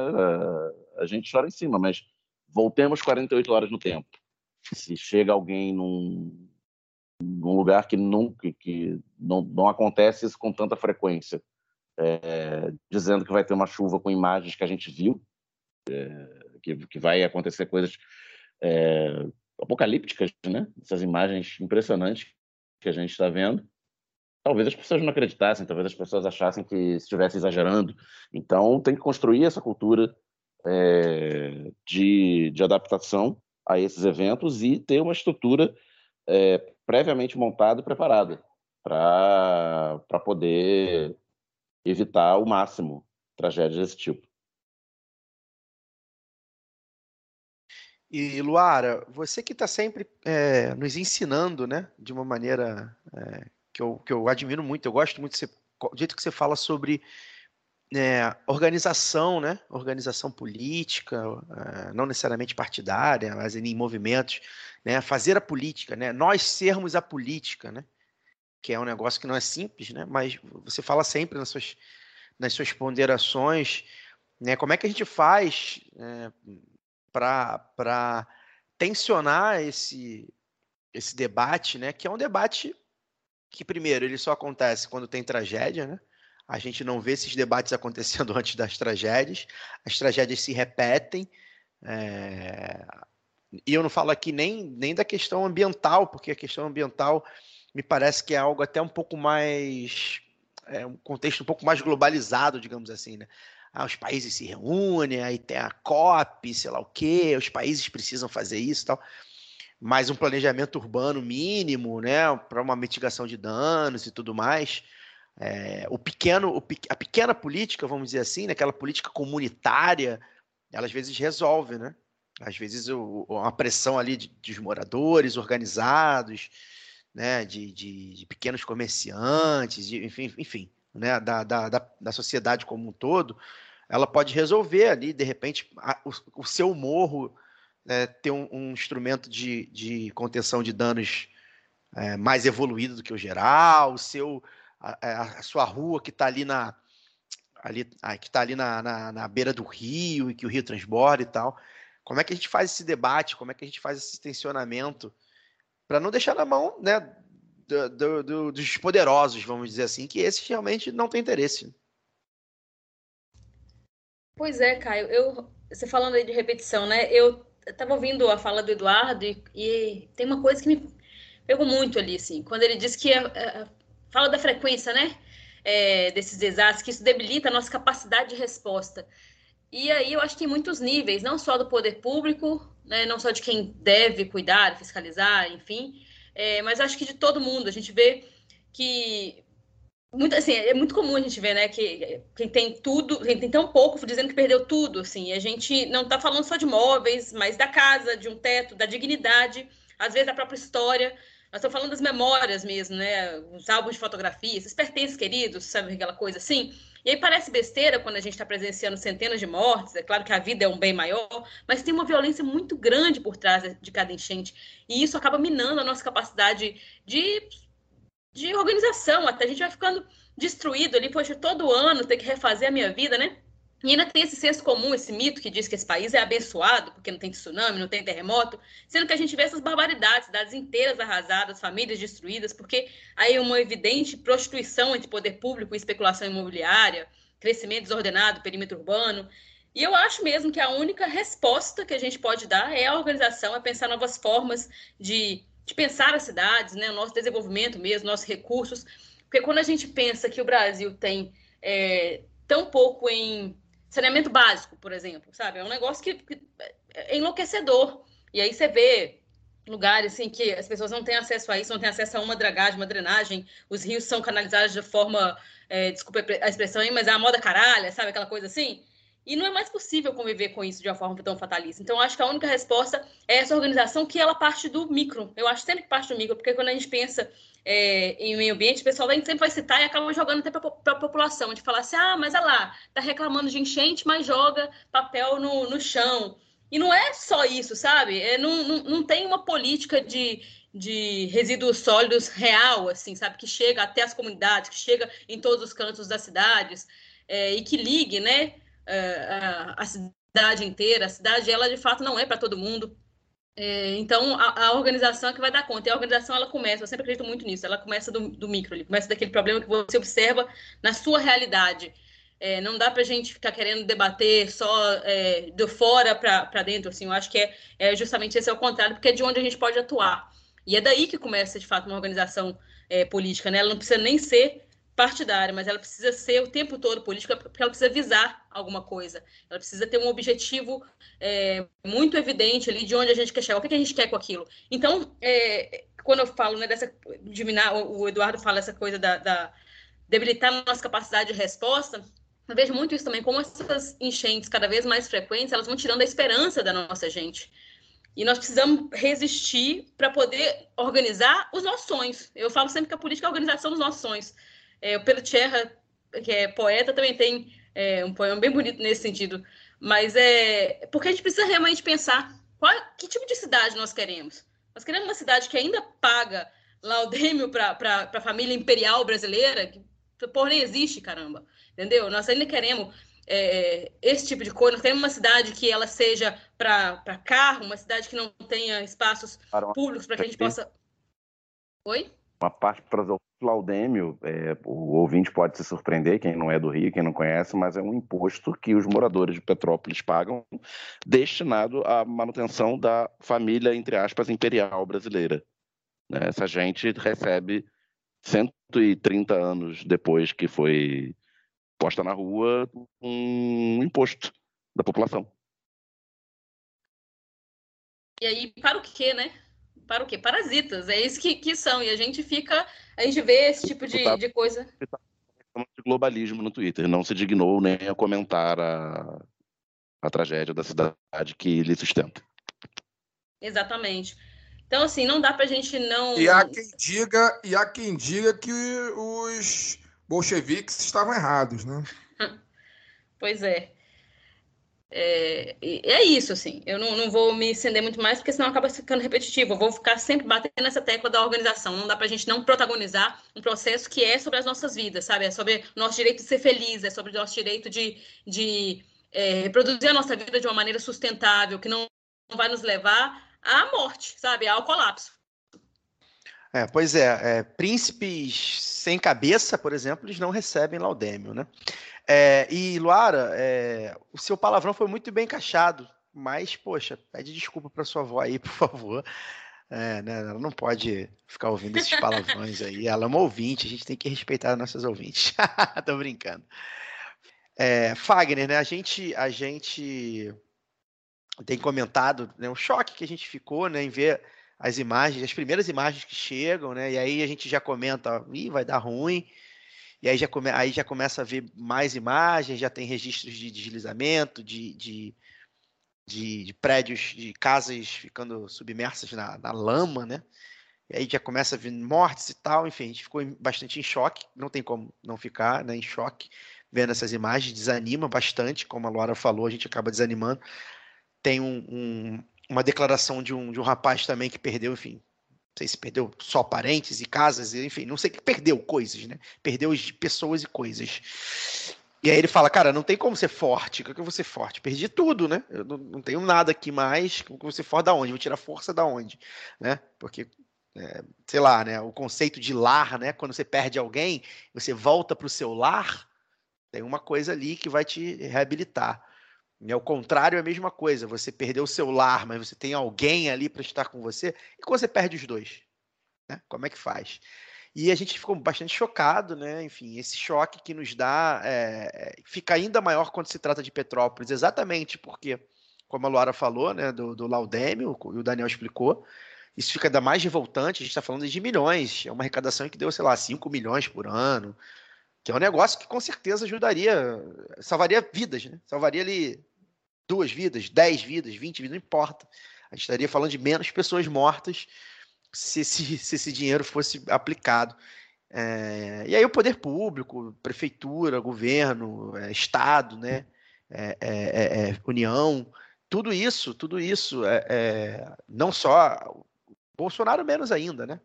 a gente chora em cima, mas voltemos 48 horas no tempo. Se chega alguém num, num lugar que, nunca, que não, não acontece isso com tanta frequência, é, dizendo que vai ter uma chuva com imagens que a gente viu, é, que, que vai acontecer coisas é, apocalípticas, né? Essas imagens impressionantes que a gente está vendo. Talvez as pessoas não acreditassem, talvez as pessoas achassem que estivesse exagerando. Então, tem que construir essa cultura é, de, de adaptação a esses eventos e ter uma estrutura é, previamente montada e preparada para poder evitar ao máximo tragédias desse tipo. E Luara, você que está sempre é, nos ensinando, né, de uma maneira é, que, eu, que eu admiro muito, eu gosto muito de você o jeito que você fala sobre é, organização, né? Organização política, é, não necessariamente partidária, mas em movimentos, né? Fazer a política, né? Nós sermos a política, né? Que é um negócio que não é simples, né? Mas você fala sempre nas suas, nas suas ponderações, né? Como é que a gente faz é, para tensionar esse esse debate, né? Que é um debate que primeiro ele só acontece quando tem tragédia, né? A gente não vê esses debates acontecendo antes das tragédias. As tragédias se repetem. É... E eu não falo aqui nem, nem da questão ambiental, porque a questão ambiental me parece que é algo até um pouco mais. É um contexto um pouco mais globalizado, digamos assim, né? Ah, os países se reúnem, aí tem a COP, sei lá o quê, os países precisam fazer isso e tal. Mas um planejamento urbano mínimo, né, para uma mitigação de danos e tudo mais. É, o pequeno, o, a pequena política, vamos dizer assim, né, aquela política comunitária, ela às vezes resolve, né? Às vezes uma pressão ali de, de moradores organizados, né, de, de, de pequenos comerciantes, de, enfim, enfim né, da, da, da, da, sociedade como um todo, ela pode resolver ali, de repente, a, o, o, seu morro né, ter um, um instrumento de, de contenção de danos é, mais evoluído do que o geral, o seu a, é, a sua rua que está ali na ali, que está ali na, na, na, beira do rio e que o rio transborda e tal. Como é que a gente faz esse debate? Como é que a gente faz esse tensionamento para não deixar na mão, né, do, do, do, dos poderosos, vamos dizer assim, que esses realmente não têm interesse. Pois é, Caio. Eu, você falando aí de repetição, né? Eu estava ouvindo a fala do Eduardo e, e, tem uma coisa que me pegou muito ali, assim, quando ele disse que a, a, fala da frequência, né? É, desses desastres, que isso debilita a nossa capacidade de resposta. E aí eu acho que em muitos níveis, não só do poder público, né, não só de quem deve cuidar, fiscalizar, enfim, é, mas acho que de todo mundo. A gente vê que muito assim é muito comum a gente ver né que quem tem tudo quem tem tão pouco dizendo que perdeu tudo assim a gente não está falando só de móveis mas da casa de um teto da dignidade às vezes da própria história nós estamos falando das memórias mesmo, né? Os álbuns de fotografia, esses pertences queridos, sabe aquela coisa assim? E aí parece besteira quando a gente está presenciando centenas de mortes. É claro que a vida é um bem maior, mas tem uma violência muito grande por trás de cada enchente. E isso acaba minando a nossa capacidade de, de organização. Até a gente vai ficando destruído ali, poxa, todo ano ter que refazer a minha vida, né? E ainda tem esse senso comum, esse mito que diz que esse país é abençoado porque não tem tsunami, não tem terremoto, sendo que a gente vê essas barbaridades, cidades inteiras arrasadas, famílias destruídas, porque aí uma evidente prostituição entre poder público e especulação imobiliária, crescimento desordenado, perímetro urbano. E eu acho mesmo que a única resposta que a gente pode dar é a organização, é pensar novas formas de, de pensar as cidades, né, o nosso desenvolvimento mesmo, nossos recursos. Porque quando a gente pensa que o Brasil tem é, tão pouco em saneamento básico, por exemplo, sabe? É um negócio que, que é enlouquecedor. E aí você vê lugares assim que as pessoas não têm acesso a isso, não têm acesso a uma dragagem, uma drenagem, os rios são canalizados de forma, é, desculpa a expressão aí, mas é a moda caralha, sabe aquela coisa assim? E não é mais possível conviver com isso de uma forma tão fatalista. Então, acho que a única resposta é essa organização que ela parte do micro. Eu acho sempre que parte do micro, porque quando a gente pensa é, em meio ambiente, o pessoal sempre vai citar e acaba jogando até para a população, de falar assim, ah, mas olha lá, tá reclamando de enchente, mas joga papel no, no chão. E não é só isso, sabe? É, não, não, não tem uma política de, de resíduos sólidos real, assim, sabe? Que chega até as comunidades, que chega em todos os cantos das cidades é, e que ligue, né? A, a cidade inteira. A cidade, ela de fato não é para todo mundo. É, então, a, a, organização é que vai dar conta. E a organização, ela começa, eu sempre acredito muito nisso, ela começa do, do micro, ele começa daquele problema que você observa na sua realidade. É, não dá para a gente ficar querendo debater só é, de fora para dentro, assim, eu acho que é, é, justamente esse é o contrário, porque é de onde a gente pode atuar. E é daí que começa, de fato, uma organização é, política, né? Ela não precisa nem ser partidária, mas ela precisa ser o tempo todo política, porque ela precisa visar alguma coisa. Ela precisa ter um objetivo é, muito evidente ali de onde a gente quer chegar, o que, a gente quer com aquilo. Então, é, quando eu falo né, dessa. De minar, o Eduardo fala essa coisa da, da debilitar a nossa capacidade de resposta. Eu vejo muito isso também, como essas enchentes cada vez mais frequentes, elas vão tirando a esperança da nossa gente. E nós precisamos resistir para poder organizar os nossos sonhos. Eu falo sempre que a política é a organização dos nossos sonhos. É, o Pedro Tcherra, que é poeta, também tem é, um poema bem bonito nesse sentido. Mas é porque a gente precisa realmente pensar qual, que tipo de cidade nós queremos. Nós queremos uma cidade que ainda paga laudêmio para a família imperial brasileira, que por nem existe, caramba. Entendeu? Nós ainda queremos é, esse tipo de coisa. Nós queremos uma cidade que ela seja para carro, uma cidade que não tenha espaços públicos para que a gente possa. Oi? Uma parte para o laudêmio, é, o ouvinte pode se surpreender, quem não é do Rio, quem não conhece, mas é um imposto que os moradores de Petrópolis pagam, destinado à manutenção da família, entre aspas, imperial brasileira. Né? Essa gente recebe 130 anos depois que foi posta na rua um imposto da população. E aí, para o quê, né? Para o quê? Parasitas, é isso que, que são. E a gente fica, a gente vê esse tipo de, de coisa. De globalismo no Twitter, não se dignou nem a comentar a, a tragédia da cidade que lhe sustenta. Exatamente. Então, assim, não dá pra gente não. E há quem diga, e há quem diga que os bolcheviques estavam errados, né? pois é. É, é isso, assim. Eu não, não vou me estender muito mais, porque senão acaba ficando repetitivo. Eu vou ficar sempre batendo nessa tecla da organização. Não dá pra gente não protagonizar um processo que é sobre as nossas vidas, sabe? É sobre nosso direito de ser feliz, é sobre nosso direito de, de é, reproduzir a nossa vida de uma maneira sustentável, que não vai nos levar à morte, sabe? Ao colapso. É, pois é, é, príncipes sem cabeça, por exemplo, eles não recebem laudêmio, né? É, e Luara, é, o seu palavrão foi muito bem encaixado, mas, poxa, pede desculpa para sua avó aí, por favor. É, né, ela não pode ficar ouvindo esses palavrões aí. Ela é uma ouvinte, a gente tem que respeitar nossas ouvintes. Tô brincando. É, Fagner, né? A gente, a gente tem comentado né, o choque que a gente ficou né, em ver as imagens, as primeiras imagens que chegam, né? E aí a gente já comenta, ih, vai dar ruim. E aí já, come, aí já começa a ver mais imagens, já tem registros de deslizamento, de, de, de, de prédios, de casas ficando submersas na, na, lama, né? E aí já começa a vir mortes e tal, enfim, a gente ficou bastante em choque, não tem como não ficar né, em choque vendo essas imagens, desanima bastante, como a Laura falou, a gente acaba desanimando tem um, um, uma declaração de um, de um rapaz também que perdeu, enfim, sei se perdeu só parentes e casas, enfim, não sei que perdeu coisas, né? Perdeu pessoas e coisas. E aí ele fala, cara, não tem como ser forte. O que eu vou ser forte? Perdi tudo, né? Eu não, não tenho nada aqui mais. Como que eu vou ser forte da onde? Vou tirar força da onde? Né? Porque, é, sei lá, né? O conceito de lar, né? Quando você perde alguém, você volta para o seu lar, tem uma coisa ali que vai te reabilitar. E ao contrário, é a mesma coisa. Você perdeu o seu lar, mas você tem alguém ali para estar com você. E quando você perde os dois? Né? Como é que faz? E a gente ficou bastante chocado, né? Enfim, esse choque que nos dá é, fica ainda maior quando se trata de Petrópolis, exatamente porque, como a Luara falou, né, do, do Laudêmio, e o Daniel explicou, isso fica ainda mais revoltante. A gente está falando de milhões, é uma arrecadação que deu, sei lá, 5 milhões por ano que é um negócio que com certeza ajudaria, salvaria vidas, né? Salvaria ali duas vidas, dez vidas, vinte vidas, não importa. A gente estaria falando de menos pessoas mortas se esse, se esse dinheiro fosse aplicado. É, e aí o poder público, prefeitura, governo, é, estado, né? É, é, é, é União, tudo isso, tudo isso, não só Bolsonaro menos ainda, né?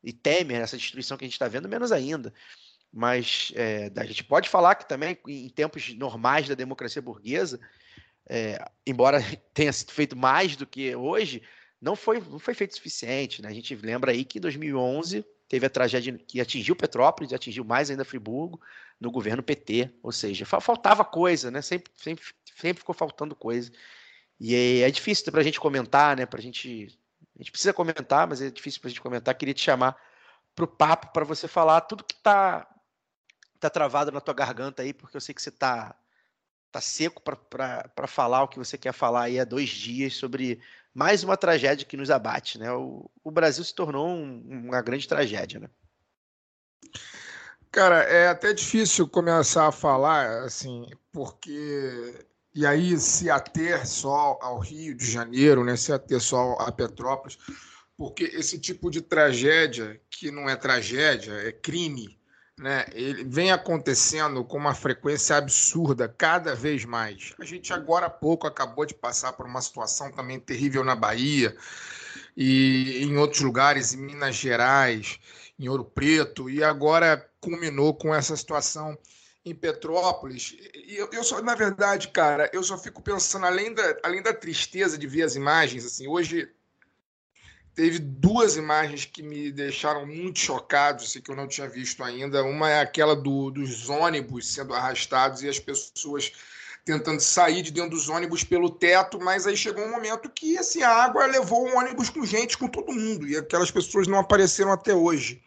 E Temer, essa destruição que a gente está vendo, menos ainda mas é, a gente pode falar que também, em tempos normais da democracia burguesa, é, embora tenha sido feito mais do que hoje, não foi, não foi feito o suficiente. Né? A gente lembra aí que em 2011 teve a tragédia que atingiu Petrópolis, atingiu mais ainda Friburgo, no governo PT. Ou seja, faltava coisa, né? sempre, sempre, sempre ficou faltando coisa. E é, é difícil para a gente comentar, né? Pra gente, a gente precisa comentar, mas é difícil para a gente comentar. Queria te chamar para o papo para você falar tudo que está tá travado na tua garganta aí, porque eu sei que você tá, tá seco para falar o que você quer falar aí há dois dias sobre mais uma tragédia que nos abate, né? O, o Brasil se tornou um, uma grande tragédia, né? Cara, é até difícil começar a falar, assim, porque. E aí, se ater só ao Rio de Janeiro, né? Se ater só a Petrópolis, porque esse tipo de tragédia, que não é tragédia, é crime, né, ele vem acontecendo com uma frequência absurda cada vez mais. A gente agora há pouco acabou de passar por uma situação também terrível na Bahia e em outros lugares, em Minas Gerais, em Ouro Preto, e agora culminou com essa situação em Petrópolis. E eu, eu só, na verdade, cara, eu só fico pensando, além da, além da tristeza de ver as imagens, assim, hoje teve duas imagens que me deixaram muito chocado, assim, que eu não tinha visto ainda. Uma é aquela do, dos ônibus sendo arrastados e as pessoas tentando sair de dentro dos ônibus pelo teto, mas aí chegou um momento que assim, a água levou um ônibus com gente, com todo mundo, e aquelas pessoas não apareceram até hoje.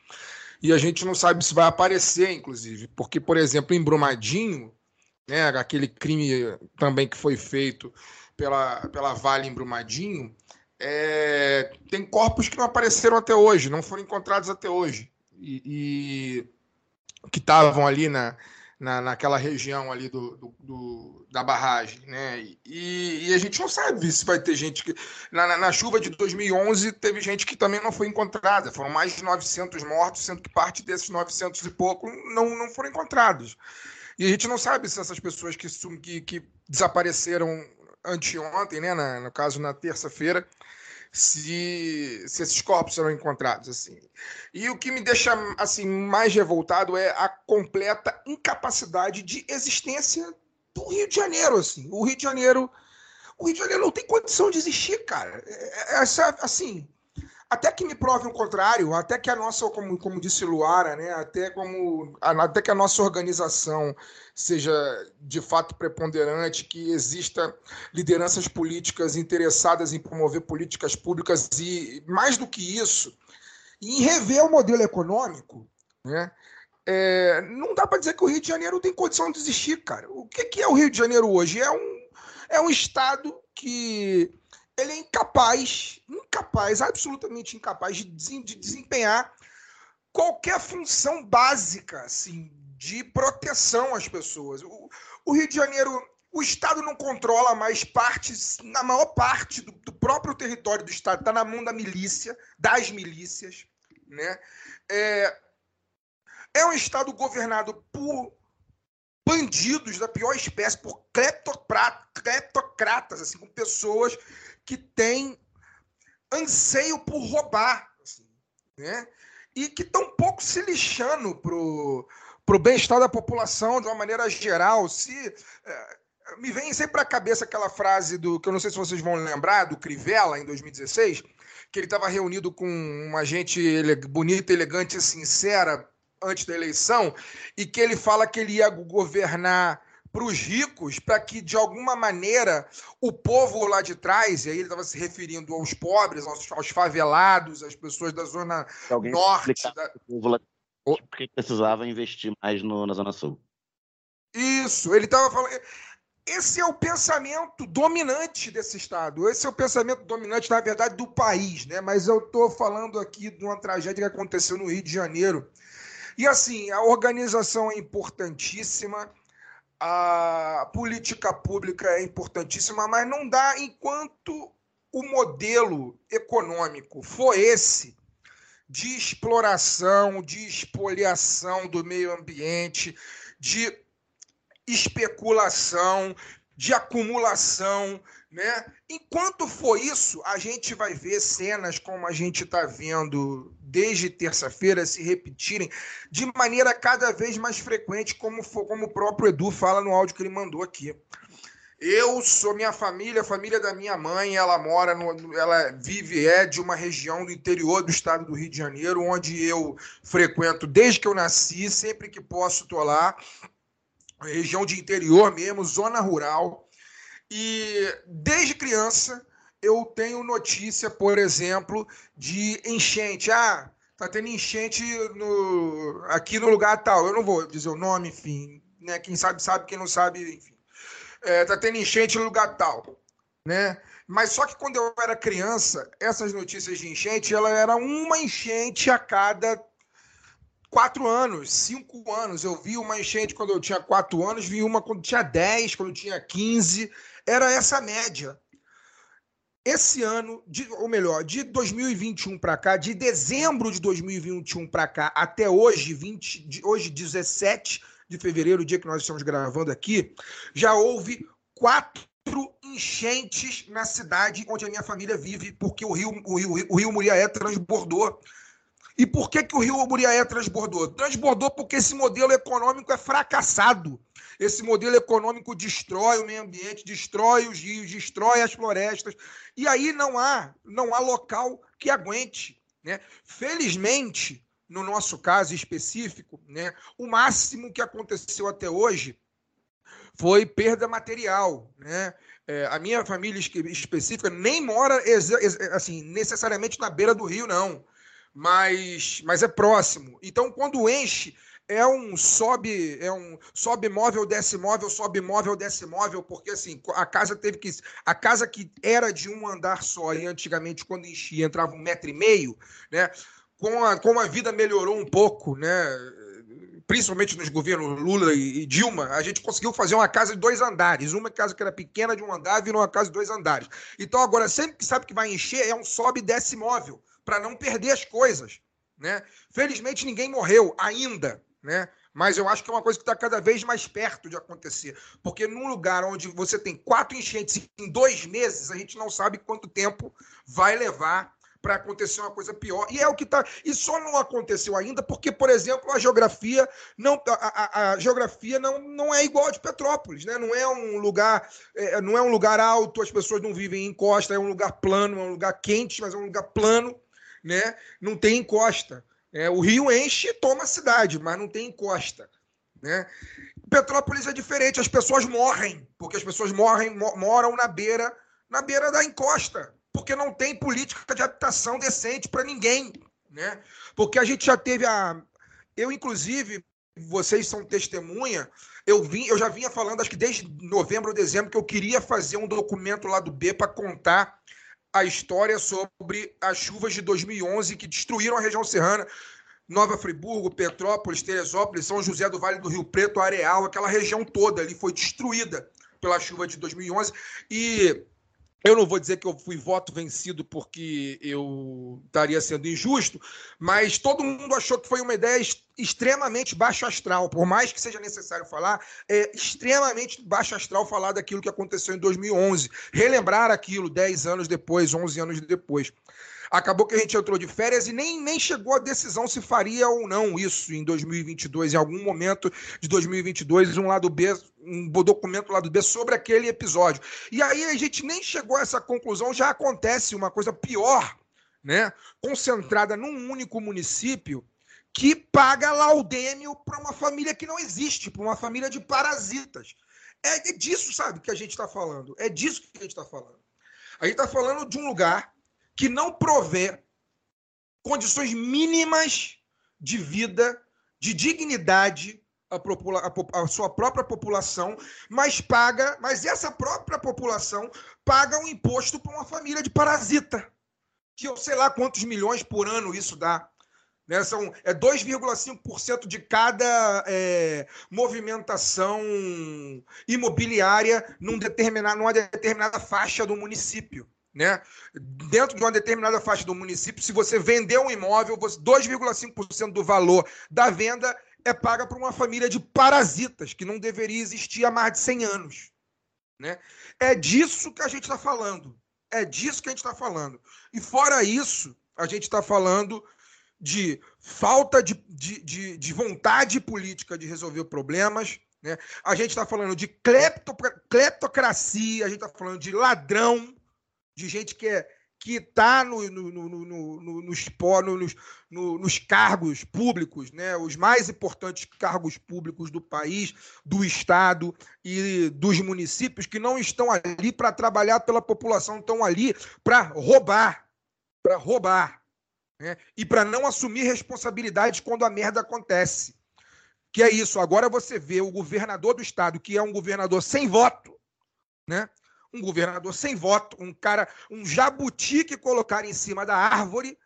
E a gente não sabe se vai aparecer, inclusive, porque, por exemplo, em Brumadinho, né, aquele crime também que foi feito pela, pela Vale em Brumadinho, é, tem corpos que não apareceram até hoje, não foram encontrados até hoje. E, e que estavam ali na, na, naquela região ali do, do, do da barragem, né? E, e, a gente não sabe se vai ter gente que na, na, na, chuva de 2011 teve gente que também não foi encontrada. Foram mais de 900 mortos, sendo que parte desses 900 e pouco não, não foram encontrados. E a gente não sabe se essas pessoas que, que, que desapareceram anteontem, né? Na, no caso na terça-feira, se, se esses corpos serão encontrados assim. E o que me deixa assim mais revoltado é a completa incapacidade de existência do Rio de Janeiro assim. O Rio de Janeiro, o Rio de Janeiro não tem condição de existir, cara. É, é, é assim, até que me prove o contrário, até que a nossa, como, como disse Luara, né, até, como, até que a nossa organização seja de fato preponderante, que exista lideranças políticas interessadas em promover políticas públicas e, mais do que isso, em rever o modelo econômico, né, é, não dá para dizer que o Rio de Janeiro tem condição de existir, cara. O que, que é o Rio de Janeiro hoje? É um, é um estado que ele é incapaz, incapaz, absolutamente incapaz de, de desempenhar qualquer função básica, assim, de proteção às pessoas. O, o, Rio de Janeiro, o Estado não controla mais partes, na maior parte do, do próprio território do Estado, está na mão da milícia, das milícias, né? É, é um Estado governado por bandidos da pior espécie, por cleptocratas, assim, com pessoas que tem anseio por roubar, assim, né? E que estão um pouco se lixando pro pro bem-estar da população de uma maneira geral. Se é, me vem sempre à cabeça aquela frase do que eu não sei se vocês vão lembrar do Crivella em 2016, que ele estava reunido com uma gente ele, bonita, elegante e sincera antes da eleição e que ele fala que ele ia governar para os ricos, para que de alguma maneira o povo lá de trás, e aí ele estava se referindo aos pobres, aos, aos, favelados, às pessoas da zona norte. Da... Porque precisava investir mais no, na Zona Sul. Isso, ele estava falando. Esse é o pensamento dominante desse Estado. Esse é o pensamento dominante, na verdade, do país, né? Mas eu estou falando aqui de uma tragédia que aconteceu no Rio de Janeiro. E assim, a organização é importantíssima a política pública é importantíssima, mas não dá enquanto o modelo econômico for esse de exploração, de expoliação do meio ambiente, de especulação, de acumulação, né? Enquanto for isso, a gente vai ver cenas como a gente está vendo desde terça-feira se repetirem de maneira cada vez mais frequente, como, for, como o próprio Edu fala no áudio que ele mandou aqui. Eu sou minha família, a família da minha mãe, ela mora, no, ela vive, é de uma região do interior do estado do Rio de Janeiro, onde eu frequento desde que eu nasci, sempre que posso estou lá região de interior mesmo, zona rural. E desde criança eu tenho notícia, por exemplo, de enchente. Ah, tá tendo enchente no, aqui no lugar tal. Eu não vou dizer o nome, enfim. Né? Quem sabe, sabe. Quem não sabe, enfim. É, tá tendo enchente no lugar tal. Né? Mas só que quando eu era criança, essas notícias de enchente, ela era uma enchente a cada quatro anos, cinco anos. Eu vi uma enchente quando eu tinha quatro anos, vi uma quando tinha dez, quando tinha quinze. Era essa média. esse ano, de, ou melhor, de 2021 para cá, de dezembro de 2021 para cá até hoje, 20, de, hoje 17 de fevereiro, o dia que nós estamos gravando aqui, já houve quatro enchentes na cidade onde a minha família vive, porque o rio, o rio, o rio Muriaé transbordou. E por que, que o rio Muriaé transbordou? Transbordou porque esse modelo econômico é fracassado. Esse modelo econômico destrói o meio ambiente, destrói os rios, destrói as florestas. E aí não há, não há local que aguente. Né? Felizmente, no nosso caso específico, né, o máximo que aconteceu até hoje foi perda material. Né? É, a minha família específica nem mora assim necessariamente na beira do rio, não. Mas, mas é próximo. Então, quando enche, é um sobe, é um sobe móvel, desce móvel, sobe móvel, desce móvel, porque assim, a casa teve que. A casa que era de um andar só, e antigamente, quando enchia, entrava um metro e meio, né? Com a, como a vida melhorou um pouco, né? Principalmente nos governos Lula e, Dilma, a gente conseguiu fazer uma casa de dois andares. Uma casa que era pequena de um andar virou uma casa de dois andares. Então, agora, sempre que sabe que vai encher, é um sobe e desce móvel, para não perder as coisas. Né? Felizmente ninguém morreu ainda, né? Mas eu acho que é uma coisa que está cada vez mais perto de acontecer. Porque num lugar onde você tem quatro enchentes em dois meses, a gente não sabe quanto tempo vai levar para acontecer uma coisa pior. E é o que está. E só não aconteceu ainda porque, por exemplo, a geografia não a, a, a, geografia não, não é igual a de Petrópolis, né? Não é um lugar é, não é um lugar alto, as pessoas não vivem em encosta, é um lugar plano, é um lugar quente, mas é um lugar plano, né? Não tem encosta. É, o rio enche e toma a cidade, mas não tem encosta. Né? Petrópolis é diferente, as pessoas morrem, porque as pessoas morrem, moram na beira, na beira da encosta, porque não tem política de habitação decente para ninguém. Né? Porque a gente já teve a. Eu, inclusive, vocês são testemunha, eu, vim, eu já vinha falando, acho que desde novembro ou dezembro, que eu queria fazer um documento lá do B para contar a história sobre as chuvas de 2011 que destruíram a região serrana. Nova Friburgo, Petrópolis, Teresópolis, São José do Vale do Rio Preto, Areal, aquela região toda ali foi destruída pela chuva de 2011. E eu não vou dizer que eu fui voto vencido porque eu estaria sendo injusto, mas todo mundo achou que foi uma ideia extremamente baixo astral. Por mais que seja necessário falar, é extremamente baixo astral falar daquilo que aconteceu em 2011. Relembrar aquilo 10 anos depois, 11 anos depois. Acabou que a gente entrou de férias e nem, nem chegou a decisão se faria ou não isso em 2022, em algum momento de 2022, um lado B, um documento lado B sobre aquele episódio. E aí a gente nem chegou a essa conclusão, já acontece uma coisa pior, né? Concentrada num único município que paga laudêmio para uma família que não existe, para uma família de parasitas. É, disso, sabe, que a gente está falando. É disso que a gente está falando. A gente está falando de um lugar que não provê condições mínimas de vida, de dignidade à, a, sua própria população, mas paga, mas essa própria população paga um imposto para uma família de parasita, que eu sei lá quantos milhões por ano isso dá. Né? São, é 2,5% de cada é, movimentação imobiliária num determinado, numa determinada faixa do município. Né? Dentro de uma determinada faixa do município, se você vender um imóvel, 2,5% do valor da venda é paga por uma família de parasitas que não deveria existir há mais de 100 anos. Né? É disso que a gente está falando. É disso que a gente está falando. E fora isso, a gente está falando de falta de, de, de, de, vontade política de resolver problemas. Né? A gente está falando de cleptocracia, a gente está falando de ladrão, de gente que é que está no, no, no, no, nos, nos, cargos públicos, né? os mais importantes cargos públicos do país, do Estado e dos municípios, que não estão ali para trabalhar pela população, estão ali para roubar, para roubar, né? e para não assumir responsabilidade quando a merda acontece. Que é isso, agora você vê o governador do Estado, que é um governador sem voto, né? Um governador sem voto, um cara, um jabuti que colocaram em cima da árvore,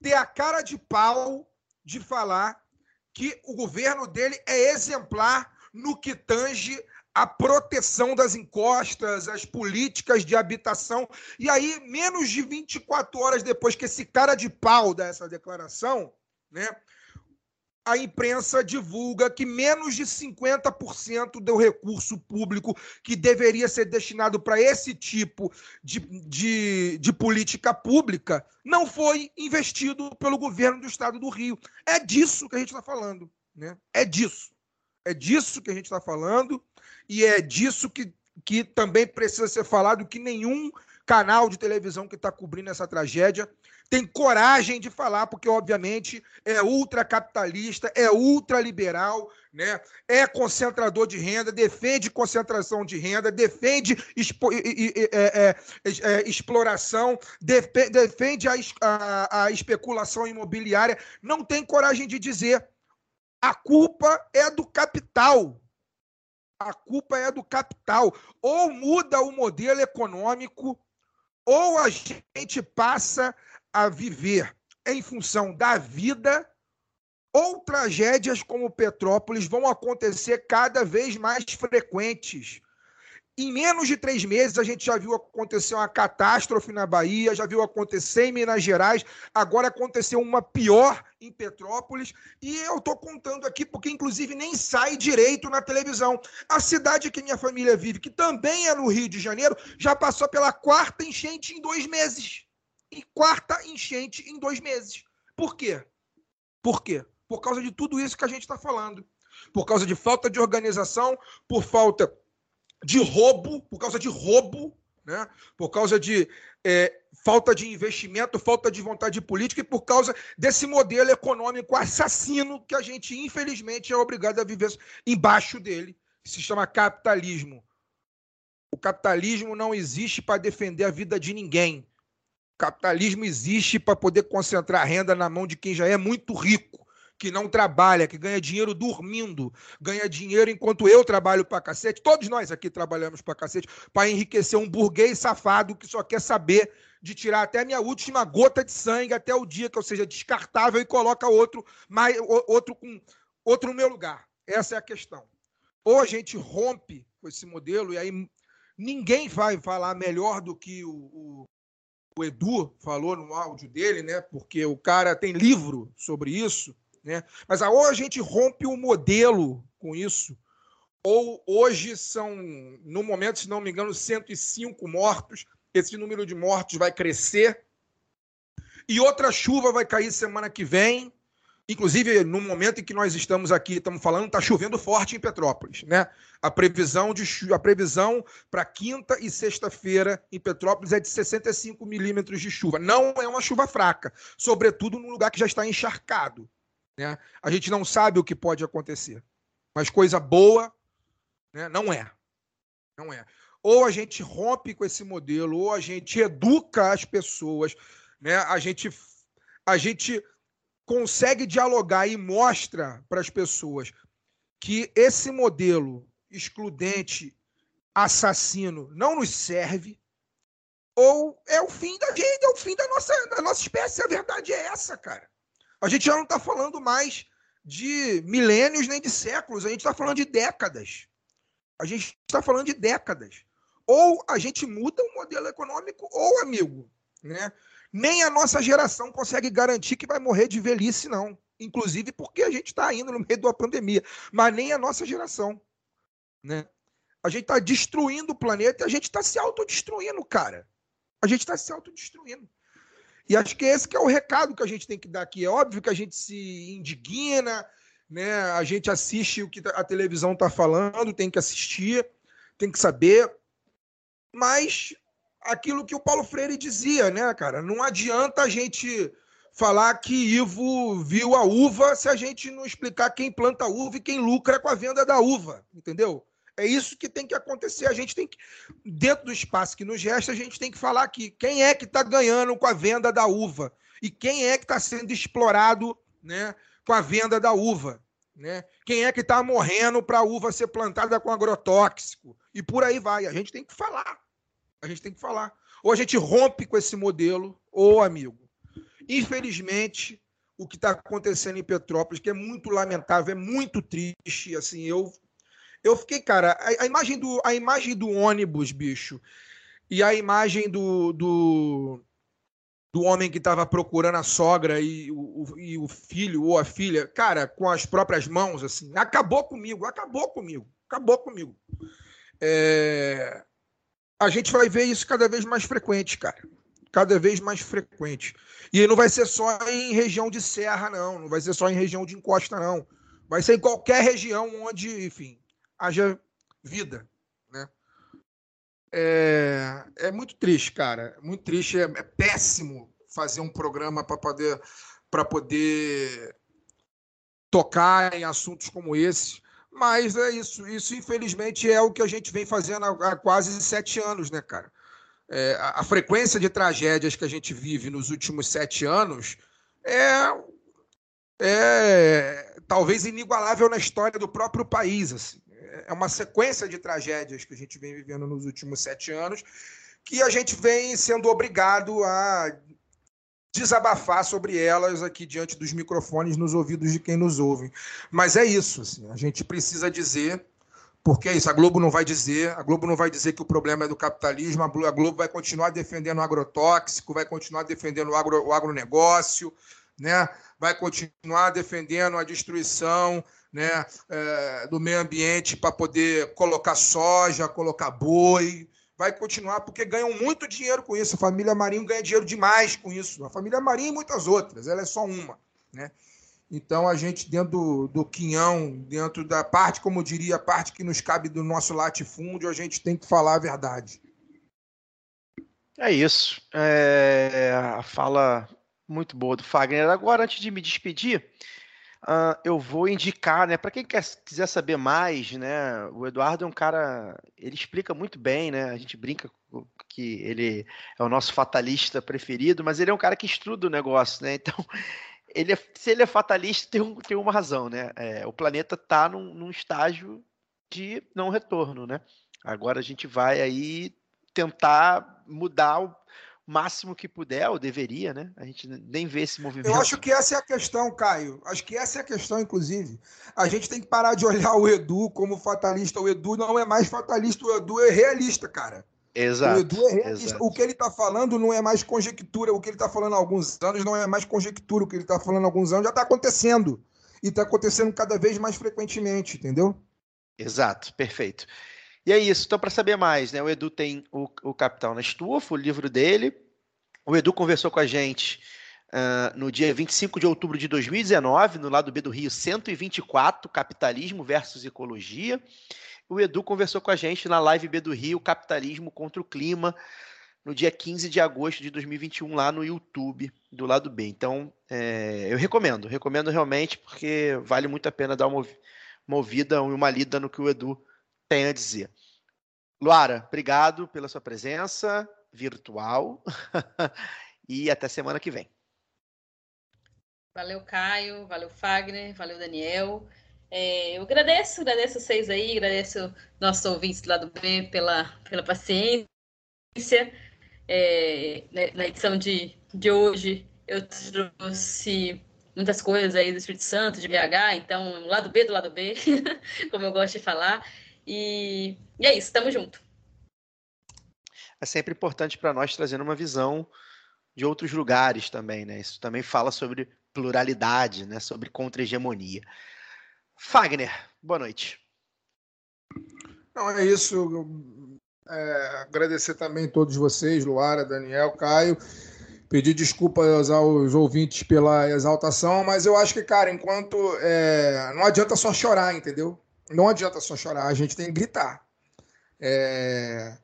ter a cara de pau de falar que o governo dele é exemplar no que tange a proteção das encostas, as políticas de habitação. E aí, menos de 24 horas depois que esse cara de pau dá essa declaração, né, a imprensa divulga que menos de 50% do recurso público que deveria ser destinado para esse tipo de, de, de, política pública não foi investido pelo governo do estado do Rio. É disso que a gente está falando. Né? É disso. É disso que a gente está falando e é disso que, que também precisa ser falado que nenhum canal de televisão que está cobrindo essa tragédia tem coragem de falar, porque, obviamente, é ultracapitalista, é ultraliberal, né? é concentrador de renda, defende concentração de renda, defende expo é, é, é, exploração, defende a, a, a especulação imobiliária, não tem coragem de dizer. A culpa é do capital. A culpa é do capital. Ou muda o modelo econômico, ou a gente passa a viver em função da vida, ou tragédias como Petrópolis vão acontecer cada vez mais frequentes. Em menos de três meses, a gente já viu acontecer uma catástrofe na Bahia, já viu acontecer em Minas Gerais, agora aconteceu uma pior em Petrópolis, e eu estou contando aqui porque, inclusive, nem sai direito na televisão. A cidade que minha família vive, que também é no Rio de Janeiro, já passou pela quarta enchente em dois meses e quarta enchente em dois meses. Por quê? Por quê? Por causa de tudo isso que a gente está falando. Por causa de falta de organização, por falta de roubo, por causa de roubo, né? por causa de é, falta de investimento, falta de vontade política e por causa desse modelo econômico assassino que a gente, infelizmente, é obrigado a viver embaixo dele, que se chama capitalismo. O capitalismo não existe para defender a vida de ninguém capitalismo existe para poder concentrar renda na mão de quem já é muito rico, que não trabalha, que ganha dinheiro dormindo, ganha dinheiro enquanto eu trabalho para cacete. Todos nós aqui trabalhamos para cacete para enriquecer um burguês safado que só quer saber de tirar até a minha última gota de sangue até o dia que eu seja descartável e coloca outro, mais, outro com outro no meu lugar. Essa é a questão. Ou a gente rompe com esse modelo e aí ninguém vai falar melhor do que o, o o Edu falou no áudio dele, né? Porque o cara tem livro sobre isso, né? Mas ou a gente rompe o modelo com isso, ou hoje são, no momento, se não me engano, 105 mortos. Esse número de mortos vai crescer. E outra chuva vai cair semana que vem. Inclusive, no momento em que nós estamos aqui, estamos falando, está chovendo forte em Petrópolis, né? A previsão de a previsão para quinta e sexta-feira em Petrópolis é de 65 milímetros de chuva. Não é uma chuva fraca, sobretudo num lugar que já está encharcado. Né? A gente não sabe o que pode acontecer, mas coisa boa, né? Não é, não é. Ou a gente rompe com esse modelo, ou a gente educa as pessoas, né? A gente a gente consegue dialogar e mostra para as pessoas que esse modelo excludente, assassino, não nos serve, ou é o fim da gente, é o fim da nossa, da nossa espécie. A verdade é essa, cara. A gente já não está falando mais de milênios nem de séculos, a gente está falando de décadas. A gente está falando de décadas. Ou a gente muda o modelo econômico, ou, amigo, né? Nem a nossa geração consegue garantir que vai morrer de velhice, não. Inclusive porque a gente está indo no meio de uma pandemia. Mas nem a nossa geração. Né? A gente está destruindo o planeta e a gente está se autodestruindo, cara. A gente está se autodestruindo. E acho que esse que é o recado que a gente tem que dar aqui. É óbvio que a gente se indigna, né? a gente assiste o que a televisão está falando, tem que assistir, tem que saber. Mas aquilo que o Paulo Freire dizia, né, cara? Não adianta a gente falar que Ivo viu a uva se a gente não explicar quem planta uva e quem lucra com a venda da uva, entendeu? É isso que tem que acontecer. A gente tem que, dentro do espaço que nos resta, a gente tem que falar aqui quem é que está ganhando com a venda da uva e quem é que está sendo explorado, né, com a venda da uva, né? Quem é que está morrendo para a uva ser plantada com agrotóxico e por aí vai. A gente tem que falar. A gente tem que falar. Ou a gente rompe com esse modelo, ou, amigo, infelizmente, o que está acontecendo em Petrópolis, que é muito lamentável, é muito triste. Assim, eu, Eu fiquei, cara, a, a imagem do, a imagem do ônibus, bicho, e a imagem do, do, do homem que estava procurando a sogra e o, e o filho ou a filha, cara, com as próprias mãos, assim, acabou comigo, acabou comigo, acabou comigo. É... A gente vai ver isso cada vez mais frequente, cara. Cada vez mais frequente. E não vai ser só em região de serra, não. Não vai ser só em região de encosta, não. Vai ser em qualquer região onde, enfim, haja vida, né? É, é muito triste, cara. Muito triste. É, é péssimo fazer um programa para poder, para poder tocar em assuntos como esse. Mas é isso. Isso, infelizmente, é o que a gente vem fazendo há, quase sete anos, né, cara? É, a, frequência de tragédias que a gente vive nos últimos sete anos é, é talvez inigualável na história do próprio país. Assim. É uma sequência de tragédias que a gente vem vivendo nos últimos sete anos que a gente vem sendo obrigado a desabafar sobre elas aqui diante dos microfones nos ouvidos de quem nos ouve. Mas é isso, assim, a gente precisa dizer, porque é isso, a Globo não vai dizer, a Globo não vai dizer que o problema é do capitalismo, a Globo vai continuar defendendo o agrotóxico, vai continuar defendendo o, agro, o agronegócio, né? vai continuar defendendo a destruição né, é, do meio ambiente para poder colocar soja, colocar boi, vai continuar porque ganham muito dinheiro com isso. A família Marinho ganha dinheiro demais com isso. A família Marinho e muitas outras, ela é só uma. Né? Então a gente, dentro do, do quinhão, dentro da parte, como diria, a parte que nos cabe do nosso latifúndio, a gente tem que falar a verdade. É isso. É a fala muito boa do Fagner. Agora, antes de me despedir, Uh, eu vou indicar, né? Para quem quer, quiser saber mais, né? O Eduardo é um cara, ele explica muito bem, né? A gente brinca que ele é o nosso fatalista preferido, mas ele é um cara que estuda o negócio, né? Então, ele é, se ele é fatalista, tem, um, tem uma razão, né? É, o planeta está num, num estágio de não retorno, né? Agora a gente vai aí tentar mudar o máximo que puder, ou deveria, né? A gente nem vê esse movimento. Eu acho que essa é a questão, Caio. Acho que essa é a questão, inclusive. A gente tem que parar de olhar o Edu como fatalista. O Edu não é mais fatalista, o Edu é realista, cara. Exato. O Edu é realista. Exato. O que ele está falando não é mais conjectura. O que ele está falando há alguns anos não é mais conjectura. O que ele está falando há alguns anos já está acontecendo. E está acontecendo cada vez mais frequentemente, entendeu? Exato, perfeito. E é isso. Então, para saber mais, né, o Edu tem o, o Capital na Estufa, o livro dele. O Edu conversou com a gente uh, no dia 25 de outubro de 2019, no lado B do Rio 124, Capitalismo versus Ecologia. O Edu conversou com a gente na live B do Rio, Capitalismo contra o Clima, no dia 15 de agosto de 2021, lá no YouTube do lado B. Então, é, eu recomendo, recomendo realmente, porque vale muito a pena dar uma, uma ouvida e uma lida no que o Edu tem a dizer. Luara, obrigado pela sua presença virtual e até semana que vem. Valeu, Caio, valeu, Fagner, valeu, Daniel. É, eu agradeço, agradeço vocês aí, agradeço nossos ouvintes do lado B pela, pela paciência. É, né, na edição de, de hoje, eu trouxe muitas coisas aí do Espírito Santo, de BH, então, lado B do lado B, como eu gosto de falar. E, e é isso, tamo junto. É sempre importante para nós trazendo uma visão de outros lugares também, né? Isso também fala sobre pluralidade, né? Sobre contra-hegemonia. Fagner, boa noite. Não, é isso. É, agradecer também a todos vocês, Luara, Daniel, Caio. Pedir desculpas aos ouvintes pela exaltação, mas eu acho que, cara, enquanto. É, não adianta só chorar, entendeu? Não adianta só chorar, a gente tem que gritar. É,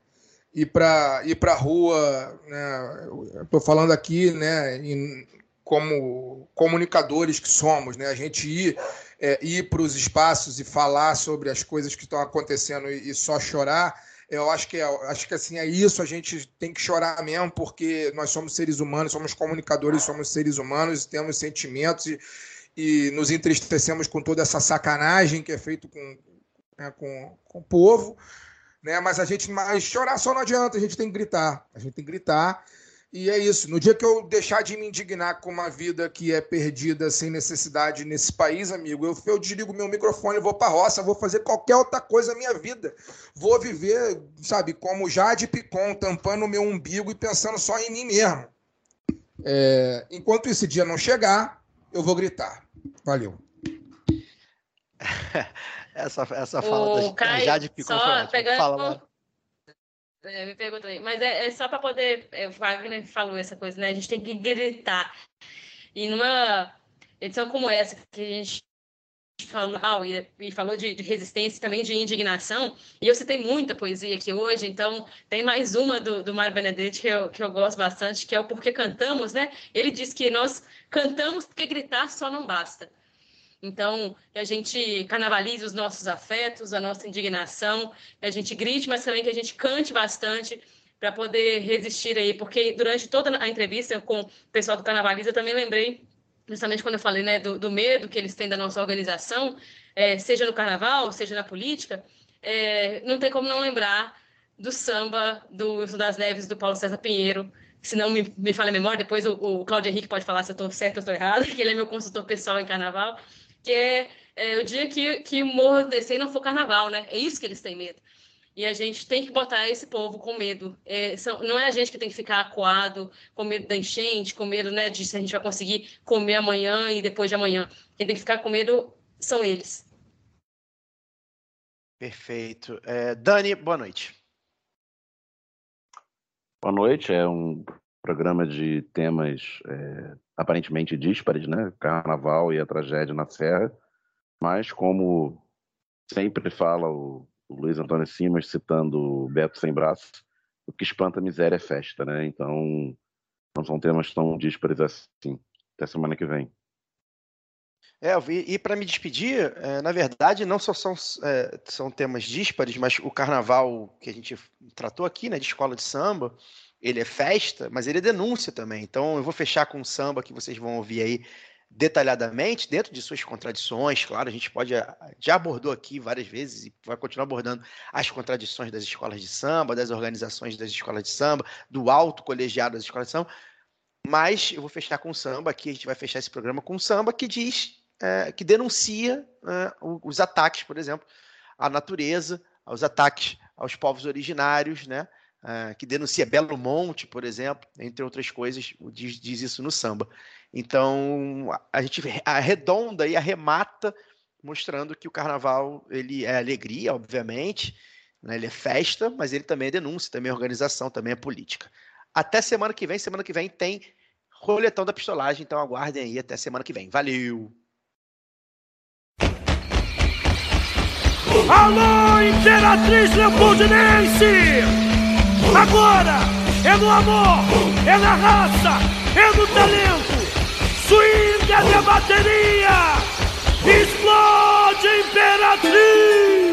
ir para ir para a rua, né, estou falando aqui né, em, como comunicadores que somos, né, a gente ir, é, ir para os espaços e falar sobre as coisas que estão acontecendo e, e só chorar, eu acho que, é, acho que assim é isso, a gente tem que chorar mesmo, porque nós somos seres humanos, somos comunicadores, somos seres humanos, temos sentimentos e, e nos entristecemos com toda essa sacanagem que é feito com, né, com, com o povo, né? Mas a gente, mas chorar só não adianta, a gente tem que gritar, a gente tem que gritar E é isso. No dia que eu deixar de me indignar com uma vida que é perdida sem necessidade nesse país, amigo, eu, eu desligo meu microfone, vou pra roça, vou fazer qualquer outra coisa na minha vida. Vou viver, sabe, como Jade Picon, tampando o meu umbigo e pensando só em mim mesmo. É, enquanto esse dia não chegar, eu vou gritar. Valeu. essa, essa fala O da, Caio, Jade Picon só pegando- Fala. É, me pergunta aí. Mas é, é só para poder. é, O Wagner falou essa coisa, né? A gente tem que gritar. E numa edição como essa, que a gente falou, e, falou de, de resistência também de indignação, e eu citei muita poesia aqui hoje, então tem mais uma do, do Mário Benedetti que eu, que eu gosto bastante, que é o Porque Cantamos, né? Ele diz que nós cantamos porque gritar só não basta. Então, que a gente carnavalize os nossos afetos, a nossa indignação, que a gente grite, mas também que a gente cante bastante para poder resistir aí, porque durante toda a entrevista com o pessoal do Carnavaliza, eu também lembrei, justamente quando eu falei né, do, do medo que eles têm da nossa organização, eh, seja no carnaval, seja na política, eh, não tem como não lembrar do samba do Wilson das Neves, do Paulo César Pinheiro, se não me, me falha a memória, depois o, o Cláudio Henrique pode falar se eu estou certo ou estou errado, que ele é meu consultor pessoal em carnaval, que é, é o dia que, que o morro não for carnaval, né? É isso que eles têm medo. E a gente tem que botar esse povo com medo. É, são, não é a gente que tem que ficar acuado, com medo da enchente, com medo né, de se a gente vai conseguir comer amanhã e depois de amanhã. Quem tem que ficar com medo são eles. Perfeito. É, Dani, boa noite. Boa noite, é um programa de temas é, aparentemente díspares, né? Carnaval e a tragédia na Serra, mas como sempre fala o, o Luiz Antônio Simas, citando Beto Sem Braço, o que espanta a miséria é festa, né? Então, não são temas tão díspares assim. Até semana que vem. É, e para me despedir, é, na verdade, não só são, é, são temas díspares, mas o carnaval que a gente tratou aqui, né, de escola de samba, ele é festa, mas ele é denúncia também. Então, eu vou fechar com um samba que vocês vão ouvir aí detalhadamente, dentro de suas contradições. Claro, a gente pode, a- já abordou aqui várias vezes e vai continuar abordando as contradições das escolas de samba, das organizações das escolas de samba, do alto colegiado das escolas de samba. Mas eu vou fechar com samba aqui, a gente vai fechar esse programa com samba que diz, é, que denuncia é, os ataques, por exemplo, à natureza, aos ataques aos povos originários, né? é, que denuncia Belo Monte, por exemplo, entre outras coisas, diz, diz isso no samba. Então, a- gente arredonda e arremata mostrando que o carnaval ele é alegria, obviamente, né? ele é festa, mas ele também é denúncia, também é organização, também é política. Até semana que vem. Semana que vem tem roletão da pistolagem, então aguardem aí até semana que vem. Valeu! Alô, Imperatriz Leopoldinense! Agora é no amor, é na raça, é no talento. Swing é de bateria! Explode, Imperatriz!